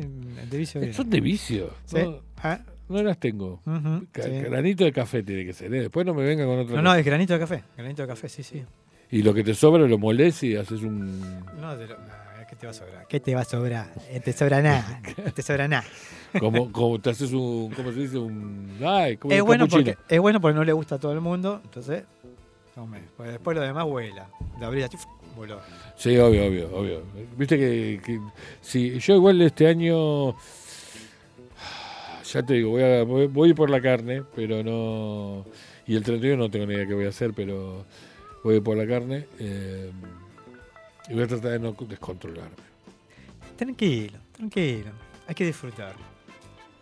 [SPEAKER 2] De vicio. viene.
[SPEAKER 1] Son de vicio.
[SPEAKER 2] Sí.
[SPEAKER 1] No,
[SPEAKER 2] Ah,
[SPEAKER 1] no las tengo.
[SPEAKER 2] sí.
[SPEAKER 1] Granito de café tiene que ser, ¿eh? Después no me venga con otra
[SPEAKER 2] No, no, es granito de café. Granito de café, sí, sí.
[SPEAKER 1] Y lo que te sobra lo molés y haces un.
[SPEAKER 2] No, de lo- nah, es ¿Qué te va a sobrar? ¿Qué te va a sobrar? Eh, te sobra nada. Te sobra nada. <laughs>
[SPEAKER 1] Como, como te haces un, ¿cómo se dice? Un, ay, como
[SPEAKER 2] Es
[SPEAKER 1] un
[SPEAKER 2] bueno, porque, es bueno porque no le gusta a todo el mundo, entonces. Pues después lo demás vuela. La brilla, voló.
[SPEAKER 1] Sí, obvio, obvio, obvio. Viste que, que sí, yo igual este año, <sighs> ya te digo, voy a, voy, voy por la carne, pero no... Y el 31 no tengo ni idea qué voy a hacer, pero voy por la carne. eh, y voy a tratar de no descontrolarme.
[SPEAKER 2] Tranquilo, tranquilo. Hay que disfrutar.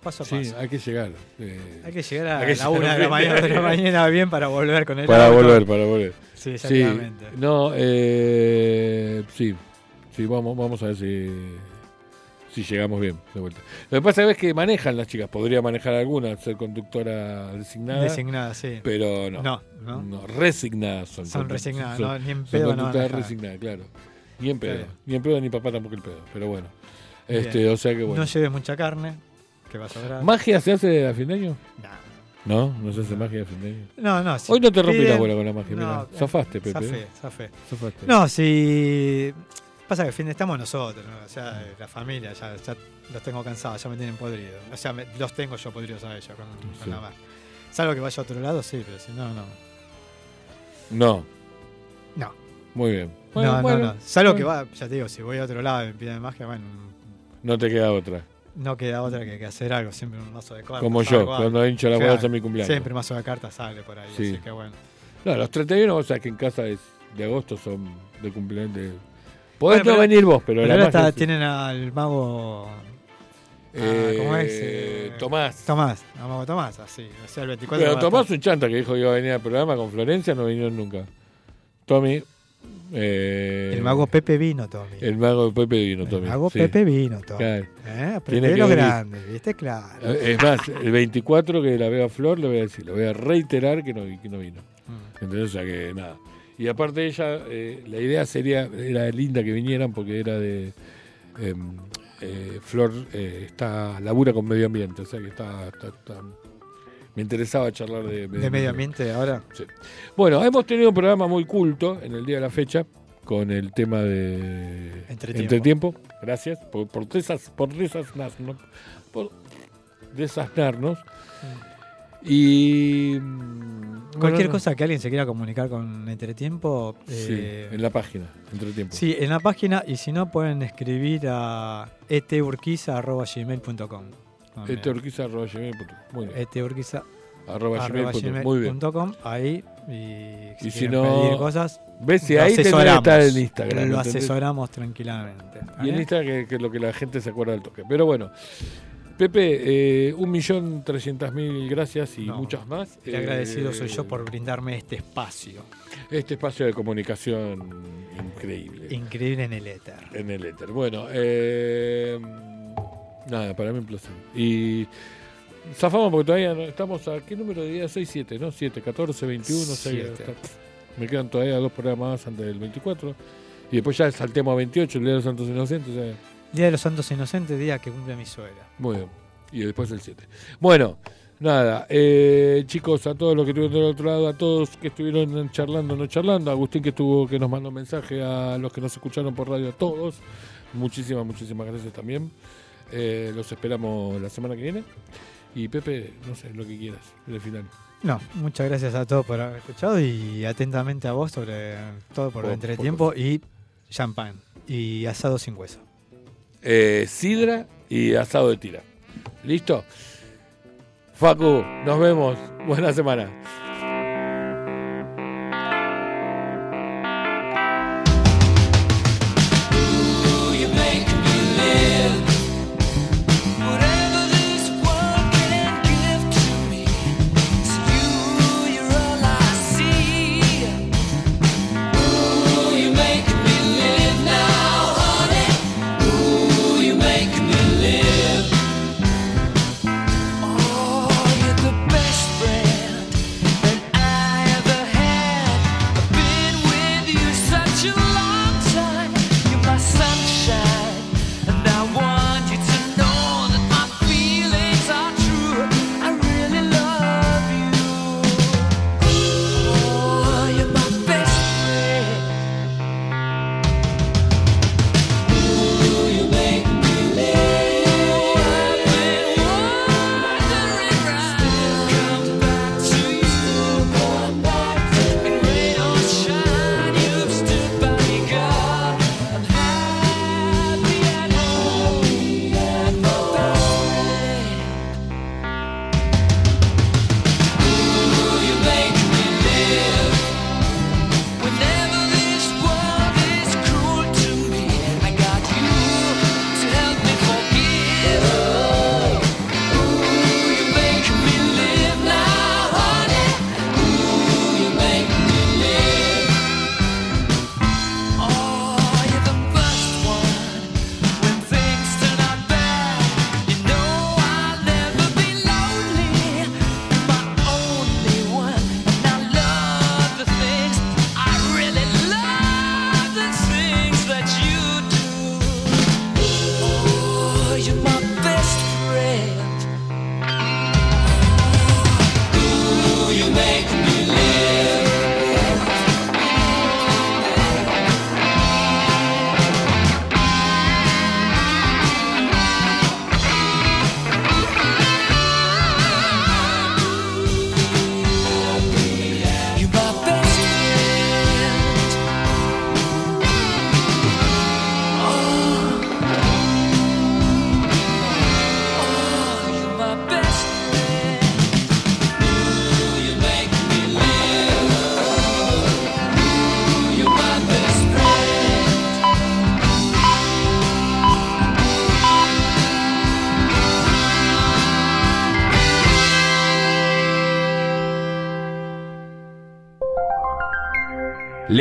[SPEAKER 2] Paso a
[SPEAKER 1] Sí,
[SPEAKER 2] paso.
[SPEAKER 1] hay que llegar. eh,
[SPEAKER 2] Hay que llegar a
[SPEAKER 1] que
[SPEAKER 2] la una de la, mañana,
[SPEAKER 1] bien.
[SPEAKER 2] de la mañana bien para volver con el
[SPEAKER 1] Para
[SPEAKER 2] auto.
[SPEAKER 1] volver, para volver.
[SPEAKER 2] Sí, exactamente.
[SPEAKER 1] no, eh, sí, sí, vamos, vamos a ver si, si llegamos bien de vuelta. Lo que pasa es que manejan las chicas, podría manejar alguna, ser conductora designada.
[SPEAKER 2] Designada, sí.
[SPEAKER 1] Pero no.
[SPEAKER 2] No, no.
[SPEAKER 1] resignadas son.
[SPEAKER 2] Son resignadas, no, ni en pedo no
[SPEAKER 1] resignadas, claro. Ni en pedo. Ni en pedo, ni papá tampoco el pedo. Pero bueno. Este,
[SPEAKER 2] Bien.
[SPEAKER 1] o sea que bueno.
[SPEAKER 2] No lleves mucha carne, que va a sobrar.
[SPEAKER 1] ¿Magia se hace a fin de año? No, no se hace magia a fin de año.
[SPEAKER 2] No, no. si
[SPEAKER 1] Hoy no te rompí la bola con la magia,
[SPEAKER 2] No,
[SPEAKER 1] mirá.
[SPEAKER 2] eh,
[SPEAKER 1] Zafaste, Pepe.
[SPEAKER 2] Zafé,
[SPEAKER 1] ¿eh?
[SPEAKER 2] zafé.
[SPEAKER 1] Zafaste.
[SPEAKER 2] No, si. Pasa que fin de estamos nosotros, ¿no? o sea, la familia, ya, ya los tengo cansados, ya me tienen podrido. O sea, me- los tengo yo podridos a ellos con, con
[SPEAKER 1] Sí.
[SPEAKER 2] la mar. Salvo que vaya a otro lado, sí, pero si no, no.
[SPEAKER 1] No.
[SPEAKER 2] No.
[SPEAKER 1] Muy bien.
[SPEAKER 2] No,
[SPEAKER 1] Bueno,
[SPEAKER 2] no,
[SPEAKER 1] bueno,
[SPEAKER 2] no. Salvo que va, ya te digo, si voy a otro lado y me piden magia, bueno,
[SPEAKER 1] No te queda otra.
[SPEAKER 2] no queda otra que, que hacer algo, siempre un mazo de cartas.
[SPEAKER 1] Como yo,
[SPEAKER 2] algo,
[SPEAKER 1] cuando hincho
[SPEAKER 2] Claro,
[SPEAKER 1] bolas en mi cumpleaños.
[SPEAKER 2] Siempre mazo de cartas sale por ahí,
[SPEAKER 1] Sí.
[SPEAKER 2] así que bueno.
[SPEAKER 1] No, los 31, vos sabés que en casa es de agosto son de cumpleaños. De... Podés
[SPEAKER 2] Bueno,
[SPEAKER 1] no venir vos, pero, la
[SPEAKER 2] ahora
[SPEAKER 1] magia
[SPEAKER 2] está-
[SPEAKER 1] sí.
[SPEAKER 2] tienen al mago. ah,
[SPEAKER 1] Eh,
[SPEAKER 2] ¿Cómo es? Eh,
[SPEAKER 1] Tomás.
[SPEAKER 2] Tomás, al mago Tomás, así. O sea, el 24
[SPEAKER 1] Pero Tomás un chanta que dijo que iba a venir al programa con Florencia, no vinieron nunca. Tommy. Eh,
[SPEAKER 2] El mago Pepe vino, Tommy.
[SPEAKER 1] El mago Pepe vino, Tommy.
[SPEAKER 2] El mago
[SPEAKER 1] sí.
[SPEAKER 2] Pepe vino, Tommy.
[SPEAKER 1] Claro.
[SPEAKER 2] ¿Eh? Aprendé
[SPEAKER 1] Tiene
[SPEAKER 2] de
[SPEAKER 1] que
[SPEAKER 2] los
[SPEAKER 1] venir.
[SPEAKER 2] grandes, ¿viste? Claro.
[SPEAKER 1] Eh, Es más, el 24 que la veo a Flor, le voy a decir, le voy a reiterar que no, que no vino.
[SPEAKER 2] Mm.
[SPEAKER 1] ¿Entendés? O sea que nada. Y aparte ella, eh, la idea sería, era linda que vinieran porque era de... em, Flor está labura con medio ambiente, o sea que está, está- está- me interesaba charlar de
[SPEAKER 2] De medio ambiente ahora.
[SPEAKER 1] Sí. Bueno, hemos tenido un programa muy culto en el día de la fecha con el tema de
[SPEAKER 2] Entretiempo.
[SPEAKER 1] entretiempo. Gracias por, por, desas, por desasnarnos. Por desasnarnos. Y. mm,
[SPEAKER 2] Cualquier
[SPEAKER 1] bueno,
[SPEAKER 2] cosa que alguien se quiera comunicar con Entretiempo.
[SPEAKER 1] Sí,
[SPEAKER 2] eh,
[SPEAKER 1] en la página, entretiempo.
[SPEAKER 2] Sí, en la página y si no pueden escribir a eturquiza.gmail.com
[SPEAKER 1] Eteorquiza.gmail.com. Muy bien.
[SPEAKER 2] eturquiza
[SPEAKER 1] Arroba
[SPEAKER 2] arroba
[SPEAKER 1] gmail.com. Muy bien.
[SPEAKER 2] gmail.com, ahí y si,
[SPEAKER 1] Y si
[SPEAKER 2] quieren
[SPEAKER 1] no,
[SPEAKER 2] pedir cosas
[SPEAKER 1] ves si
[SPEAKER 2] lo
[SPEAKER 1] ahí tendría que
[SPEAKER 2] asesoramos.
[SPEAKER 1] estar en Instagram,
[SPEAKER 2] lo
[SPEAKER 1] ¿entendés?
[SPEAKER 2] asesoramos tranquilamente ¿está
[SPEAKER 1] Y en
[SPEAKER 2] bien?
[SPEAKER 1] Instagram que, que es lo que la gente se acuerda del toque. Pero bueno, Pepe, eh, un millón trescientas mil gracias y
[SPEAKER 2] No,
[SPEAKER 1] muchas más.
[SPEAKER 2] agradecido
[SPEAKER 1] Eh,
[SPEAKER 2] soy yo por brindarme este espacio
[SPEAKER 1] Este espacio de comunicación increíble.
[SPEAKER 2] increíble en el éter
[SPEAKER 1] en el éter. Bueno, eh, nada, para mí un placer. Y zafamos porque todavía no, estamos a qué número de día 6, 7, ¿no? 7, 14, 21, 6.
[SPEAKER 2] Siete.
[SPEAKER 1] Me quedan todavía dos programas más antes del 24. Y después ya saltemos a 28, el Día de los Santos Inocentes. sea,
[SPEAKER 2] Día de los Santos Inocentes, día que cumple mi suegra
[SPEAKER 1] muy bien. Y después el 7. Bueno, nada. eh, chicos, a todos los que estuvieron del otro lado, a todos que estuvieron charlando, no charlando, a Agustín que estuvo, que nos mandó un mensaje, a los que nos escucharon por radio, a todos. Muchísimas, muchísimas gracias también. Eh, los esperamos la semana que viene. Y Pepe, no sé, lo que quieras, en el final.
[SPEAKER 2] No, muchas gracias a todos por haber escuchado y atentamente a vos sobre todo por,
[SPEAKER 1] Por-
[SPEAKER 2] el entretiempo y champán y asado sin hueso.
[SPEAKER 1] Eh, sidra y asado de tira. ¿Listo? Facu, nos vemos. Buena semana.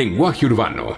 [SPEAKER 4] Lenguaje Urbano